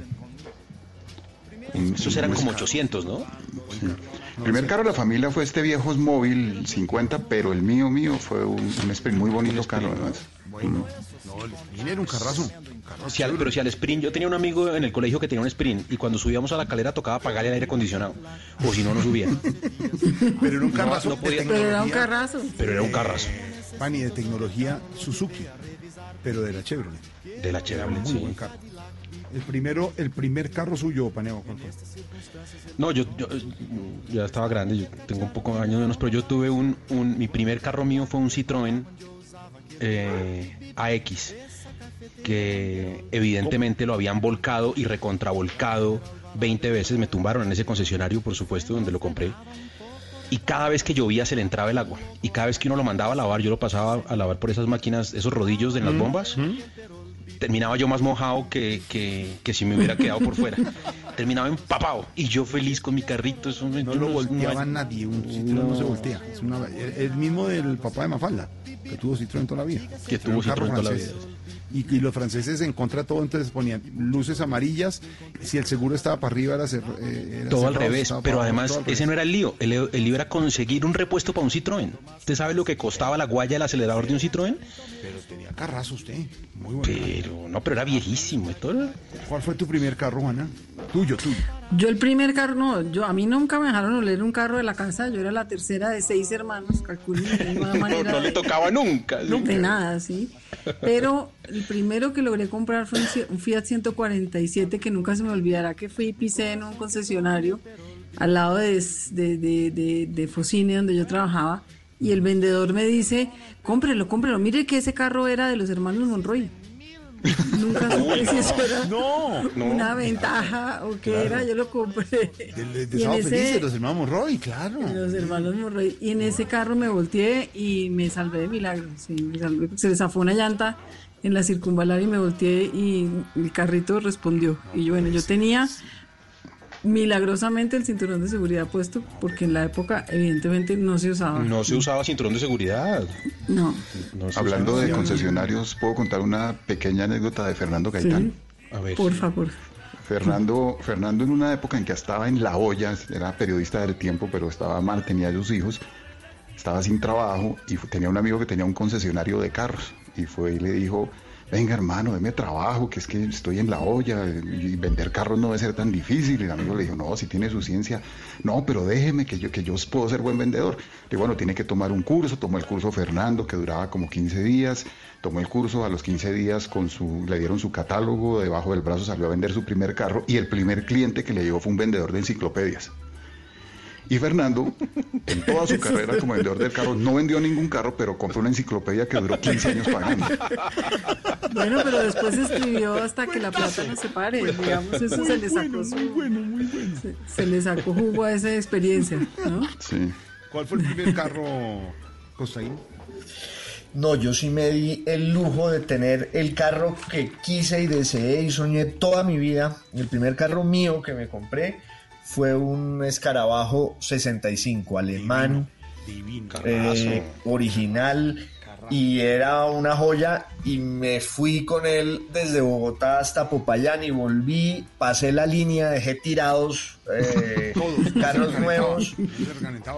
Esos eran como 800 no el primer carro de la familia fue este viejo móvil 50 pero el mío mío fue un, sprint muy bonito carro además. Bueno, no, el sprint era un carrazo pero si al sprint, yo tenía un amigo en el colegio que tenía un sprint y cuando subíamos a la calera tocaba apagar el aire acondicionado. O si no, no subía. <laughs> pero era un carrazo. pero era un carrazo. Pero era un carrazo. Pani de tecnología Suzuki, pero de la Chevrolet. De la Chevrolet, Muy buen carro. El primero, el primer carro suyo, Paneo, No, yo, yo, ya estaba grande, yo tengo un poco de años menos, pero yo tuve un, un, mi primer carro mío fue un Citroën eh, AX que evidentemente lo habían volcado y recontravolcado 20 veces. Me tumbaron en ese concesionario, por supuesto, donde lo compré. Y cada vez que llovía se le entraba el agua. Y cada vez que uno lo mandaba a lavar, yo lo pasaba a lavar por esas máquinas, esos rodillos de las bombas. Terminaba yo más mojado que, que, si me hubiera quedado por fuera. <laughs> Terminaba empapado. Y yo feliz con mi carrito. Eso no lo volteaba nadie. Un Citroën no se voltea. Es el mismo del papá de Mafalda, que tuvo Citroën toda la vida. Que tuvo Citroën toda la vida y, los franceses en contra todo entonces ponían luces amarillas si el seguro estaba para arriba era, eh, todo al revés pero además ese no era el lío el, lío era conseguir un repuesto para un Citroën. Usted sabe lo que costaba la guaya del acelerador de un Citroën pero tenía carrazo usted muy bueno. Pero no pero era viejísimo ¿cuál fue tu primer carro Juana? tuyo tuyo yo el primer carro no yo a mí nunca me dejaron oler un carro de la casa. Yo era la tercera de seis hermanos calculo de manera no, le tocaba nunca de nada sí. Pero el primero que logré comprar fue un Fiat 147 que nunca se me olvidará que fui y pisé en un concesionario al lado de, de, de, Focine donde yo trabajaba y el vendedor me dice, cómprelo, cómprelo, mire que ese carro era de los hermanos Monroy. Nunca supe si eso era una ventaja o qué era, yo lo compré. De, de, los hermanos Monroy, claro. los hermanos Monroy. Y en ese carro me volteé y me salvé de milagro. Se les zafó una llanta en la circunvalar y me volteé y el carrito respondió. Y yo, bueno, yo tenía milagrosamente el cinturón de seguridad puesto porque en la época evidentemente no se usaba. No se usaba cinturón de seguridad. No. Hablando de concesionarios, ¿puedo contar una pequeña anécdota de Fernando Gaitán? A ver. Por favor. Fernando, Fernando en una época en que estaba en la olla, era periodista del tiempo, pero estaba mal, tenía dos hijos, estaba sin trabajo y tenía un amigo que tenía un concesionario de carros y fue y le dijo, venga hermano, deme trabajo, que es que estoy en la olla y vender carros no debe ser tan difícil. Y el amigo le dijo, no, si tiene su ciencia, no, pero déjeme que yo, que yo puedo ser buen vendedor. Y bueno, tiene que tomar un curso, tomó el curso Fernando, que duraba como 15 días, tomó el curso, a los 15 días con su, le dieron su catálogo, debajo del brazo salió a vender su primer carro y el primer cliente que le llegó fue un vendedor de enciclopedias. Y Fernando, en toda su carrera como vendedor del carro, no vendió ningún carro, pero compró una enciclopedia que duró 15 años pagando. Bueno, pero después escribió hasta que la plata no se pare. Digamos, eso se le sacó su, Se, le sacó jugo a esa experiencia, ¿no? Sí. ¿Cuál fue el primer carro, Costaín? No, yo sí me di el lujo de tener el carro que quise y deseé y soñé toda mi vida. El primer carro mío que me compré fue un escarabajo 65 alemán, eh, original, y era una joya y me fui con él desde Bogotá hasta Popayán y volví, pasé la línea, dejé tirados eh, <laughs> carros nuevos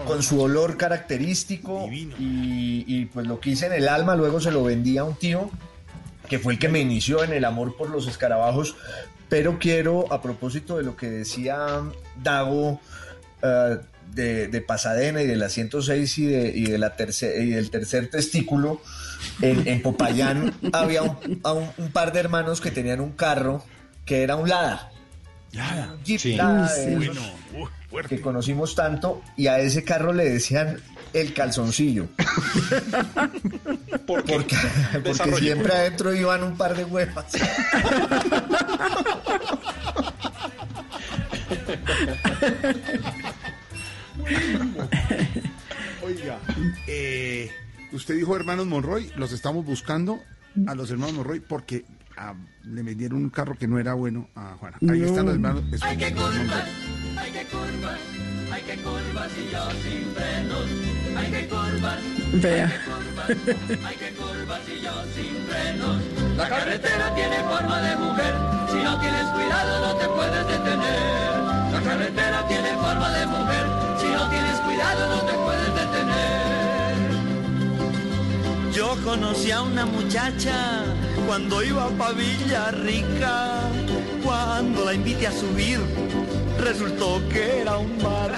con su olor característico y, y, pues lo quise en el alma, luego se lo vendí a un tío que fue el que me inició en el amor por los escarabajos, pero quiero, a propósito de lo que decía Dago eh, de, Pasadena y de la 106 y, de, y, de la y del tercer testículo, en, Popayán <laughs> había un, par de hermanos que tenían un carro que era un Lada. que conocimos tanto y a ese carro le decían el calzoncillo. <laughs> porque, porque siempre adentro iban un par de huevas. Oiga, eh, usted dijo hermanos Monroy, los estamos buscando a los hermanos Monroy porque ah, le vendieron un carro que no era bueno a Juana. Ahí están los hermanos. Hay que curvas, hay que curvas, hay que curvas y yo sin frenos. Hay que curvas. Vea. Hay que curvas y yo sin frenos. La carretera tiene forma de mujer. Si no tienes cuidado no te puedes detener. La carretera tiene forma de mujer. Si no tienes cuidado no te puedes detener. Yo conocí a una muchacha cuando iba a Villa Rica. Cuando la invité a subir, resultó que era un bar.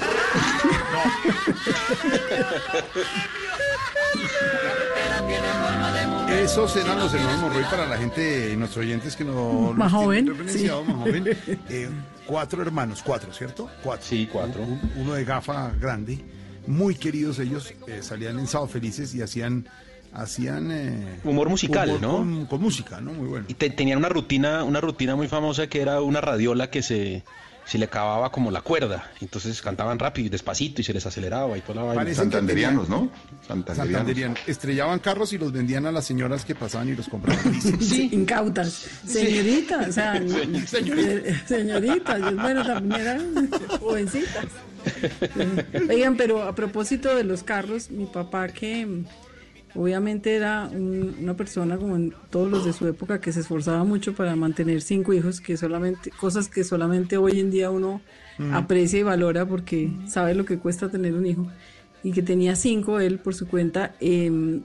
Esos eran los hermanos Monroy para la gente, nuestros oyentes que no más joven, eh, cuatro hermanos, cuatro, ¿cierto? Cuatro. Sí, cuatro. uno de gafa grande, muy queridos ellos, eh, salían en Sábado Felices y hacían hacían eh, humor musical, ¿no? Con, música, ¿no? Muy bueno. Y tenían una rutina, una rutina muy famosa que era una radiola que se se le acababa como la cuerda. Entonces cantaban rápido y despacito y se les aceleraba y toda la vaina. Santanderianos, ¿no? Santanderianos. Estrellaban carros y los vendían a las señoras que pasaban y los compraban. <laughs> sí, incautas. Señoritas, o sea, señoritas. señoritas. Bueno, también eran <laughs> jovencitas. Oigan, pero a propósito de los carros, mi papá que Obviamente era una persona como en todos los de su época que se esforzaba mucho para mantener cinco hijos, que solamente cosas que solamente hoy en día uno mm. aprecia y valora porque sabe lo que cuesta tener un hijo y que tenía cinco él por su cuenta em,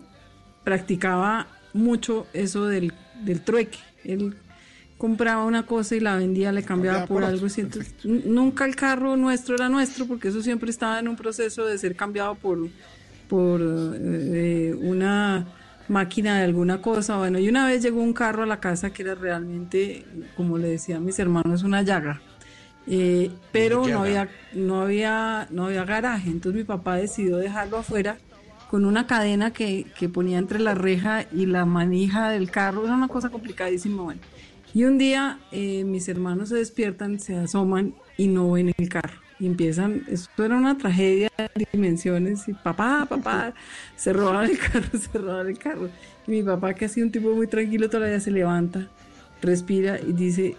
practicaba mucho eso del, del trueque. Él compraba una cosa y la vendía, le cambiaba por, algo. nunca el carro nuestro era nuestro porque eso siempre estaba en un proceso de ser cambiado por por eh, una máquina de alguna cosa. Bueno, y una vez llegó un carro a la casa que era realmente, como le decían mis hermanos, una llaga. Eh, pero no había, no había, no había garaje. Entonces mi papá decidió dejarlo afuera con una cadena que, que ponía entre la reja y la manija del carro. Era una cosa complicadísima. Bueno. Y un día eh, mis hermanos se despiertan, se asoman y no ven el carro y empiezan, esto era una tragedia de dimensiones, y papá, papá, se roban el carro, <laughs> se roban el carro. Y mi papá, que ha sido un tipo muy tranquilo, todavía se levanta, respira y dice,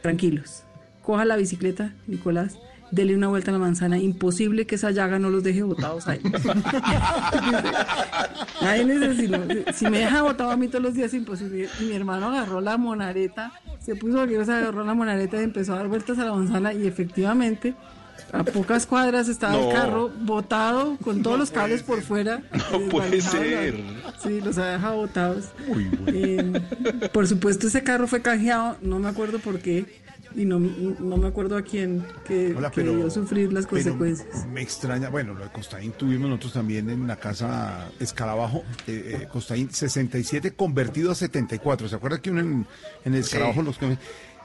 tranquilos, coja la bicicleta, Nicolás, dele una vuelta a la manzana, imposible que esa llaga no los deje botados ahí. <laughs> si me deja botado a mí todos los días, imposible. Y mi hermano agarró la monareta, se puso se agarró la monareta y empezó a dar vueltas a la manzana y efectivamente a pocas cuadras estaba el carro botado con todos los cables por fuera. No puede ser. Sí, los había dejado botados. Eh, por supuesto ese carro fue canjeado, no me acuerdo por qué y no, no me acuerdo a quién que, debió sufrir las consecuencias. Me extraña, bueno, lo de Costaín tuvimos nosotros también en la casa Escarabajo, eh, eh Costaín 67 convertido a 74, ¿se acuerda que uno en, el Escarabajo los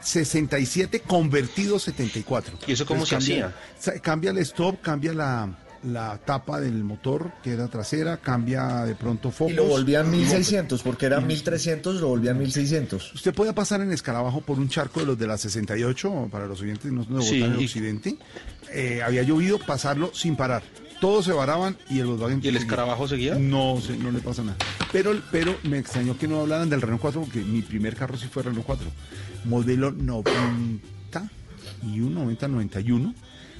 67 convertido 74. ¿Y eso cómo se hacía? Cambia el stop, cambia la, la tapa del motor, que era trasera, cambia de pronto focos. Y lo volvía a 1600, porque era 1300, lo volvía a 1600. Usted puede pasar en escarabajo por un charco de los de la 68, para los oyentes no de sí, en Occidente. Eh, había llovido, pasarlo sin parar. Todos se varaban y el Volkswagen... ¿Y el escarabajo seguía? No, no le pasa nada. Pero, pero me extrañó que no hablaran del Renault 4, porque mi primer carro sí fue Renault 4. Modelo 90 y un 90, 91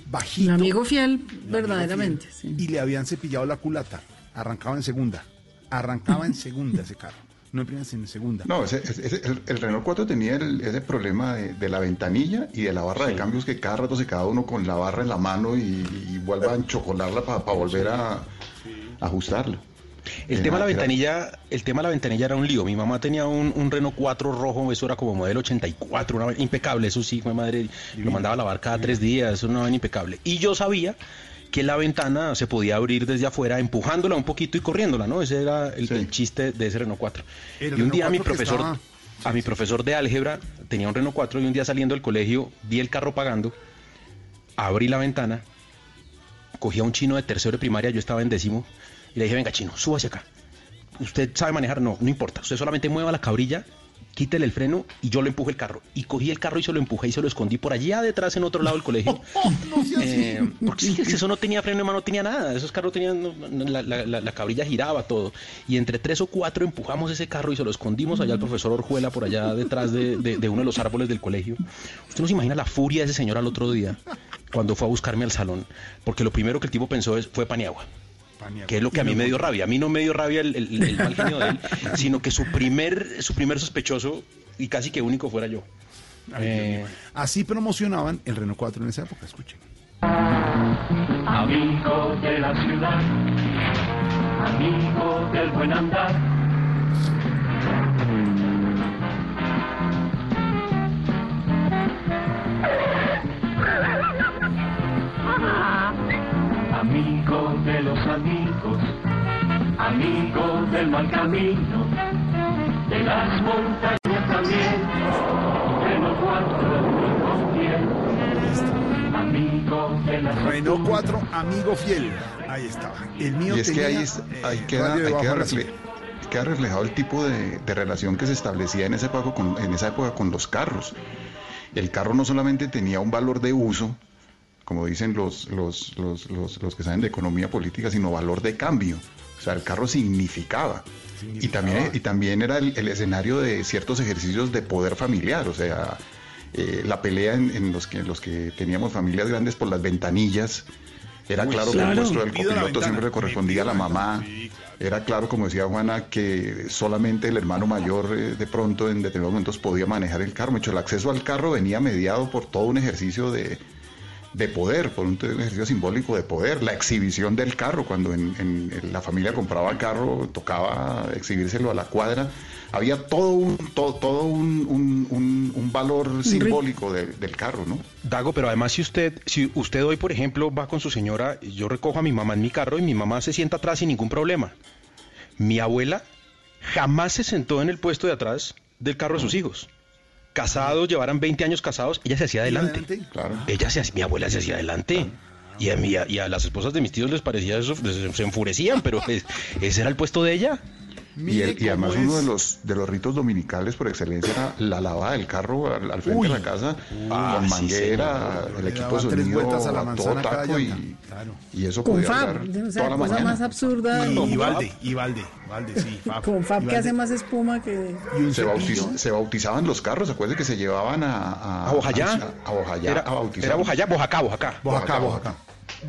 bajito. Un amigo fiel, verdaderamente. Y le habían cepillado la culata. Arrancaba en segunda. Arrancaba en segunda ese carro. No en primera, sino en segunda. No, el, Renault 4 tenía ese problema de, la ventanilla y de la barra de cambios que cada rato se cada uno con la barra en la mano y, vuelva a enchocolarla para volver a, ajustarlo. El tema de la ventanilla, el tema de la ventanilla era un lío. Mi mamá tenía un, Renault 4 rojo, eso era como modelo 84, una, impecable, eso sí, mi madre lo mandaba a lavar cada tres días, eso no era impecable. Y yo sabía que la ventana se podía abrir desde afuera, empujándola un poquito y corriéndola, ¿no? Ese era el, chiste de ese Renault 4. y un día mi profesor, a mi profesor de álgebra tenía un Renault 4 y un día saliendo del colegio vi el carro pagando, abrí la ventana, cogí a un chino de tercero de primaria, yo estaba en décimo, y le dije, venga, chino, súbase acá. ¿Usted sabe manejar? No, no importa. Usted solamente mueva la cabrilla, quítele el freno y yo lo empujo el carro. Y cogí el carro y se lo empujé y se lo escondí por allá detrás en otro lado del colegio. <laughs> eh, porque sí, eso no tenía freno, hermano, no tenía nada. Esos carros tenían, la, cabrilla giraba todo. Y entre tres o cuatro empujamos ese carro y se lo escondimos allá al profesor Orjuela por allá detrás de, de uno de los árboles del colegio. Usted no se imagina la furia de ese señor al otro día cuando fue a buscarme al salón. Porque lo primero que el tipo pensó es, fue Paniagua que es lo que a mí me dio rabia. A mí no me dio rabia el, mal genio de él, <laughs> sino que su primer, su primer sospechoso y casi que único fuera yo. Eh, así promocionaban el Renault 4 en esa época, escuchen. Amigo de la ciudad, amigo del buen andar. Amigo de los amigos, amigo del mal camino, de las montañas también, Renault 4, amigo de las Renault 4, amigo fiel. Ahí estaba. El mío y es tenía, que ahí, ahí eh, queda, ahí queda, reflejado el tipo de, de, relación que se establecía en esa, época con, en esa época con los carros. El carro no solamente tenía un valor de uso, como dicen los, los, los, los, que saben de economía política, sino valor de cambio. O sea, el carro significaba. Y, también, y también era el, escenario de ciertos ejercicios de poder familiar, o sea, eh, la pelea en, los, que, los que teníamos familias grandes por las ventanillas. Era claro, que el puesto del copiloto siempre le correspondía a la mamá. Era claro, como decía Juana, que solamente el hermano mayor eh, de pronto en determinados momentos podía manejar el carro. De hecho, el acceso al carro venía mediado por todo un ejercicio de, de poder, por un ejercicio simbólico de poder, la exhibición del carro, cuando en, la familia compraba el carro, tocaba exhibírselo a la cuadra, había todo un, todo, todo un, un, valor simbólico del carro, ¿no? Dago, pero además si usted, si usted hoy, por ejemplo, va con su señora, yo recojo a mi mamá en mi carro y mi mamá se sienta atrás sin ningún problema. Mi abuela jamás se sentó en el puesto de atrás del carro de sus hijos casados, llevaran 20 años casados, ella se hacía adelante. Claro. Ella se mi abuela se hacía adelante. Y a, mí, y a las esposas de mis tíos les parecía eso, se enfurecían, pero pues, ese era el puesto de ella. Y, además uno de los de los ritos dominicales por excelencia era la lavada del carro al, frente de la casa con manguera, el equipo de sonido a, la todo taco y, y, eso con Fab, o sea, toda cosa más absurda. Y, y Valde, y Valde, Valde, sí, <laughs> Fab. Con Fab que hace más espuma que... Se, se, bautizaban los carros, acuérdense que se llevaban a... A, a Bojayá. A, a Bojayá, era, a bautizar. Era Bojayá, Bojacá, Bojacá. Bojacá, Bojacá.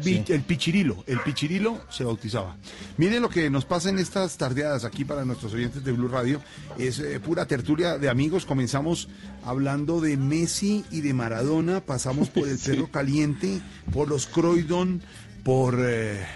El Pichirilo, el Pichirilo se bautizaba. Miren lo que nos pasa en estas tardeadas aquí para nuestros oyentes de Blue Radio. Es eh, pura tertulia de amigos. Comenzamos hablando de Messi y de Maradona. Pasamos por el <laughs> Cerro Caliente, por los Croydon, por eh,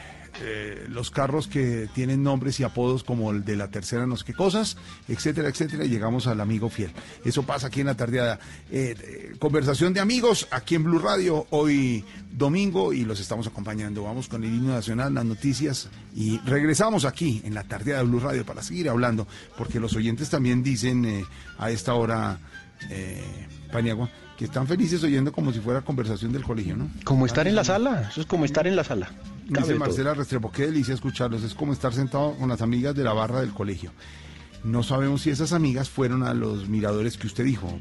eh, los carros que tienen nombres y apodos como el de la tercera no sé qué cosas, etcétera, etcétera, y llegamos al amigo fiel. Eso pasa aquí en la tardeada. Eh, conversación de amigos aquí en Blue Radio, hoy domingo, y los estamos acompañando. Vamos con el himno nacional, las noticias, y regresamos aquí en la tardeada de Blue Radio para seguir hablando, porque los oyentes también dicen eh, a esta hora, Paniagua, que están felices oyendo como si fuera conversación del colegio, ¿no? Como estar en la sala, eso es como estar en la sala. Dice Marcela Restrepo, qué delicia escucharlos, es como estar sentado con las amigas de la barra del colegio. No sabemos si esas amigas fueron a los miradores que usted dijo,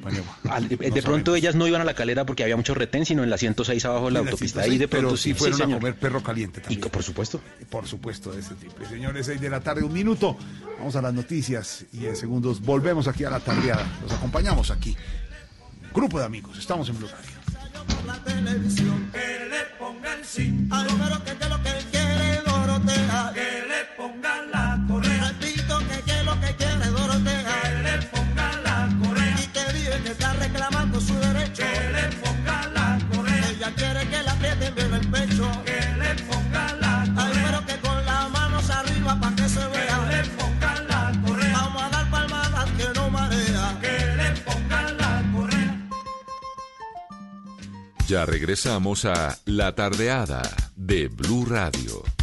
de, pronto ellas no iban a la calera porque había mucho retén, sino en la 106 abajo de la, autopista. Ahí de pronto pero sí, fueron a comer perro caliente también. Y por supuesto. Por supuesto, de ese tipo. Señores, 6 de la tarde, un minuto. Vamos a las noticias y en segundos volvemos aquí a la tardeada. Los acompañamos aquí. Grupo de amigos, estamos en Blue Radio ponga la correa. Al pito que es lo que quiere Dorotea. Que le ponga la correa. Y que vive que está reclamando su derecho. Que le ponga la correa. Ella quiere que la aprieten bien el pecho. Que le ponga la correa. Al número que con las manos arriba para que se vea. Que le ponga la correa. Vamos a dar palmadas que no marea. Que le ponga la correa. Ya regresamos a La Tardeada de Blue Radio.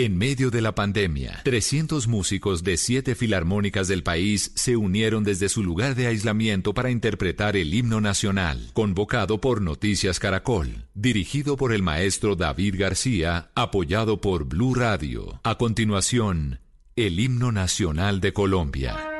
En medio de la pandemia, 300 músicos de siete filarmónicas del país se unieron desde su lugar de aislamiento para interpretar el himno nacional, convocado por Noticias Caracol, dirigido por el maestro David García, apoyado por Blue Radio. A continuación, el himno nacional de Colombia.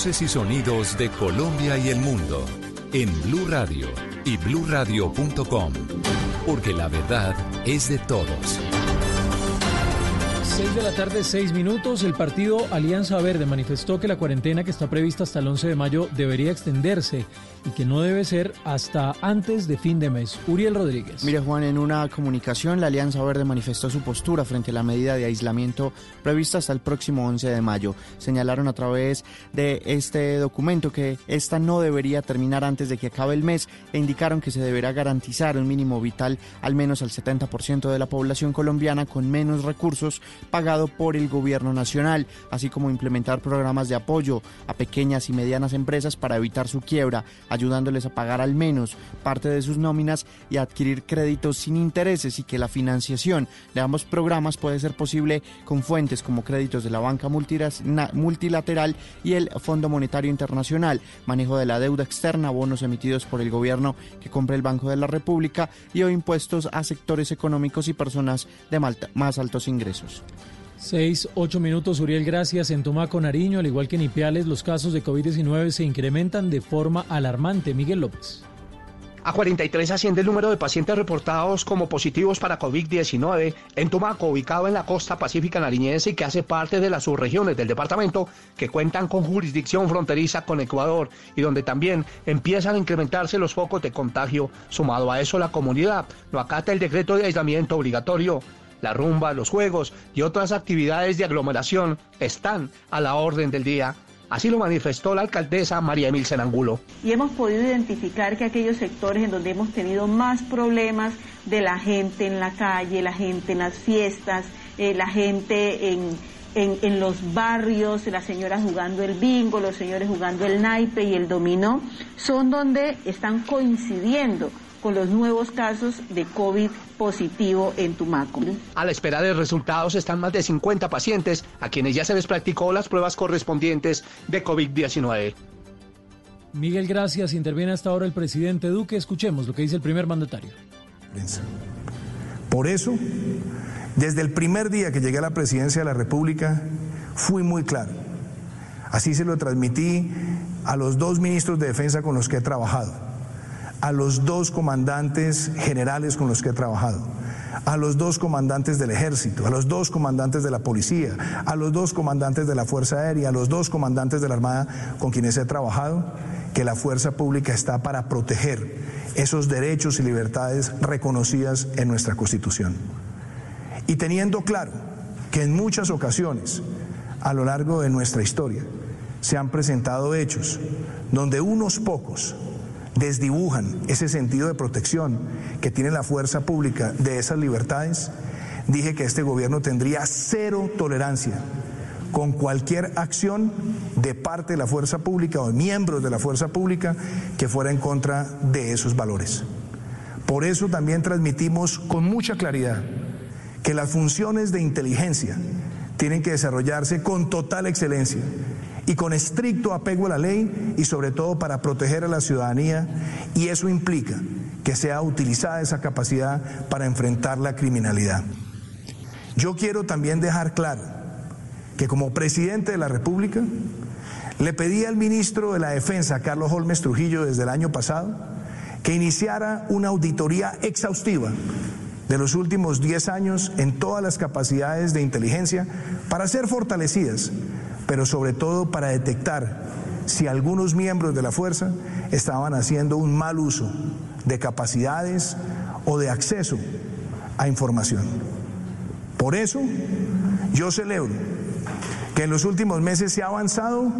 Voces y sonidos de Colombia y el mundo en Blue Radio y bluradio.com, porque la verdad es de todos. 6 de la tarde, 6 minutos. El partido Alianza Verde manifestó que la cuarentena que está prevista hasta el 11 de mayo debería extenderse que no debe ser hasta antes de fin de mes. Uriel Rodríguez. Mire, Juan, en una comunicación, la Alianza Verde manifestó su postura frente a la medida de aislamiento prevista hasta el próximo 11 de mayo. Señalaron a través de este documento que esta no debería terminar antes de que acabe el mes e indicaron que se deberá garantizar un mínimo vital al menos al 70% de la población colombiana con menos recursos pagado por el gobierno nacional, así como implementar programas de apoyo a pequeñas y medianas empresas para evitar su quiebra ayudándoles a pagar al menos parte de sus nóminas y adquirir créditos sin intereses y que la financiación de ambos programas puede ser posible con fuentes como créditos de la banca multilateral y el Fondo Monetario Internacional, manejo de la deuda externa, bonos emitidos por el gobierno que compra el Banco de la República y o impuestos a sectores económicos y personas de más altos ingresos. Seis, ocho minutos, Uriel, gracias. En Tomaco, Nariño, al igual que en Ipiales, los casos de COVID-19 se incrementan de forma alarmante. Miguel López. A 43 asciende el número de pacientes reportados como positivos para COVID-19 en Tumaco, ubicado en la costa pacífica nariñense y que hace parte de las subregiones del departamento que cuentan con jurisdicción fronteriza con Ecuador y donde también empiezan a incrementarse los focos de contagio. Sumado a eso, la comunidad no acata el decreto de aislamiento obligatorio la rumba, los juegos y otras actividades de aglomeración están a la orden del día. Así lo manifestó la alcaldesa María Emil Senangulo. Y hemos podido identificar que aquellos sectores en donde hemos tenido más problemas de la gente en la calle, la gente en las fiestas, eh, la gente en, en, en, los barrios, las señoras jugando el bingo, los señores jugando el naipe y el dominó, son donde están coincidiendo con los nuevos casos de COVID positivo en Tumaco. A la espera de resultados están más de 50 pacientes a quienes ya se les practicó las pruebas correspondientes de COVID-19. Miguel, gracias. Interviene hasta ahora el presidente Duque. Escuchemos lo que dice el primer mandatario. Por eso, desde el primer día que llegué a la presidencia de la República, fui muy claro. Así se lo transmití a los dos ministros de Defensa con los que he trabajado a los dos comandantes generales con los que he trabajado, a los dos comandantes del ejército, a los dos comandantes de la policía, a los dos comandantes de la Fuerza Aérea, a los dos comandantes de la Armada con quienes he trabajado, que la fuerza pública está para proteger esos derechos y libertades reconocidas en nuestra Constitución. Y teniendo claro que en muchas ocasiones, a lo largo de nuestra historia, se han presentado hechos donde unos pocos desdibujan ese sentido de protección que tiene la fuerza pública de esas libertades, dije que este gobierno tendría cero tolerancia con cualquier acción de parte de la fuerza pública o de miembros de la fuerza pública que fuera en contra de esos valores. Por eso también transmitimos con mucha claridad que las funciones de inteligencia tienen que desarrollarse con total excelencia y con estricto apego a la ley y sobre todo para proteger a la ciudadanía y eso implica que sea utilizada esa capacidad para enfrentar la criminalidad. Yo quiero también dejar claro que como presidente de la República le pedí al ministro de la Defensa, Carlos Holmes Trujillo, desde el año pasado, que iniciara una auditoría exhaustiva de los últimos 10 años en todas las capacidades de inteligencia para ser fortalecidas pero sobre todo para detectar si algunos miembros de la fuerza estaban haciendo un mal uso de capacidades o de acceso a información. Por eso, yo celebro que en los últimos meses se ha avanzado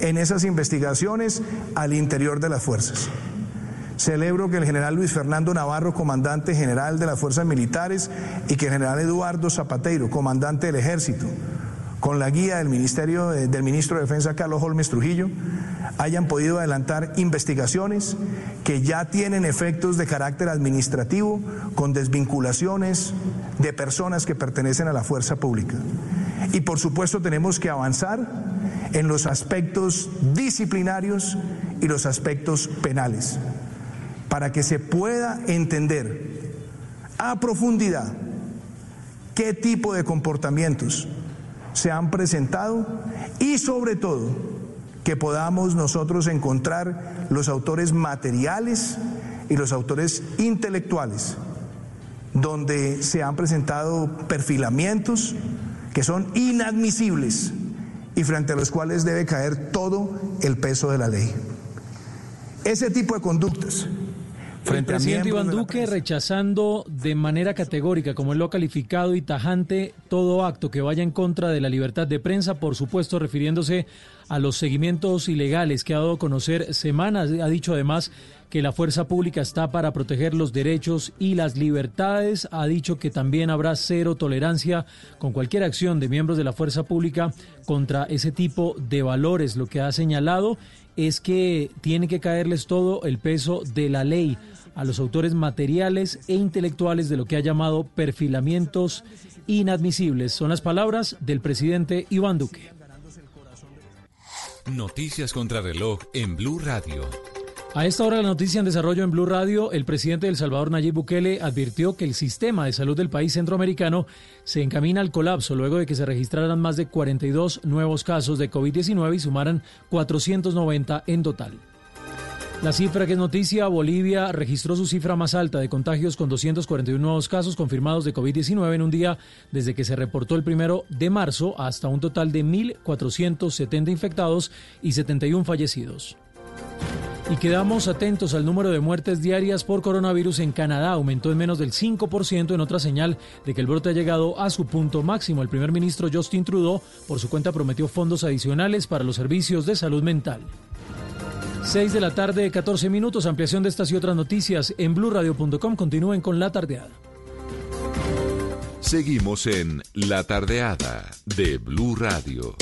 en esas investigaciones al interior de las fuerzas. Celebro que el general Luis Fernando Navarro, comandante general de las fuerzas militares, y que el general Eduardo Zapateiro, comandante del ejército, con la guía del Ministerio del Ministro de Defensa Carlos Holmes Trujillo, hayan podido adelantar investigaciones que ya tienen efectos de carácter administrativo con desvinculaciones de personas que pertenecen a la fuerza pública. Y por supuesto tenemos que avanzar en los aspectos disciplinarios y los aspectos penales para que se pueda entender a profundidad qué tipo de comportamientos se han presentado y sobre todo que podamos nosotros encontrar los autores materiales y los autores intelectuales, donde se han presentado perfilamientos que son inadmisibles y frente a los cuales debe caer todo el peso de la ley. Ese tipo de conductas el presidente Iván Duque rechazando de manera categórica, como él lo ha calificado, y tajante todo acto que vaya en contra de la libertad de prensa, por supuesto refiriéndose a los seguimientos ilegales que ha dado a conocer semanas. Ha dicho además que la fuerza pública está para proteger los derechos y las libertades. Ha dicho que también habrá cero tolerancia con cualquier acción de miembros de la fuerza pública contra ese tipo de valores. Lo que ha señalado es que tiene que caerles todo el peso de la ley a los autores materiales e intelectuales de lo que ha llamado perfilamientos inadmisibles. Son las palabras del presidente Iván Duque. Noticias contra reloj en Blue Radio. A esta hora la noticia en desarrollo en Blue Radio, el presidente del Salvador Nayib Bukele advirtió que el sistema de salud del país centroamericano se encamina al colapso luego de que se registraran más de 42 nuevos casos de COVID-19 y sumaran 490 en total. La cifra que es noticia, Bolivia registró su cifra más alta de contagios con 241 nuevos casos confirmados de COVID-19 en un día desde que se reportó el primero de marzo hasta un total de 1.470 infectados y 71 fallecidos. Y quedamos atentos al número de muertes diarias por coronavirus en Canadá. Aumentó en menos del 5% en otra señal de que el brote ha llegado a su punto máximo. El primer ministro Justin Trudeau, por su cuenta, prometió fondos adicionales para los servicios de salud mental. 6 de la tarde, 14 minutos. Ampliación de estas y otras noticias en blurradio.com. Continúen con la tardeada. Seguimos en La Tardeada de Blue Radio.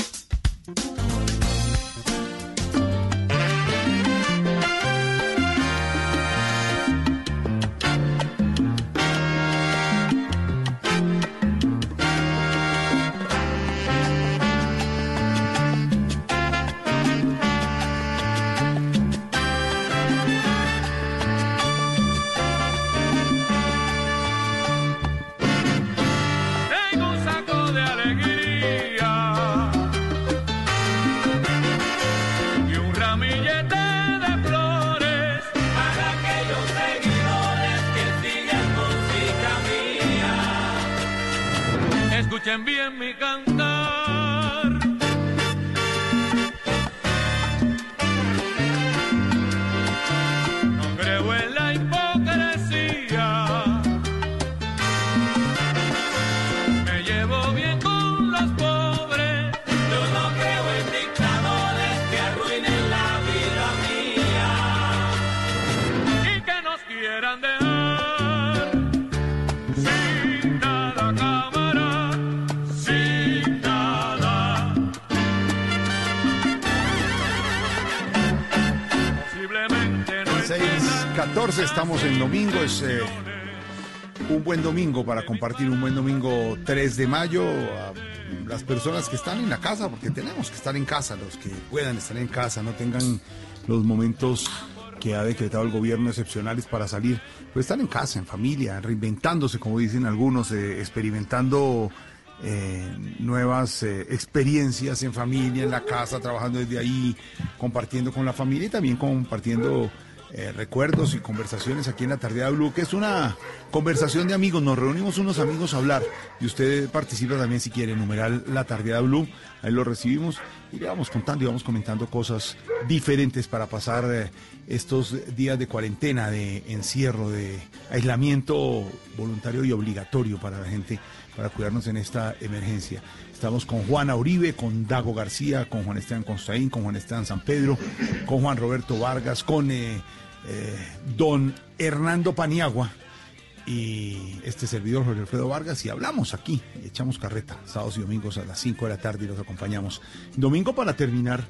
Bien mi cantar. Estamos en domingo, es eh, un buen domingo para compartir, un buen domingo 3 de mayo. A las personas que están en la casa, porque tenemos que estar en casa, los que puedan estar en casa, no tengan los momentos que ha decretado el gobierno excepcionales para salir, pues están en casa, en familia, reinventándose, como dicen algunos, eh, experimentando eh, nuevas experiencias en familia, en la casa, trabajando desde ahí, compartiendo con la familia y también compartiendo eh, recuerdos y conversaciones aquí en la Tardeada Blue, que es una conversación de amigos. Nos reunimos unos amigos a hablar y usted participa también si quiere, numeral la Tardeada Blue. Ahí lo recibimos y le vamos contando y vamos comentando cosas diferentes para pasar eh, estos días de cuarentena, de encierro, de aislamiento voluntario y obligatorio para la gente, para cuidarnos en esta emergencia. Estamos con Juana Uribe, con Dago García, con Juan Esteban Constaín, con Juan Esteban San Pedro, con Juan Roberto Vargas, con eh, eh, don Hernando Paniagua y este servidor Jorge Alfredo Vargas y hablamos aquí, y echamos carreta, sábados y domingos a las 5 de la tarde y los acompañamos. Domingo para terminar,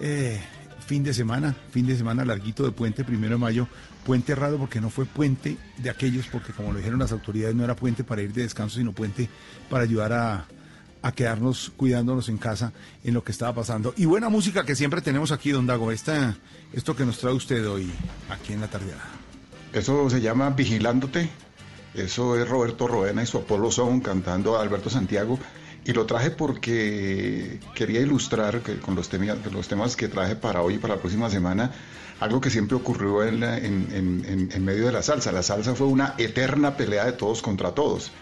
eh, fin de semana, fin de semana larguito de puente, primero de mayo, puente errado porque no fue puente de aquellos, porque como lo dijeron las autoridades, no era puente para ir de descanso, sino puente para ayudar a a quedarnos cuidándonos en casa en lo que estaba pasando. Y buena música que siempre tenemos aquí, don Dago. Esto que nos trae usted hoy aquí en la tardeada. Eso se llama Vigilándote. Eso es Roberto Roena y su Apolo Son cantando a Alberto Santiago. Y lo traje porque quería ilustrar que con los, temas, los temas que traje para hoy y para la próxima semana algo que siempre ocurrió en, en medio de la salsa. La salsa fue una eterna pelea de todos contra todos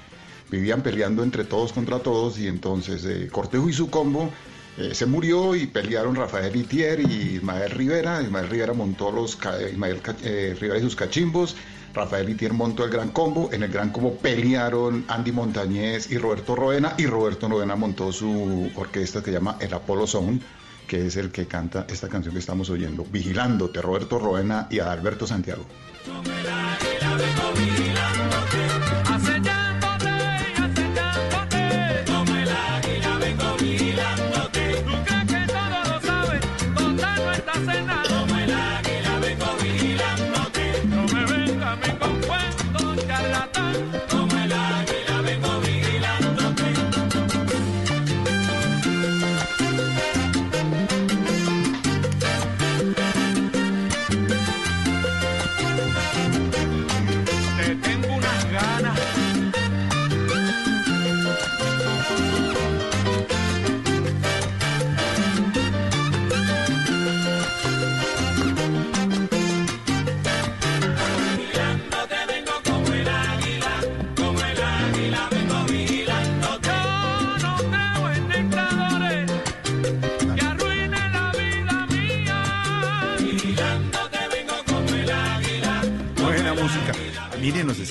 vivían peleando entre todos contra todos y entonces eh, Cortejo y su combo eh, se murió y pelearon Rafael Itier y Ismael Rivera. Ismael Rivera montó los Ismael eh, Rivera y sus cachimbos. Rafael Itier montó el Gran Combo. En el Gran Combo pelearon Andy Montañez y Roberto Roena. Y Roberto Roena montó su orquesta que se llama El Apollo Sound, que es el que canta esta canción que estamos oyendo. Vigilándote, Roberto Roena y Alberto Santiago.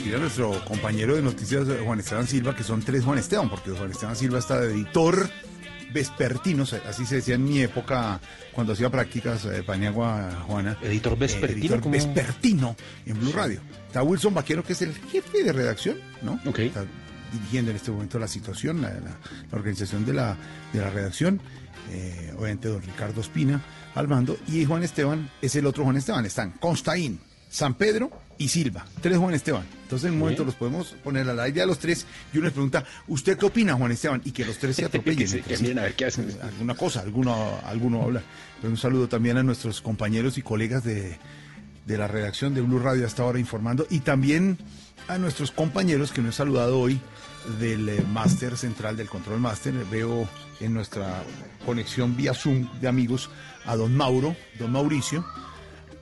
Escribe nuestro compañero de noticias, Juan Esteban Silva, que son tres Juan Esteban, porque Juan Esteban Silva está de editor vespertino, así se decía en mi época cuando hacía prácticas de eh, Paniagua Juana. Editor vespertino. editor vespertino en Blue Radio. Está Wilson Vaquero, que es el jefe de redacción, ¿no? Está dirigiendo en este momento la situación, la, organización de la, de la redacción. Eh, obviamente don Ricardo Espina al mando. Y Juan Esteban es el otro Juan Esteban. Están Constaín, San Pedro y Silva. Tres Juan Esteban. Entonces en un momento los podemos poner a la idea de los tres y uno les pregunta, ¿usted qué opina, Juan Esteban? Y que los tres se <laughs> atropellen. a ver qué hacen. Alguna cosa, alguno, alguno habla. Pero un saludo también a nuestros compañeros y colegas de, de la redacción de Blue Radio hasta ahora informando y también a nuestros compañeros que nos he saludado hoy del eh, máster central del control máster. Veo en nuestra conexión vía Zoom de amigos a don Mauro, don Mauricio,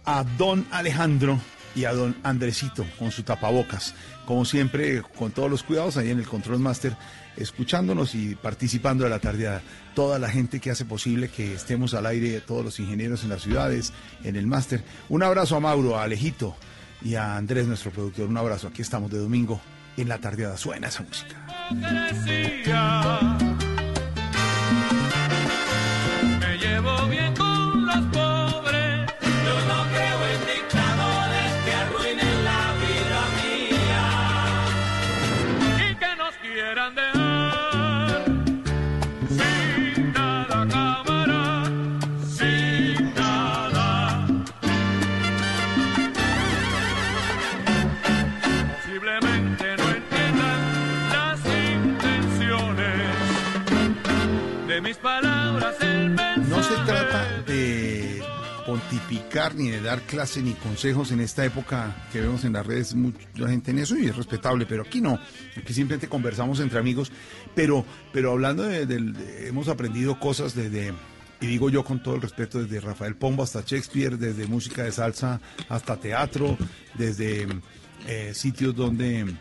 a don Alejandro y a don Andresito con su tapabocas. Como siempre, con todos los cuidados ahí en el Control Master, escuchándonos y participando de la tardeada. Toda la gente que hace posible que estemos al aire, todos los ingenieros en las ciudades, en el Máster. Un abrazo a Mauro, a Alejito y a Andrés, nuestro productor. Un abrazo. Aquí estamos de domingo en la tardeada. Suena esa música. Pontificar ni de dar clase ni consejos en esta época que vemos en las redes mucha gente en eso y es respetable, pero aquí no, aquí simplemente conversamos entre amigos, pero, pero hablando de, hemos aprendido cosas desde, y digo yo con todo el respeto, desde Rafael Pombo hasta Shakespeare, desde música de salsa hasta teatro, desde eh, sitios donde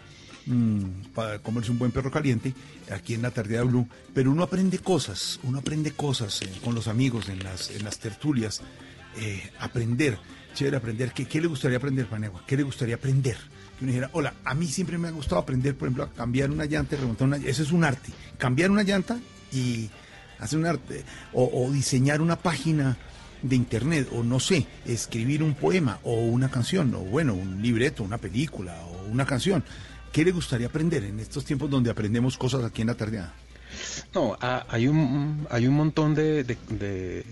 Mm, comerse un buen perro caliente, aquí en la tarde de Blue, pero uno aprende cosas, uno aprende cosas eh, con los amigos en las tertulias, eh, aprender, chévere aprender, ¿qué, ¿qué, le gustaría aprender, Panegua? ¿Qué le gustaría aprender? Que uno dijera, hola, a mí siempre me ha gustado aprender, por ejemplo, a cambiar una llanta y remontar una eso es un arte, cambiar una llanta y hacer un arte, o, diseñar una página de internet, o no sé, escribir un poema, o una canción, o bueno, un libreto, una película, o una canción ¿Qué le gustaría aprender en estos tiempos donde aprendemos cosas aquí en la tardeada? No, hay un, hay un montón de,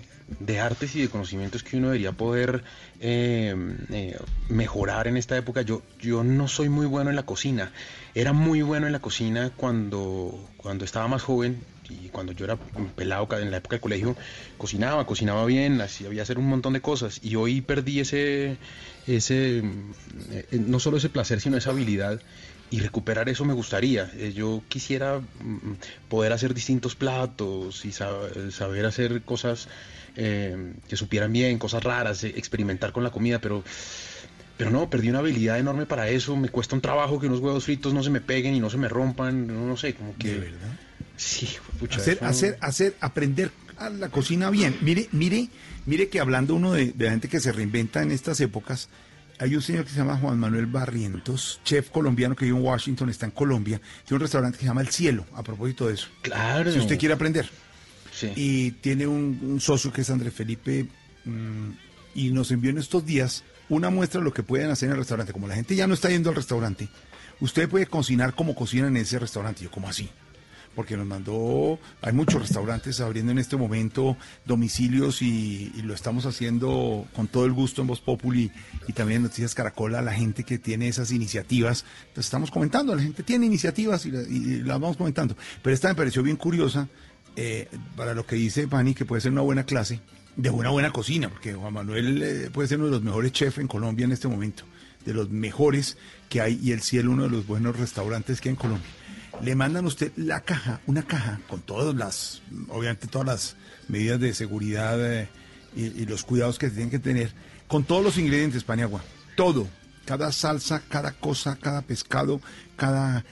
artes y de conocimientos que uno debería poder eh, eh, mejorar en esta época. Yo, yo no soy muy bueno en la cocina. Era muy bueno en la cocina cuando, cuando estaba más joven y cuando yo era pelado en la época del colegio, cocinaba, cocinaba bien, hacía, hacer un montón de cosas. Y hoy perdí ese, ese eh, no solo ese placer, sino esa habilidad y recuperar eso me gustaría. Yo quisiera mm, poder hacer distintos platos y saber hacer cosas eh, que supieran bien, cosas raras, eh, experimentar con la comida, pero pero no, perdí una habilidad enorme para eso, me cuesta un trabajo que unos huevos fritos no se me peguen y no se me rompan, no, sé, como que... ¿De verdad? Sí, pucha, hacer, eso- hacer, hacer, aprender a la cocina bien. Mire, mire, mire que hablando uno de, de la gente que se reinventa en estas épocas, hay un señor que se llama Juan Manuel Barrientos, chef colombiano que vive en Washington, está en Colombia, tiene un restaurante que se llama El Cielo, a propósito de eso. Claro. Si usted quiere aprender. Y tiene un, socio que es Andrés Felipe, mm, y nos envió en estos días una muestra de lo que pueden hacer en el restaurante. Como la gente ya no está yendo al restaurante, usted puede cocinar como cocinan en ese restaurante. Yo, como así? Porque nos mandó, hay muchos restaurantes abriendo en este momento domicilios y, lo estamos haciendo con todo el gusto en Voz Populi y también en Noticias Caracol a la gente que tiene esas iniciativas. Entonces estamos comentando, la gente tiene iniciativas y, y las vamos comentando. Pero esta me pareció bien curiosa eh, para lo que dice Pani, que puede ser una buena clase de una buena cocina, porque Juan Manuel eh, puede ser uno de los mejores chefs en Colombia en este momento, de los mejores que hay, y el cielo uno de los buenos restaurantes que hay en Colombia. Le mandan a usted la caja, una caja con todas las, obviamente todas las medidas de seguridad eh, y, y los cuidados que tienen que tener, con todos los ingredientes, Paniagua, todo, cada salsa, cada cosa, cada pescado, cada da-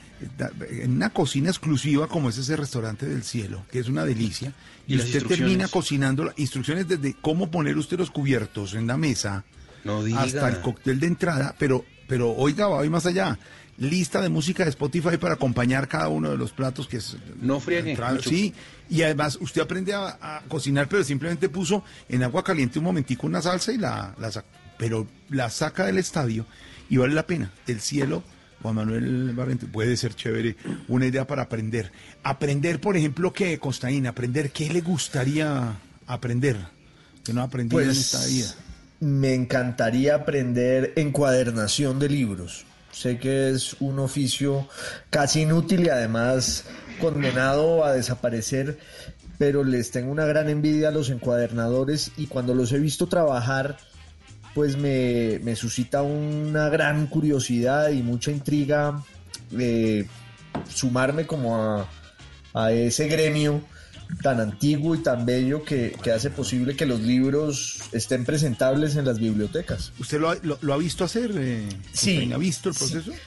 en una cocina exclusiva como es ese restaurante del cielo, que es una delicia, y, usted termina cocinando instrucciones desde cómo poner usted los cubiertos en la mesa No hasta el cóctel de entrada, pero pero oiga, va hoy más allá. Lista de música de Spotify para acompañar cada uno de los platos que es No friegue, sí, y además usted aprende a, a cocinar, pero simplemente puso en agua caliente un momentico una salsa y la, la saca, pero la saca del estadio y vale la pena. El cielo, Juan Manuel Barrente, puede ser chévere, una idea para aprender. Aprender, por ejemplo, que Costaína, aprender qué le gustaría aprender, que no ha aprendido en Pues, esta vida. Me encantaría aprender encuadernación de libros. Sé que es un oficio casi inútil y además condenado a desaparecer, pero les tengo una gran envidia a los encuadernadores y cuando los he visto trabajar, pues me, me suscita una gran curiosidad y mucha intriga eh, sumarme como a, a ese gremio tan antiguo y tan bello que, que hace posible que los libros estén presentables en las bibliotecas. ¿Usted lo ha, lo- lo ha visto hacer? eh, Sí. ¿Ha visto el proceso? Sí,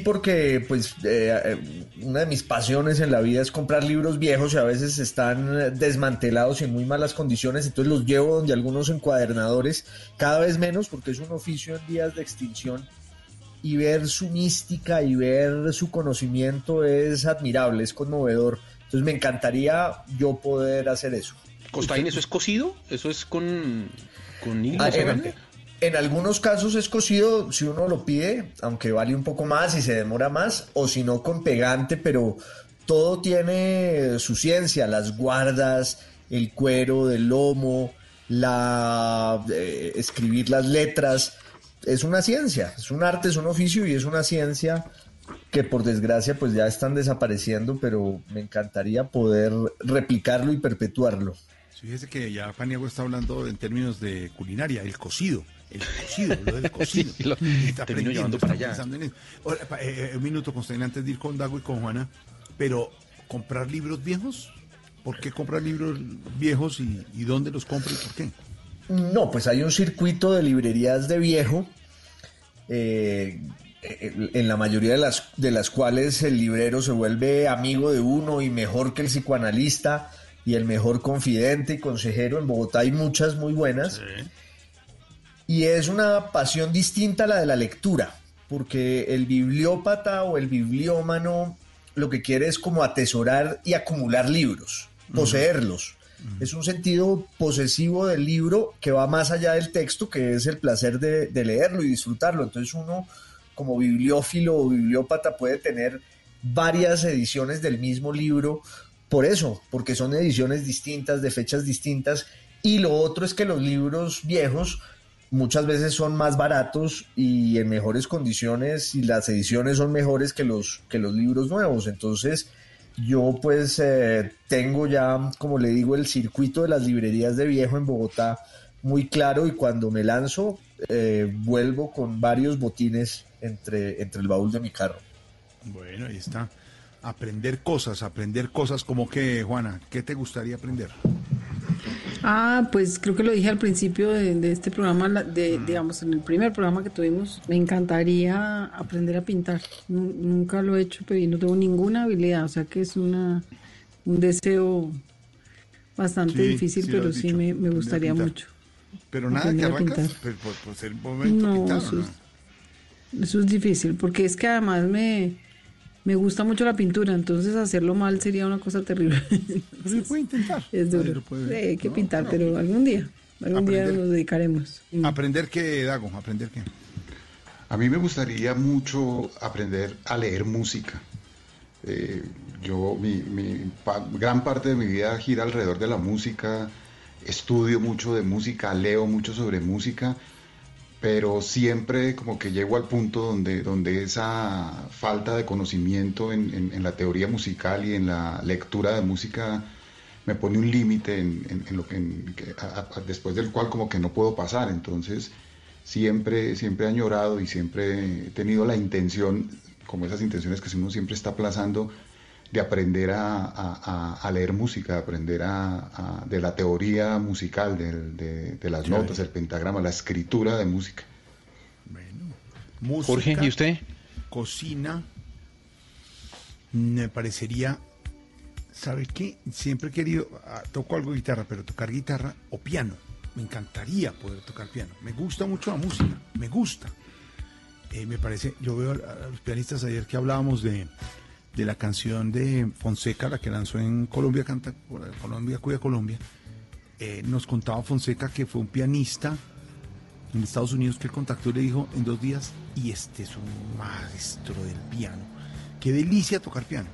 porque pues eh, eh, una de mis pasiones en la vida es comprar libros viejos y a veces están eh, desmantelados y en muy malas condiciones, entonces los llevo donde algunos encuadernadores, cada vez menos porque es un oficio en días de extinción y ver su mística y ver su conocimiento es admirable, es conmovedor. Entonces me encantaría yo poder hacer eso. Costaín, ¿eso es cocido? ¿Eso es con, con hilo? Ah, ¿Se en, algunos casos es cocido si uno lo pide, aunque vale un poco más y se demora más, o si no con pegante, pero todo tiene su ciencia, las guardas, el cuero del lomo, la eh, escribir las letras, es una ciencia, es un arte, es un oficio y es una ciencia que por desgracia pues ya están desapareciendo, pero me encantaría poder replicarlo y perpetuarlo. Fíjese que ya Paniagua está hablando en términos de culinaria, el cocido. El cocido, lo del <laughs> cocido. Sí, lo- Y está termino aprendiendo, llevando para está allá. en eso. Ahora, eh, eh, un minuto, Constaín, antes de ir con Dago y con Juana, pero ¿comprar libros viejos? ¿Por qué comprar libros viejos y, y dónde los compra y por qué? No, pues hay un circuito de librerías de viejo, eh, eh, en la mayoría de las, de las cuales el librero se vuelve amigo de uno y mejor que el psicoanalista y el mejor confidente y consejero. En Bogotá hay muchas muy buenas. Y es una pasión distinta a la de la lectura, porque el bibliópata o el bibliómano lo que quiere es como atesorar y acumular libros, poseerlos. Es un sentido posesivo del libro que va más allá del texto, que es el placer de, de leerlo y disfrutarlo. Entonces uno, como bibliófilo o bibliópata, puede tener varias ediciones del mismo libro por eso, porque son ediciones distintas, de fechas distintas. Y lo otro es que los libros viejos muchas veces son más baratos y en mejores condiciones y las ediciones son mejores que los, que los libros nuevos. Entonces yo pues eh, tengo ya, como le digo, el circuito de las librerías de viejo en Bogotá muy claro y cuando me lanzo eh, vuelvo con varios botines entre, entre el baúl de mi carro. Bueno, ahí está. Aprender cosas, aprender cosas como que, Juana, ¿qué te gustaría aprender? Ah, pues creo que lo dije al principio de, este programa, de, digamos, en el primer programa que tuvimos, me encantaría aprender a pintar. nunca lo he hecho, pero no tengo ninguna habilidad, o sea que es una un deseo bastante difícil, pero sí me, gustaría mucho. Pero nada que arrancas por, por, ser momento no, eso es difícil, porque es que además me me gusta mucho la pintura, entonces hacerlo mal sería una cosa terrible. <laughs> Se puede intentar. Es duro. hay que pintar, pero algún día, algún día nos dedicaremos. ¿Aprender qué, Dago? ¿Aprender qué? A mí me gustaría mucho aprender a leer música. Eh, yo, mi, gran parte de mi vida gira alrededor de la música, estudio mucho de música, leo mucho sobre música pero siempre como que llego al punto donde, donde esa falta de conocimiento en, en, la teoría musical y en la lectura de música me pone un límite en, lo que, después del cual como que no puedo pasar. Entonces siempre, siempre he añorado y siempre he tenido la intención, como esas intenciones que uno siempre está aplazando, de aprender a, leer música, aprender a, de la teoría musical, de, las notas, el pentagrama, la escritura de música. Bueno, música, Jorge, ¿y usted? Cocina, me parecería, ¿sabe qué? Siempre he querido, ah, toco algo de guitarra, pero tocar guitarra o piano. Me encantaría poder tocar piano. Me gusta mucho la música, me gusta. Eh, me parece, yo veo a los pianistas ayer que hablábamos de de la canción de Fonseca, la que lanzó en Colombia, canta Colombia, cuida Colombia, eh, nos contaba Fonseca que fue un pianista en Estados Unidos que él contactó le dijo en dos días, y este es un maestro del piano. Qué delicia tocar piano.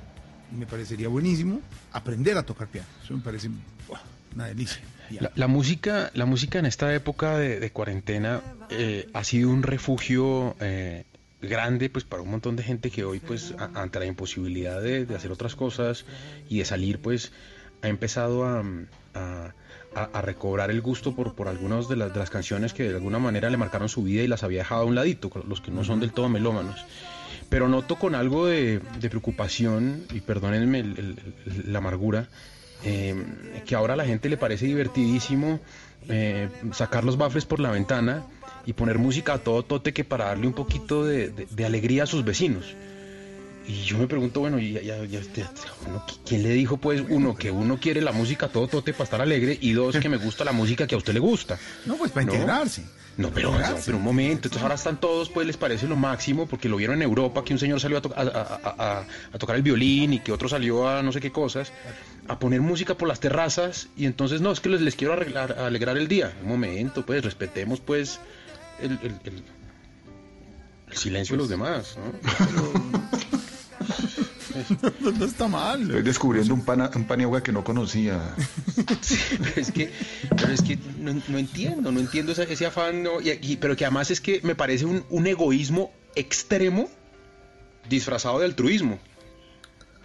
me parecería buenísimo aprender a tocar piano. Eso me parece una delicia. La, música, la música en esta época de, cuarentena eh, ha sido un refugio eh, grande pues para un montón de gente que hoy pues ante la imposibilidad de, hacer otras cosas y de salir pues ha empezado a, a, recobrar el gusto por, por algunas de las, de canciones que de alguna manera le marcaron su vida y las había dejado a un ladito, los que no son del todo melómanos. Pero noto con algo de, preocupación, y perdónenme la amargura, eh, que ahora a la gente le parece divertidísimo eh, sacar los bafles por la ventana y poner música a todo tote que para darle un poquito de, alegría a sus vecinos. Y yo me pregunto, bueno, ya, ya, ¿quién le dijo pues uno que uno quiere la música a todo tote para estar alegre y dos que me gusta la música que a usted le gusta? No, pues para integrarse. No, pero, pero un momento, entonces ahora están todos, pues les parece lo máximo, porque lo vieron en Europa, que un señor salió a, a, tocar el violín y que otro salió a no sé qué cosas, a poner música por las terrazas, y entonces no, es que les, les quiero alegrar el día. Un momento, pues respetemos pues el, el, silencio de los demás, ¿no? <laughs> no, está mal. Estoy descubriendo un, pan, un paniagua que no conocía. <laughs> pero es que, pero es que no, entiendo, no entiendo ese, afán, y, pero que además es que me parece un, un egoísmo extremo disfrazado de altruismo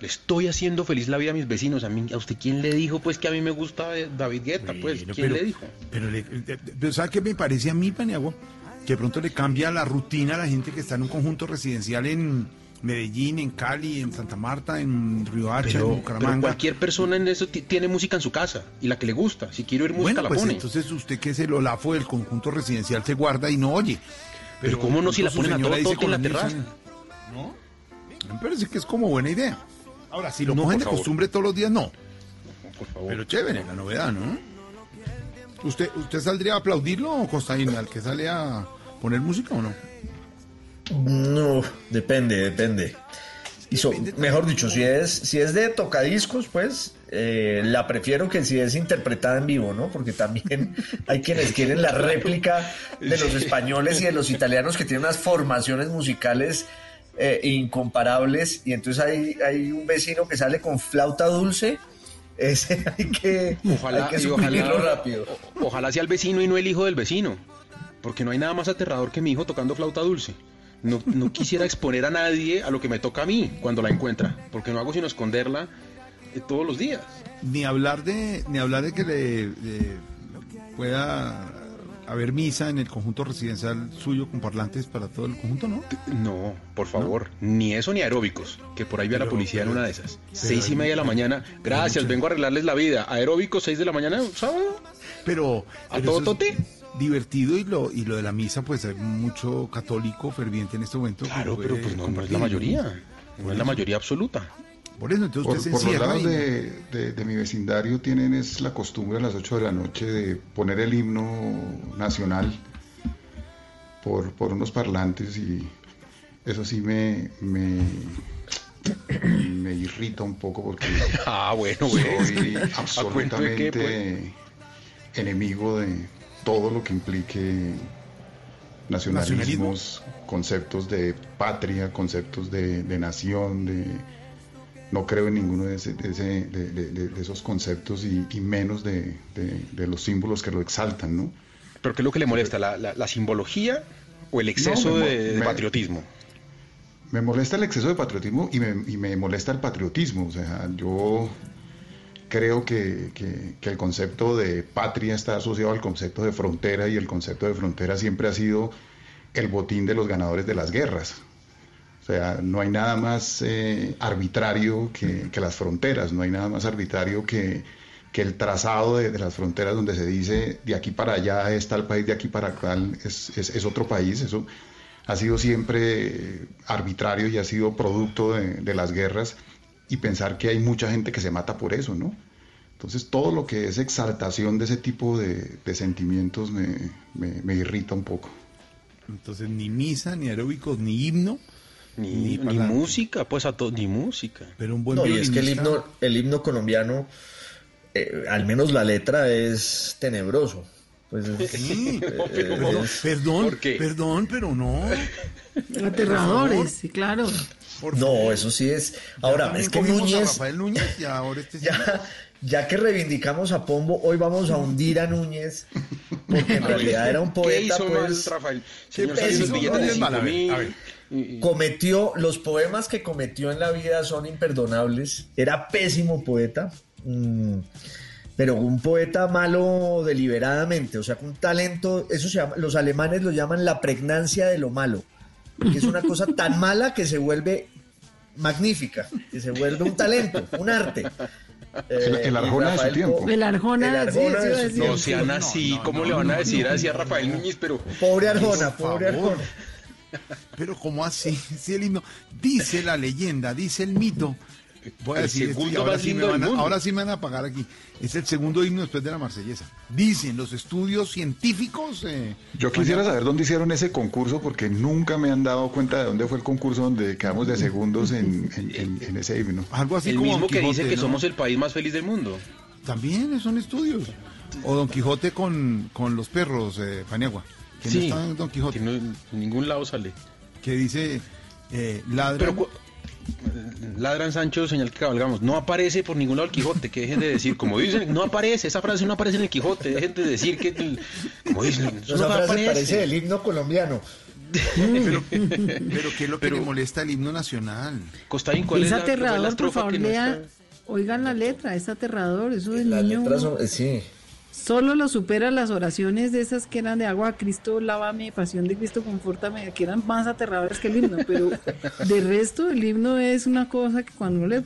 le estoy haciendo feliz la vida a mis vecinos. A mí, a usted quién le dijo pues que a mí me gusta David Guetta, pues, ¿quién le dijo? Pero, ¿sabe qué me parece a mí, Paniagua? Que de pronto le cambia la rutina a la gente que está en un conjunto residencial en Medellín, en Cali, en Santa Marta, en Río Hacha, en Bucaramanga. Pero cualquier persona en eso tiene música en su casa y la que le gusta. Si quiere oír música, la pues pone. Entonces usted que es el olafo del conjunto residencial se guarda y no oye. Pero, ¿cómo no si la ponen a todo, todo en la terraza? ¿No? Me parece que es como buena idea. Ahora, si lo no, de costumbre todos los días, no. Por favor. Pero chévere, la novedad, ¿no? ¿Usted, usted saldría a aplaudirlo o Costaín, al que sale a poner música o no? No, depende, depende. Y mejor dicho, si es, si es de tocadiscos, pues eh, la prefiero que si es interpretada en vivo, ¿no? Porque también <laughs> hay quienes quieren la réplica de los españoles y de los italianos que tienen unas formaciones musicales eh, incomparables y entonces hay, hay un vecino que sale con flauta dulce ese <laughs> hay que, ojalá, hay que rápido. ojalá sea el vecino y no el hijo del vecino, porque no hay nada más aterrador que mi hijo tocando flauta dulce. No, no quisiera exponer a nadie a lo que me toca a mí cuando la encuentra, porque no hago sino esconderla eh, todos los días. Ni hablar de, ni hablar de que le pueda a ver misa en el conjunto residencial suyo con parlantes para todo el conjunto, ¿no? No, por favor, ni eso ni aeróbicos, que por ahí vea la policía en una de esas. Seis y media de la mañana, gracias, vengo a arreglarles la vida. Aeróbicos, seis de la mañana, sábado. Pero. ¿A todo tote? divertido y lo y lo de la misa pues hay mucho católico ferviente en este momento claro pero pues no, es la mayoría no es la mayoría absoluta por eso entonces usted por, se por los lados de, de, mi vecindario tienen es la costumbre a las 8 de la noche de poner el himno nacional por, por unos parlantes y eso sí me, me, me irrita un poco porque <laughs> ah, bueno, soy <laughs> absolutamente enemigo de todo lo que implique nacionalismos, conceptos de patria, conceptos de, nación, de no creo en ninguno de, esos conceptos y, menos de, los símbolos que lo exaltan, ¿no? ¿Pero qué es lo que le molesta? ¿La, simbología o el exceso de, patriotismo? Me molesta el exceso de patriotismo y me, y me molesta el patriotismo. O sea, yo creo que, el concepto de patria está asociado al concepto de frontera y el concepto de frontera siempre ha sido el botín de los ganadores de las guerras. O sea, no hay nada más eh, arbitrario que, las fronteras, no hay nada más arbitrario que, el trazado de, las fronteras donde se dice de aquí para allá está el país, de aquí para acá es, es, otro país. Eso ha sido siempre arbitrario y ha sido producto de, de las guerras y pensar que hay mucha gente que se mata por eso, ¿no? Entonces todo lo que es exaltación de ese tipo de, sentimientos me, irrita un poco. Entonces ni misa, ni aeróbicos, ni himno. Ni, música, pues a todo, ni música. Pero un buen no, y es que el himno, el himno colombiano, eh, al menos la letra es tenebroso. Pues sí, <laughs> perdón, perdón, perdón, pero no. Aterradores, sí, claro no, eso sí es. Ahora, es que Núñez. Este <laughs> ya, que reivindicamos a Pombo, hoy vamos a hundir a Núñez, porque en <laughs> realidad era un poeta. pues, Rafael? Cometió, los poemas que cometió en la vida son imperdonables. Era pésimo poeta. Mm, pero un poeta malo deliberadamente, o sea, con un talento, eso se llama, los alemanes lo llaman la pregnancia de lo malo que es una cosa tan mala que se vuelve magnífica, que se vuelve un talento, un arte. el, Arjona de su tiempo. El Arjona, de su No sean así, ¿cómo le van a decir así a Rafael Núñez? Pero... Pobre Arjona, pobre Arjona. Pero ¿cómo así? <laughs> Si el himno, dice la leyenda, dice el mito, Voy a decir, ahora, sí me van a, ahora sí me van a pagar aquí. Es el segundo himno después de la marsellesa. Dicen los estudios científicos. Eh, Yo quisiera saber dónde hicieron ese concurso porque nunca me han dado cuenta de dónde fue el concurso donde quedamos de segundos en, ese himno. Algo así el mismo que dice que somos el país más feliz del mundo. También son estudios. O Don Quijote con, con los perros, eh, Paniagua. Que sí, no está Don Quijote. Que no, en ningún lado sale. Que dice, eh, ladra ladran Sancho, señal que cabalgamos. No aparece por ningún lado el Quijote, que dejen de decir, como dicen, no aparece, esa frase no aparece en el Quijote, dejen de decir que, como dicen, esa frase aparece. el himno colombiano. pero, pero ¿qué es lo que le molesta el himno nacional? Costaín, ¿cuál es, aterrador, por favor, oigan la letra, es aterrador, eso del niño. sí. Solo lo supera las oraciones de esas que eran de agua, Cristo, lávame, pasión de Cristo, confórtame, que eran más aterradoras que el himno, pero de resto el himno es una cosa que cuando uno le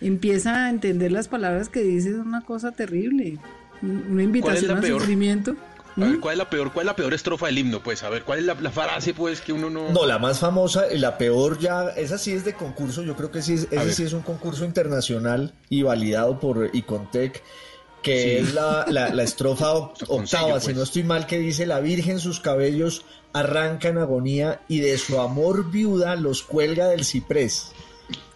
empieza a entender las palabras que dice es una cosa terrible, una invitación al sufrimiento. ¿Mm? ¿cuál es la peor, cuál es la peor estrofa del himno? Pues, a ver, ¿cuál es la, frase, pues, que uno no... No, la más famosa, y la peor ya, esa sí es de concurso, yo creo que sí, ese sí es un concurso internacional y validado por Icontec, que es la, la, estrofa octava, si pues. no estoy mal, que dice, la Virgen sus cabellos arranca en agonía y de su amor viuda los cuelga del ciprés.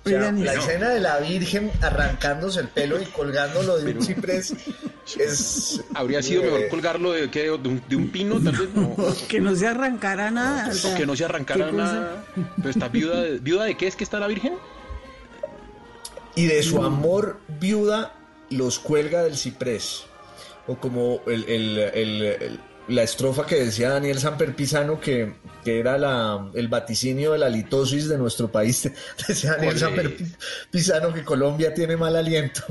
la escena de la Virgen arrancándose el pelo y colgándolo de un ciprés <laughs> es... Habría sido mejor eh, colgarlo de, de, un, pino, tal vez no. <laughs> Que no se arrancara nada. que no se arrancara nada. Pero está viuda de, ¿Viuda de qué es que está la Virgen? Y de su amor viuda los cuelga del ciprés. O como la estrofa que decía Daniel Samper Pisano, que, era la, el vaticinio de la litosis de nuestro país. <laughs> Decía Daniel Samper Pisano que Colombia tiene mal aliento.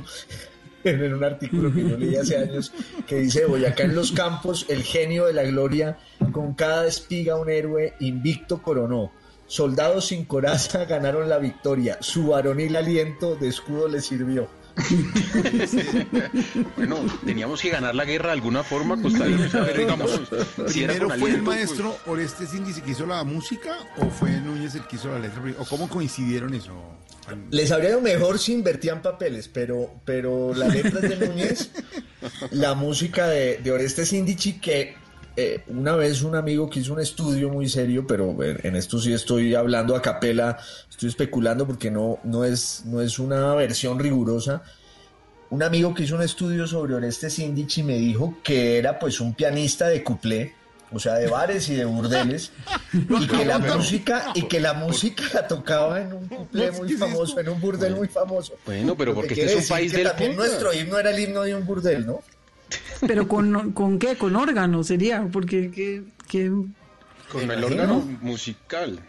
<laughs> en un artículo que yo leí hace años, que dice, Boyacá en los campos, el genio de la gloria, con cada espiga un héroe invicto coronó. Soldados sin coraza ganaron la victoria, su varonil aliento de escudo le sirvió. <laughs> bueno, teníamos que ganar la guerra de alguna forma, Costa Rica. digamos, ¿Primero fue el pues. maestro Orestes Índice que hizo la música o fue Núñez el que hizo la letra? ¿O cómo coincidieron eso? Les habría ido mejor si invertían papeles, pero, pero la letra es de Núñez, la música de, de Orestes Índice que eh, una vez un amigo que hizo un estudio muy serio, pero en, esto sí estoy hablando a capela, estoy especulando porque no, no, es, no es una versión rigurosa. Un amigo que hizo un estudio sobre Oreste Sindich y me dijo que era pues un pianista de cuplé, o sea, de bares y de burdeles, <laughs> y que la música, y que la música la tocaba en un cuplé muy famoso, en un burdel muy famoso. Bueno, pero porque este es un país del también nuestro himno era el himno de un burdel, ¿no? Pero con, con qué, con órgano sería, porque que, con el órgano musical.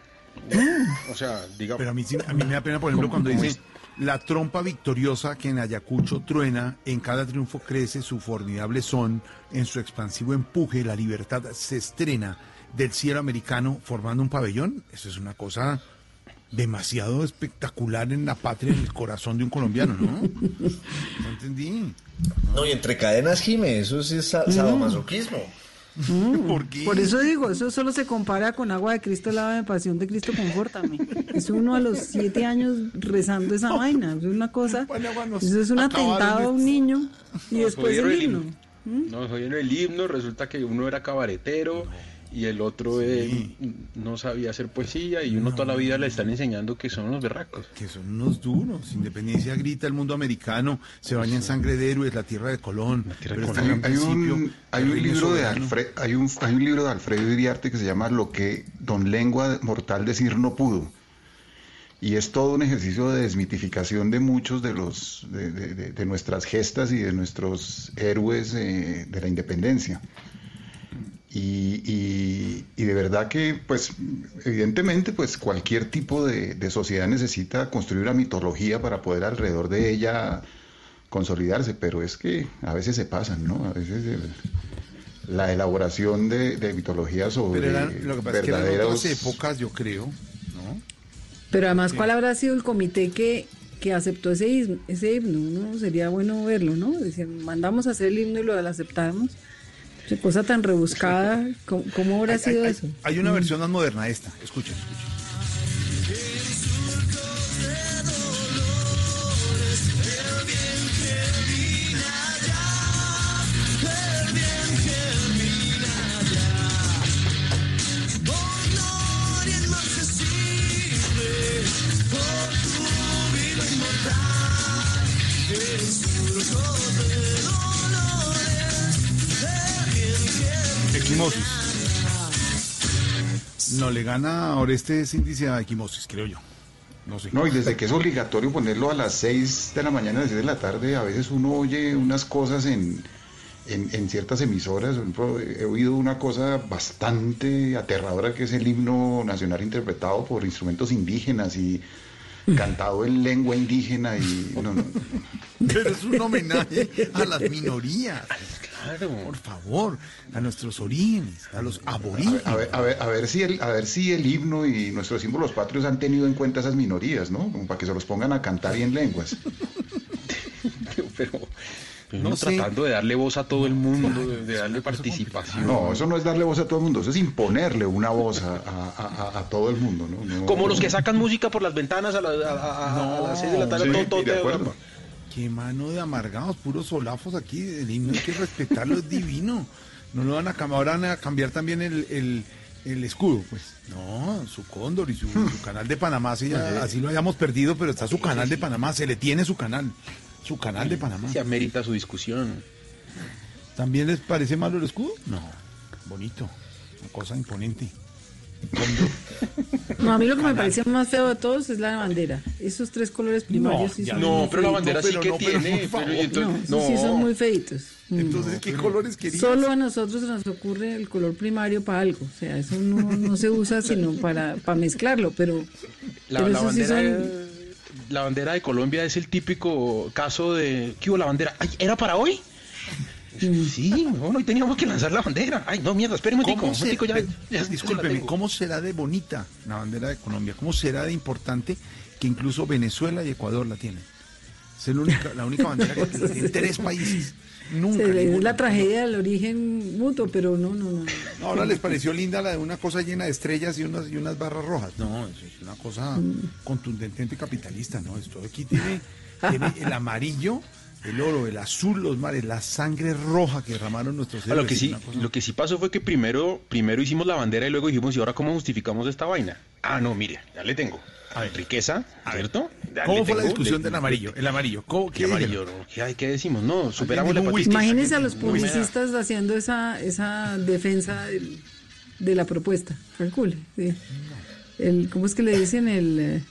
O sea, digamos. Pero a mí, a mí me da pena, por ejemplo, cuando dice la trompa victoriosa que en Ayacucho truena, en cada triunfo crece su formidable son, en su expansivo empuje, la libertad se estrena del cielo americano formando un pabellón. Eso es una cosa demasiado espectacular en la patria, en el corazón de un colombiano, ¿no? <laughs> No entendí. No, y entre cadenas, Jime, eso sí es sadomasoquismo. Mm. ¿Por, qué? Por eso digo, eso solo se compara con agua de Cristo, lava de pasión de Cristo, confórtame. Es uno a los siete años rezando esa vaina. Es una cosa. Eso es un atentado a un niño y después el himno. No, soy en el himno, resulta que uno era cabaretero y el otro eh, no sabía hacer poesía y uno toda la vida le están enseñando que son unos berracos. Que son unos duros. Independencia grita el mundo americano, se baña en sangre de héroes, la tierra de Colón. hay, un, hay, un, libro de Alfred, hay, un, hay un libro de Alfredo Iriarte que se llama Lo que don lengua mortal decir no pudo. Y es todo un ejercicio de desmitificación de muchos de los de, de, nuestras gestas y de nuestros héroes eh, de la independencia. Y, de verdad que, pues, evidentemente, pues cualquier tipo de, sociedad necesita construir una mitología para poder alrededor de ella consolidarse, pero es que a veces se pasan, ¿no? A veces la elaboración de, mitologías sobre pero lo que pasa verdaderos... es que épocas, yo creo, ¿no? Pero además, ¿cuál habrá sido el comité que, que aceptó ese himno? Ese himno, ¿no? Sería bueno verlo, ¿no? Decían, mandamos a hacer el himno y lo aceptamos Qué cosa tan rebuscada. ¿Cómo, cómo habrá sido eso? Hay una versión más moderna esta. Escuchen, escuchen. No, le gana a Orestes índice a equimosis, creo yo. No sé. No, y desde que es obligatorio ponerlo a las 6 de la mañana, a las 6 de la tarde, a veces uno oye unas cosas en, en, ciertas emisoras. He oído una cosa bastante aterradora que es el himno nacional interpretado por instrumentos indígenas y cantado en lengua indígena y Pero es un homenaje a las minorías. Claro. Por favor, a nuestros orígenes, a los aborígenes. A ver, a ver, a ver, si el, a ver si el himno y nuestros símbolos patrios han tenido en cuenta esas minorías, ¿no? Como para que se los pongan a cantar y en lenguas. <laughs> pero, no tratando de darle voz a todo el mundo, de, darle participación. No, eso no es darle voz a todo el mundo, eso es imponerle una voz a, todo el mundo. ¿no? Como los que sacan música por las ventanas a, las 6 de la tarde, todo, de acuerdo. Qué mano de amargados, puros solafos aquí. El himno hay que respetarlo, es divino. No lo van a cambiar, ahora van a cambiar también el, escudo, pues. No, su cóndor y su, canal de Panamá, así, <laughs> así lo hayamos perdido, pero está su canal de Panamá, se le tiene su canal. Su canal de Panamá. Se amerita su discusión. ¿También les parece malo el escudo? No, bonito, una cosa imponente. <laughs> No, a mí lo que me parece más feo de todos es la bandera. Esos tres colores primarios no, son No, pero la bandera sí que tiene. no, sí son muy feitos. Entonces, ¿qué colores querías? Solo a nosotros nos ocurre el color primario para algo. O sea, eso no, se usa sino para, para mezclarlo, pero. La, bandera, la bandera de Colombia es el típico caso de. ¿Qué hubo la bandera? ¿Era para hoy? Sí, no, hoy teníamos que lanzar la bandera. Ay, no, mierda, espérame un ¿Cómo discúlpeme, ¿cómo será de bonita la bandera de Colombia? ¿Cómo será de importante que incluso Venezuela y Ecuador la tienen? Es la única, la única bandera que tiene tres países. Nunca. es la tragedia del origen mutuo, pero no, no, no. Ahora les pareció linda la de una cosa llena de estrellas y unas, y unas barras rojas. No, es una cosa mm. contundentemente capitalista, ¿no? Esto aquí tiene, tiene el amarillo el oro, el azul, los mares, la sangre roja que derramaron nuestros héroes. Lo que sí, lo que sí pasó fue que primero, primero hicimos la bandera y luego dijimos, ¿y ahora cómo justificamos esta vaina? Ah, no, mire, ya le tengo. A ver, riqueza, ¿cierto? ¿Cómo fue la discusión del amarillo? El amarillo, ¿qué, amarillo? ¿Qué, ¿Qué, decimos? No, superamos la Imagínense a los publicistas haciendo esa, esa defensa de la propuesta. Calcule. Sí. El, ¿Cómo es que le dicen? El... Eh,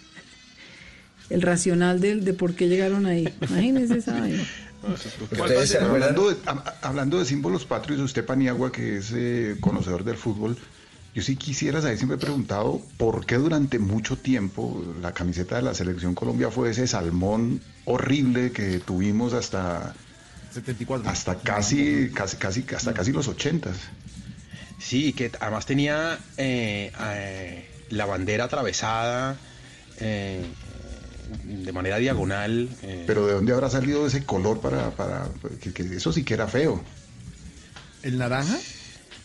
el racional de, de por qué llegaron ahí. Imagínense esa vaina. Hablando de, hablando de símbolos patrios, usted Paniagua, que es eh, conocedor del fútbol, yo sí quisiera saber, siempre he preguntado, ¿por qué durante mucho tiempo la camiseta de la Selección Colombia fue ese salmón horrible que tuvimos hasta 74. hasta casi, casi, casi, hasta casi los 80? Sí, que además tenía eh, eh, la bandera atravesada, de manera diagonal. Eh. Pero ¿de dónde habrá salido ese color para, para que, eso sí que era feo? ¿El naranja?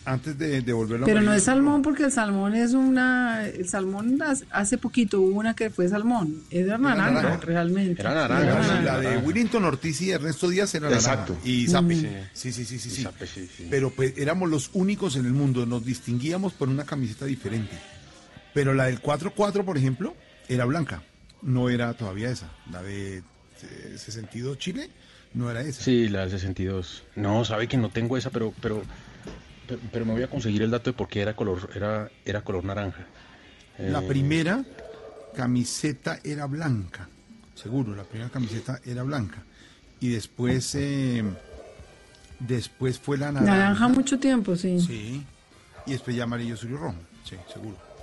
Antes de, de volverlo Pero no es salmón porque el salmón es una... El salmón hace poquito hubo una que fue salmón. Es de naranja, realmente. Era naranja. La de Willington Ortiz y Ernesto Díaz era Exacto. Y Zape. Sí, sí, sí, sí. sí. Pero pues éramos los únicos en el mundo. Nos distinguíamos por una camiseta diferente. Pero la del 4-4, por ejemplo, era blanca no era todavía esa. La de 62 Chile no era esa. Sí, la de 62. No, sabe que no tengo esa, pero pero pero, me voy a conseguir el dato de por qué era color era era color naranja. La eh, primera camiseta era blanca, seguro, la primera camiseta era blanca. Y después eh, después fue la naranja. Naranja mucho tiempo, sí. Sí. Y después ya amarillo, azul y rojo. Sí, seguro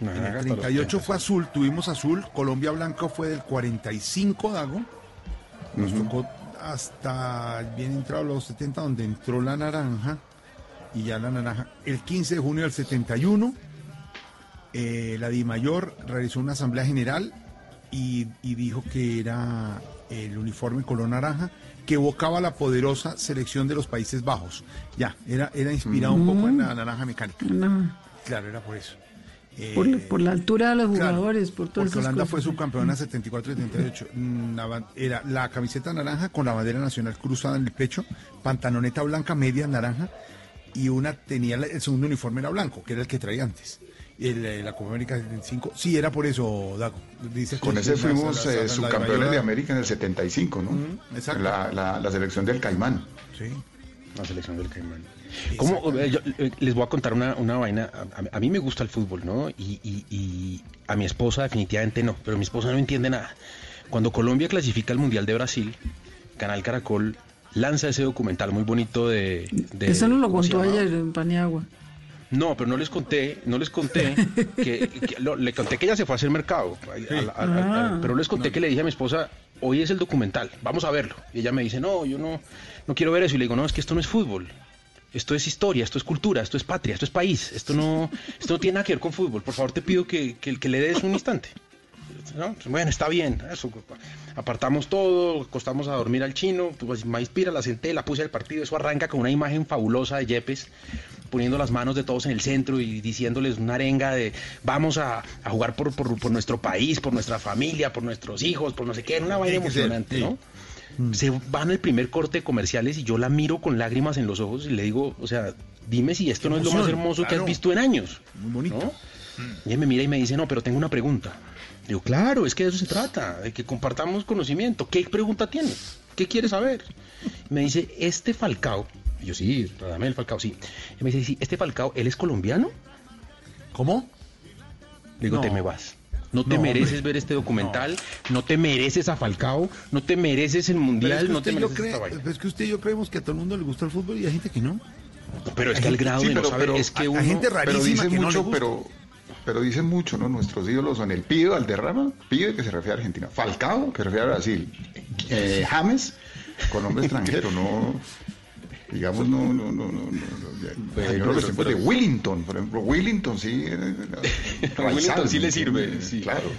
en el 38 fue azul, tuvimos azul, Colombia Blanco fue del 45, Dago. Nos tocó hasta bien entrado los 70, donde entró la naranja, y ya la naranja. El 15 de junio del 71, eh, la Di Mayor realizó una asamblea general y, dijo que era el uniforme color naranja que evocaba la poderosa selección de los Países Bajos. Ya, era, era inspirado un poco en la naranja mecánica. Claro, era por eso. Eh, por, la altura de los jugadores, por todo Porque Holanda fue subcampeona 74 y 78. Mm, era la camiseta naranja con la bandera nacional cruzada en el pecho, pantaloneta blanca, media naranja, y una tenía el segundo uniforme era blanco, que era el que traía antes. El, eh, la Copa América 75. Sí, era por eso, Dago. Dice con ese fuimos eh, subcampeones de, América en el 75, ¿no? La, la, selección del Caimán. Sí. La selección del Caimán. ¿Cómo, eh, eh, les voy a contar una, vaina. A, mí me gusta el fútbol, ¿no? Y, a mi esposa definitivamente no, pero mi esposa no entiende nada. Cuando Colombia clasifica al Mundial de Brasil, Canal Caracol lanza ese documental muy bonito de... Eso no lo contó ayer en Paniagua. No, pero no les conté, no les conté <laughs> que, le conté que ella se fue a hacer mercado, ah. pero les conté que le dije a mi esposa, hoy es el documental, vamos a verlo. Y ella me dice, no, yo no, no quiero ver eso. Y le digo, no, es que esto no es fútbol. Esto es historia, esto es cultura, esto es patria, esto es país. Esto no, esto no tiene nada que ver con fútbol. Por favor, te pido que, que, le des un instante. Bueno, está bien. Eso, apartamos todo, acostamos a dormir al chino. Pues, me inspira, la senté, la puse al partido. Eso arranca con una imagen fabulosa de Yepes poniendo las manos de todos en el centro y diciéndoles una arenga de vamos a, jugar por, por, nuestro país, por nuestra familia, por nuestros hijos, por no sé qué. Una vaina emocionante, ¿no? Mm. Se van al primer corte de comerciales y yo la miro con lágrimas en los ojos y le digo, o sea, dime si esto no es lo más hermoso que has visto en años. Muy bonito. Y él me mira y me dice, no, pero tengo una pregunta. Digo, claro, es que de eso se trata, de que compartamos conocimiento. ¿Qué pregunta tienes? ¿Qué quieres saber? me dice, este Falcao, y yo sí, dame el Falcao, sí. Y me dice, sí, este Falcao, ¿él es colombiano? ¿Cómo? Le digo, te me vas. No te mereces ver este documental, no. te mereces a Falcao, no te mereces el mundial, no te mereces esta Es que usted y yo creemos que a todo el mundo le gusta el fútbol y hay gente que no. Pero es que al grado de no saber, es que uno... gente rarísima pero dice mucho, no pero pero dicen mucho, ¿no? Nuestros ídolos son el Pío Alderrama, Pío que se refiere a Argentina, Falcao, que se refiere a Brasil, eh, James, <laughs> con nombre extranjero, no digamos, no, no, no, no, no, de Willington, por ejemplo, Willington sí. <laughs> Willington sí le sirve, sí. Claro.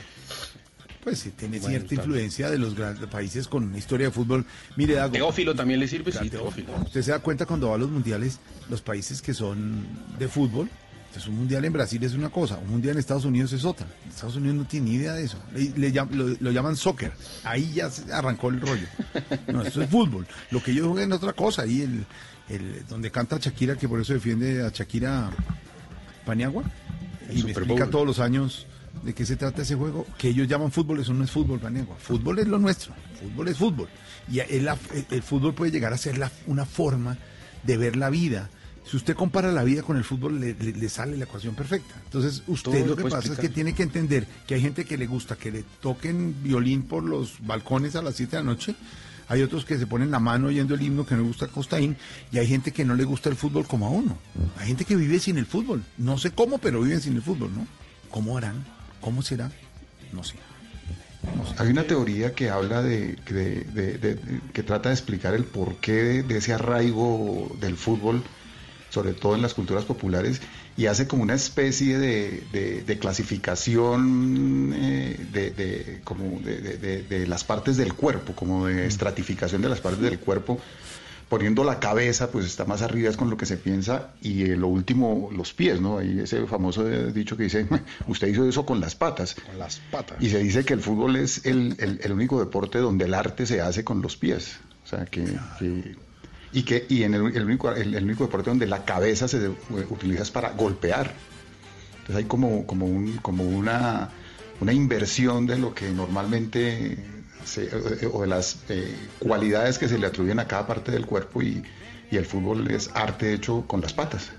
pues tiene cierta influencia de los grandes países con una historia de fútbol. Mire, Dago, Teófilo también le sirve, sí, Teófilo. Usted se da cuenta cuando va a los mundiales, los países que son de fútbol, entonces un mundial en Brasil es una cosa, un mundial en Estados Unidos es otra. Estados Unidos no tiene ni idea de eso. Le, lo, llaman soccer. Ahí ya se arrancó el rollo. No, esto es fútbol. Lo que ellos juegan es otra cosa. Ahí el, el, donde canta Shakira, que por eso defiende a Shakira Paniagua, y me explica todos los años de qué se trata ese juego, que ellos llaman fútbol, eso no es fútbol, Paniagua. Fútbol es lo nuestro, fútbol es fútbol. Y el, el fútbol puede llegar a ser la, una forma de ver la vida. Si usted compara la vida con el fútbol, le, sale la ecuación perfecta. Entonces, usted lo que pasa es que tiene que entender que hay gente que le gusta que le toquen violín por los balcones a las 7 de la noche hay otros que se ponen la mano oyendo el himno que no le gusta Costaín y hay gente que no le gusta el fútbol como a uno. Hay gente que vive sin el fútbol. No sé cómo, pero viven sin el fútbol, ¿no? ¿Cómo harán? ¿Cómo será? No sé. Hay una teoría que habla de, que trata de explicar el porqué de ese arraigo del fútbol, sobre todo en las culturas populares, y hace como una especie de, clasificación eh, de, como de, las partes del cuerpo, como de estratificación de las partes del cuerpo, poniendo la cabeza, pues está más arriba es con lo que se piensa, y lo último, los pies, ¿no? Hay ese famoso dicho que dice, <laughs> usted hizo eso con las patas. Con las patas. Y se dice que el fútbol es el, único deporte donde el arte se hace con los pies. O sea, que y que y en el, único, el, único deporte donde la cabeza se utiliza es para golpear. Entonces hay como, como, un, como una, una inversión de lo que normalmente o de las eh, cualidades que se le atribuyen a cada parte del cuerpo y, y el fútbol es arte hecho con las patas.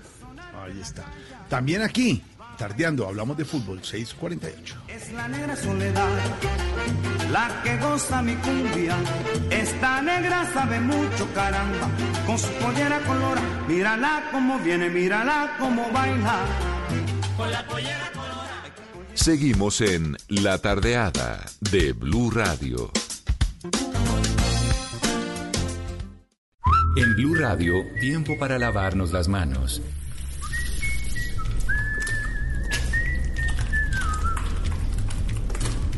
Ahí está. También aquí, tardeando, hablamos de fútbol, 648. Es la negra soledad la que goza mi cumbia. Esta negra sabe mucho, caramba, con su pollera colora. Mírala como viene, mírala como baila. Con la pollera colora. Seguimos en La Tardeada de Blue Radio. En Blue Radio, tiempo para lavarnos las manos.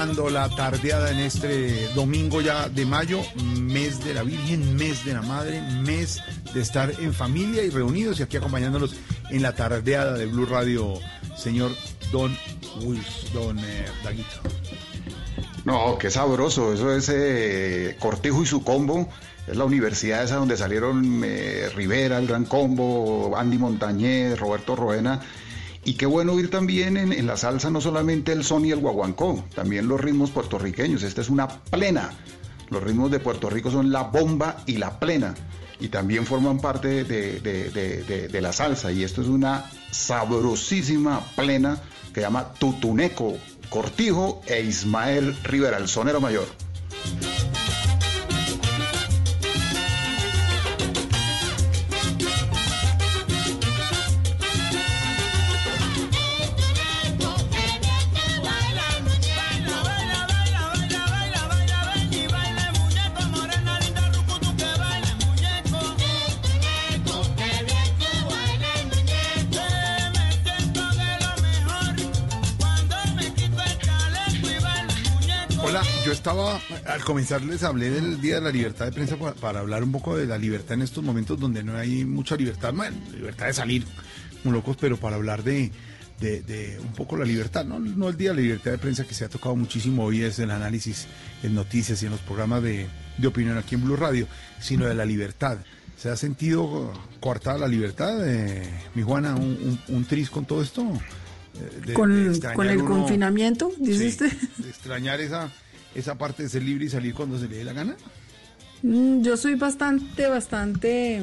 La tardeada en este domingo ya de mayo, mes de la Virgen, mes de la Madre, mes de estar en familia y reunidos y aquí acompañándonos en la tardeada de Blue Radio, señor Don Wills, Don eh, Daguito. No, qué sabroso, eso es eh, Cortijo y su combo. Es la universidad esa donde salieron eh, Rivera, el Gran Combo, Andy Montañez, Roberto Roena y qué bueno oír también en, la salsa no solamente el son y el guaguancó, también los ritmos puertorriqueños. Esta es una plena. Los ritmos de Puerto Rico son la bomba y la plena. Y también forman parte de, la salsa. Y esto es una sabrosísima plena que llama Tutuneco, Cortijo e Ismael Rivera, el sonero mayor. Estaba, al comenzar les hablé del Día de la Libertad de Prensa para, hablar un poco de la libertad en estos momentos donde no hay mucha libertad, bueno, libertad de salir como locos, pero para hablar de, de, un poco la libertad, ¿no? no el Día de la Libertad de Prensa que se ha tocado muchísimo hoy es el análisis en noticias y en los programas de, opinión aquí en Blue Radio, sino de la libertad. ¿Se ha sentido coartada la libertad, eh, mi Juana, un, un, tris con todo esto? Eh, con, el confinamiento, dice usted. De extrañar esa, esa parte de ser libre y salir cuando se le dé la gana. Mm, yo soy bastante, bastante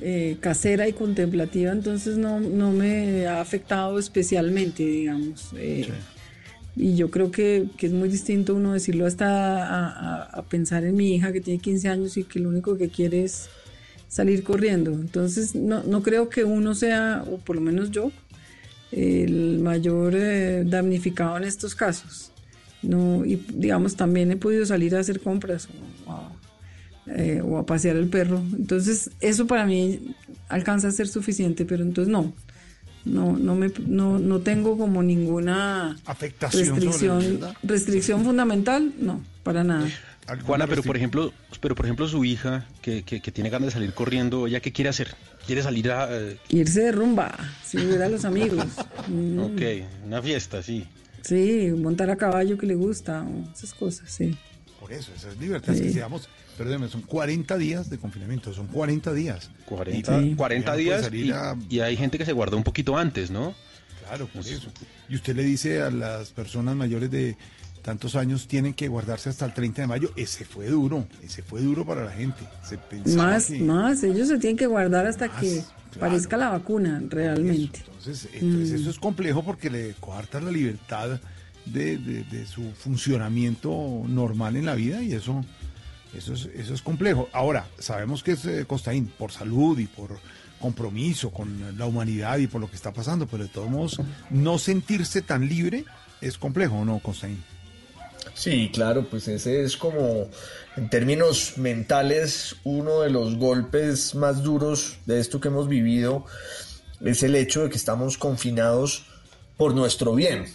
eh, casera y contemplativa, entonces no, no me ha afectado especialmente, digamos. Eh, y yo creo que, es muy distinto uno decirlo hasta a, pensar en mi hija que tiene 15 años y que lo único que quiere es salir corriendo. Entonces no, no creo que uno sea, o por lo menos yo, el mayor eh, damnificado en estos casos. No, y digamos, también he podido salir a hacer compras eh, o a pasear el perro. Entonces, eso para mí alcanza a ser suficiente, pero entonces no. No, no, me, no, no tengo como ninguna Afectación restricción, restricción fundamental, no, para nada. Juana, pero por ejemplo, pero por ejemplo su hija que, que, tiene ganas de salir corriendo, ¿ella qué quiere hacer? ¿Quiere salir a...? Eh? Irse de rumba, sin ver a los amigos. <laughs> Ok, una fiesta, sí. Sí, montar a caballo que le gusta, esas cosas, sí. Por eso, esas libertades que seamos perdóneme, son 40 días de confinamiento, son 40 días. 40, 40 días y, hay gente que se guardó un poquito antes, ¿no? Claro, por eso. Y usted le dice a las personas mayores de tantos años tienen que guardarse hasta el 30 de mayo. Ese fue duro, ese fue duro para la gente. más, más, ellos se tienen que guardar hasta que parezca la vacuna realmente. Entonces, entonces eso es complejo porque le coarta la libertad de, de, su funcionamiento normal en la vida y eso eso es, eso es complejo. Ahora, sabemos que es eh, Costaín por salud y por compromiso con la humanidad y por lo que está pasando, pero de todos modos, no sentirse tan libre es complejo, ¿no, Costaín? Sí, claro, pues ese es como, en términos mentales, uno de los golpes más duros de esto que hemos vivido, es el hecho de que estamos confinados por nuestro bien,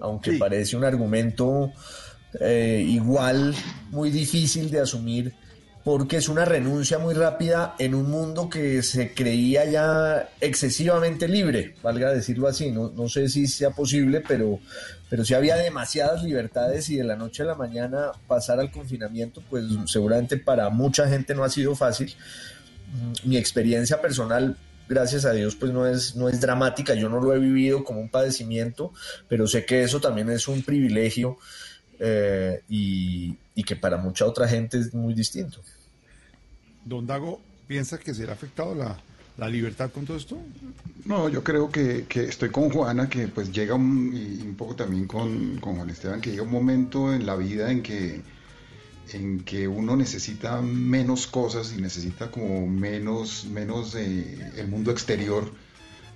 aunque parece un argumento eh, igual muy difícil de asumir porque es una renuncia muy rápida en un mundo que se creía ya excesivamente libre, valga decirlo así, no, no sé si sea posible, pero, pero si había demasiadas libertades y de la noche a la mañana pasar al confinamiento, pues seguramente para mucha gente no ha sido fácil. Mm, mi experiencia personal gracias a Dios, pues no es, no es dramática, yo no lo he vivido como un padecimiento, pero sé que eso también es un privilegio eh, y, que para mucha otra gente es muy distinto. Don Dago, ¿piensa que será afectado la, la libertad con todo esto? No, yo creo que, que, estoy con Juana, que pues llega un, y un poco también con, con, Juan Esteban, que llega un momento en la vida en que, en que uno necesita menos cosas y necesita como menos, menos el mundo exterior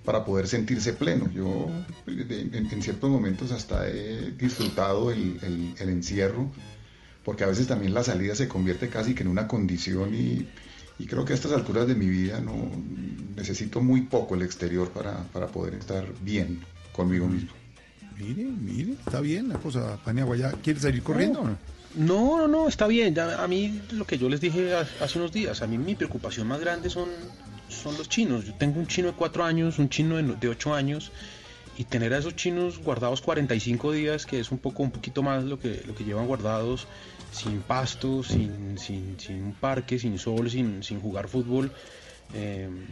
para poder sentirse pleno. Yo en, ciertos momentos hasta he disfrutado el, encierro, porque a veces también la salida se convierte casi que en una condición y, creo que a estas alturas de mi vida no necesito muy poco el exterior para, poder estar bien conmigo mismo. Mire, mire, está bien la cosa, Paniagua, ¿ya quiere salir corriendo? No, no, no, está bien. a mí lo que yo les dije hace unos días, a mí mi preocupación más grande son son los chinos. Yo tengo un chino de 4 años, un chino de, 8 años, y tener a esos chinos guardados 45 días, que es un poco un poquito más lo que, lo que llevan guardados, sin pasto, sin, sin, sin un parque, sin sol, sin, sin jugar fútbol, em,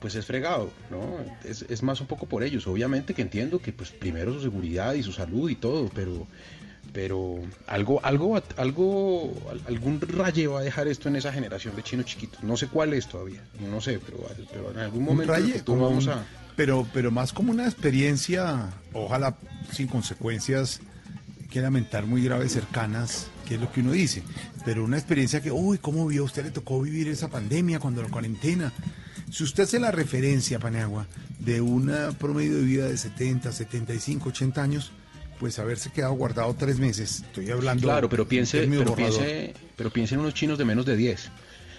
pues es fregado, ¿no? Es, es, más un poco por ellos. Obviamente que entiendo que pues primero su seguridad y su salud y todo, pero pero algo, algo, algo, algún raye va a dejar esto en esa generación de chinos chiquitos. No sé cuál es todavía, no sé, pero, pero en algún momento vamos a... Pero, pero más como una experiencia, ojalá sin consecuencias que lamentar muy graves cercanas, que es lo que uno dice, pero una experiencia que, uy, ¿cómo vio? usted le tocó vivir esa pandemia cuando la cuarentena? Si usted hace la referencia, Paneagua, de un promedio de vida de 70, 75, 80 años, pues haberse quedado guardado tres meses. Estoy hablando. Claro, pero piense, pero piense, pero piense en unos chinos de menos de 10.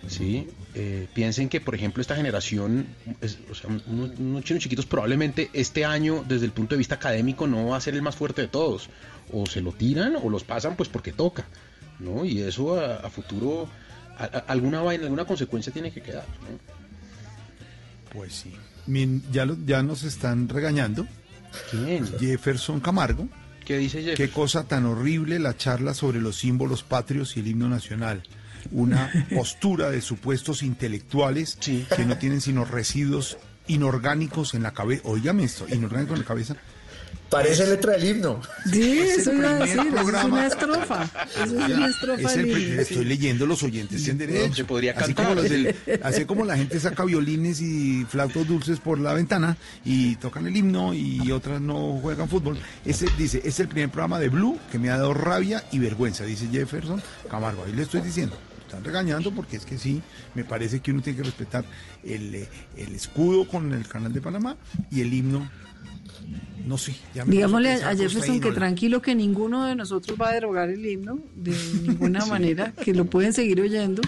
¿sí? Eh, piensen que, por ejemplo, esta generación, o sea, unos, chinos chiquitos probablemente este año, desde el punto de vista académico, no va a ser el más fuerte de todos. O se lo tiran o los pasan pues porque toca, ¿no? Y eso a, futuro, alguna vaina, alguna consecuencia tiene que quedar, Pues sí. ya, ya nos están regañando. ¿Quién? Jefferson Camargo. ¿Qué dice Jefferson? Qué cosa tan horrible la charla sobre los símbolos patrios y el himno nacional una <laughs> postura de supuestos intelectuales que no tienen sino residuos inorgánicos en la cabeza. Óigame esto, inorgánicos en la cabeza. Parece letra del himno. Sí, eso iba a decir, es una estrofa. Es una estrofa Estoy leyendo los oyentes en derecho. Se podría así como, los del, así como la gente saca violines y flautos dulces por la ventana y tocan el himno y otras no juegan fútbol. Ese dice, es el primer programa de Blue que me ha dado rabia y vergüenza, dice Jefferson Camargo. Ahí le estoy diciendo están regañando porque es que sí, me parece que uno tiene que respetar el, eh, el escudo con el canal de Panamá y el himno. No sé. Ya Digámosle a Jefferson que tranquilo que ninguno de nosotros va a derogar el himno de ninguna <laughs> manera, que lo pueden seguir oyendo.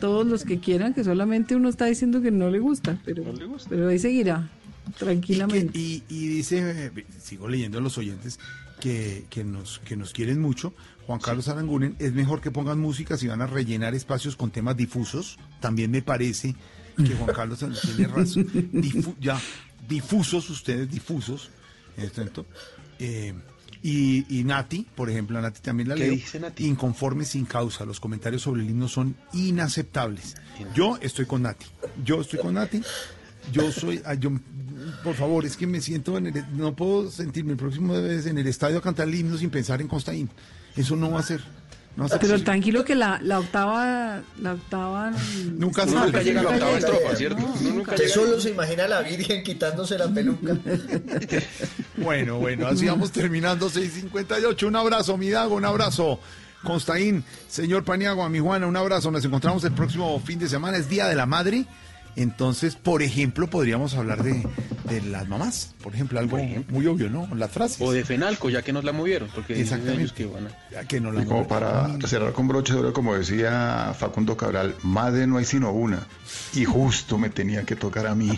Todos los que quieran, que solamente uno está diciendo que no le gusta, pero, pero ahí seguirá tranquilamente. Y, y, dice, sigo leyendo a los oyentes que, que, nos, que nos quieren mucho, Juan Carlos Aranguren, es mejor que pongan música si van a rellenar espacios con temas difusos. También me parece que Juan Carlos tiene razón. <laughs> ya, difusos ustedes, difusos. Eh, y, Nati, por ejemplo, Nati también la leo. Dice Nati? Inconforme sin causa. Los comentarios sobre el himno son inaceptables. Yo estoy con Nati. Yo estoy con Nati. Yo soy, ah, yo, por favor, es que me siento en el, no puedo sentirme el próximo vez en el estadio a cantar el himno sin pensar en Costaín. Eso no va a ser. Pero tranquilo que la, la octava, la octava nunca, nunca llega a la octava estrofa, ¿cierto? que solo se imagina a la Virgen quitándose la peluca. <laughs> bueno, bueno, así vamos terminando 6.58. Un abrazo, mi Dago, un abrazo. Constaín, señor Paniagua, mi Juana, un abrazo. Nos encontramos el próximo fin de semana. Es Día de la Madre. Entonces, por ejemplo, podríamos hablar de, las mamás, por ejemplo, algo muy obvio, ¿no? Las frases. O de Fenalco, ya que nos la movieron, porque Exactamente. Que, que la como para cerrar con broche de oro, como decía Facundo Cabral, madre no hay sino una, y justo me tenía que tocar a mí.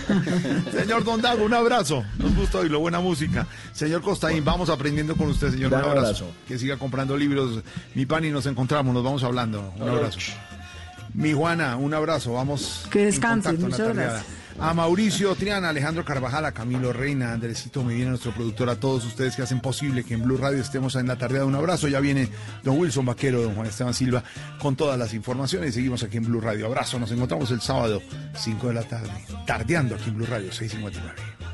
<laughs> señor Don Dago, un abrazo, nos gusta oírlo, buena música. Señor Costaín, vamos aprendiendo con usted, señor, un abrazo. Que siga comprando libros, mi pan y nos encontramos, nos vamos hablando. Un abrazo. Mi Juana, un abrazo. Vamos. Que descanse, muchas gracias. A Mauricio Triana, Alejandro Carvajal, a Camilo Reina, Andresito Medina, nuestro productor, a todos ustedes que hacen posible que en Blue Radio estemos en la tardeada. Un abrazo. Ya viene don Wilson Vaquero, don Juan Esteban Silva, con todas las informaciones. Seguimos aquí en Blue Radio. Abrazo. Nos encontramos el sábado, 5 de la tarde, tardeando aquí en Blue Radio, 659.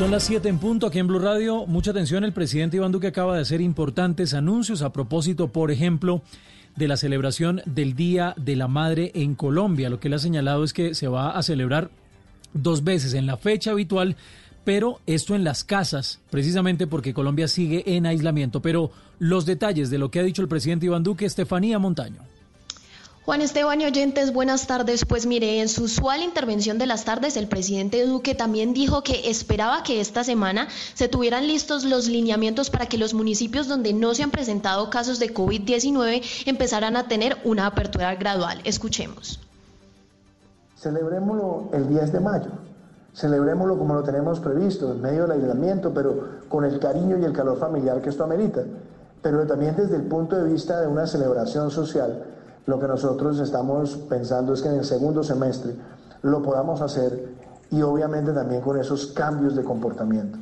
Son las 7 en punto aquí en Blue Radio. Mucha atención, el presidente Iván Duque acaba de hacer importantes anuncios a propósito, por ejemplo, de la celebración del Día de la Madre en Colombia. Lo que él ha señalado es que se va a celebrar dos veces en la fecha habitual, pero esto en las casas, precisamente porque Colombia sigue en aislamiento. Pero los detalles de lo que ha dicho el presidente Iván Duque, Estefanía Montaño. Juan Esteban y oyentes, buenas tardes. Pues mire, en su usual intervención de las tardes, el presidente Duque también dijo que esperaba que esta semana se tuvieran listos los lineamientos para que los municipios donde no se han presentado casos de COVID-19 empezaran a tener una apertura gradual. Escuchemos. Celebrémoslo el 10 de mayo. Celebrémoslo como lo tenemos previsto, en medio del aislamiento, pero con el cariño y el calor familiar que esto amerita. Pero también desde el punto de vista de una celebración social lo que nosotros estamos pensando es que en el segundo semestre lo podamos hacer y obviamente también con esos cambios de comportamiento.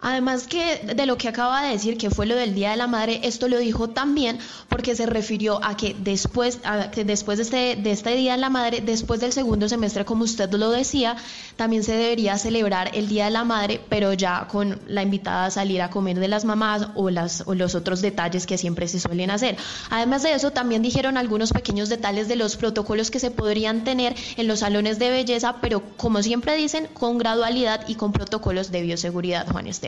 Además que de lo que acaba de decir, que fue lo del Día de la Madre, esto lo dijo también porque se refirió a que después, que después de, este, de este Día de la Madre, después del segundo semestre, como usted lo decía, también se debería celebrar el Día de la Madre, pero ya con la invitada a salir a comer de las mamás o, las, o los otros detalles que siempre se suelen hacer. Además de eso, también dijeron algunos pequeños detalles de los protocolos que se podrían tener en los salones de belleza, pero como siempre dicen, con gradualidad y con protocolos de bioseguridad, Juan Esteban.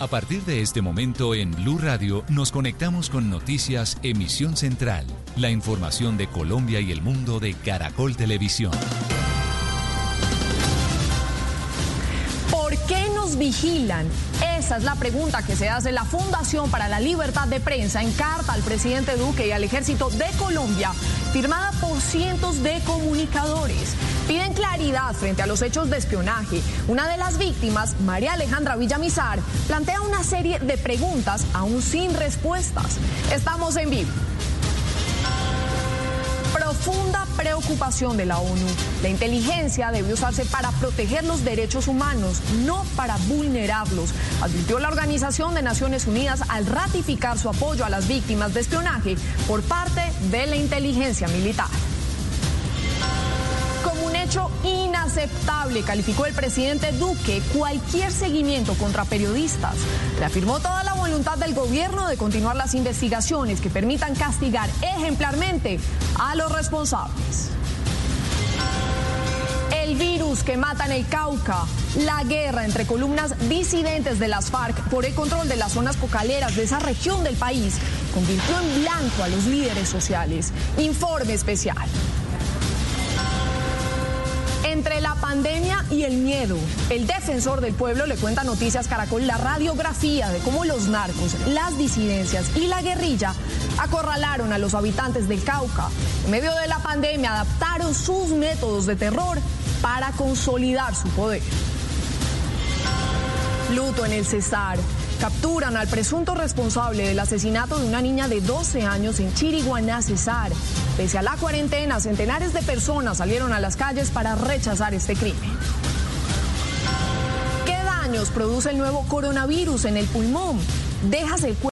A partir de este momento en Blue Radio nos conectamos con Noticias Emisión Central, la información de Colombia y el mundo de Caracol Televisión. ¿Por qué nos vigilan? Es la pregunta que se hace la Fundación para la Libertad de Prensa en carta al presidente Duque y al ejército de Colombia, firmada por cientos de comunicadores. Piden claridad frente a los hechos de espionaje. Una de las víctimas, María Alejandra Villamizar, plantea una serie de preguntas aún sin respuestas. Estamos en vivo profunda preocupación de la ONU. La inteligencia debe usarse para proteger los derechos humanos, no para vulnerarlos, advirtió la Organización de Naciones Unidas al ratificar su apoyo a las víctimas de espionaje por parte de la inteligencia militar hecho inaceptable, calificó el presidente Duque cualquier seguimiento contra periodistas. Reafirmó toda la voluntad del gobierno de continuar las investigaciones que permitan castigar ejemplarmente a los responsables. El virus que mata en el Cauca, la guerra entre columnas disidentes de las FARC por el control de las zonas cocaleras de esa región del país, convirtió en blanco a los líderes sociales. Informe especial. Entre la pandemia y el miedo, el defensor del pueblo le cuenta Noticias Caracol la radiografía de cómo los narcos, las disidencias y la guerrilla acorralaron a los habitantes del Cauca. En medio de la pandemia adaptaron sus métodos de terror para consolidar su poder. Luto en el Cesar. Capturan al presunto responsable del asesinato de una niña de 12 años en Chiriguaná, Cesar. Pese a la cuarentena, centenares de personas salieron a las calles para rechazar este crimen. ¿Qué daños produce el nuevo coronavirus en el pulmón? Deja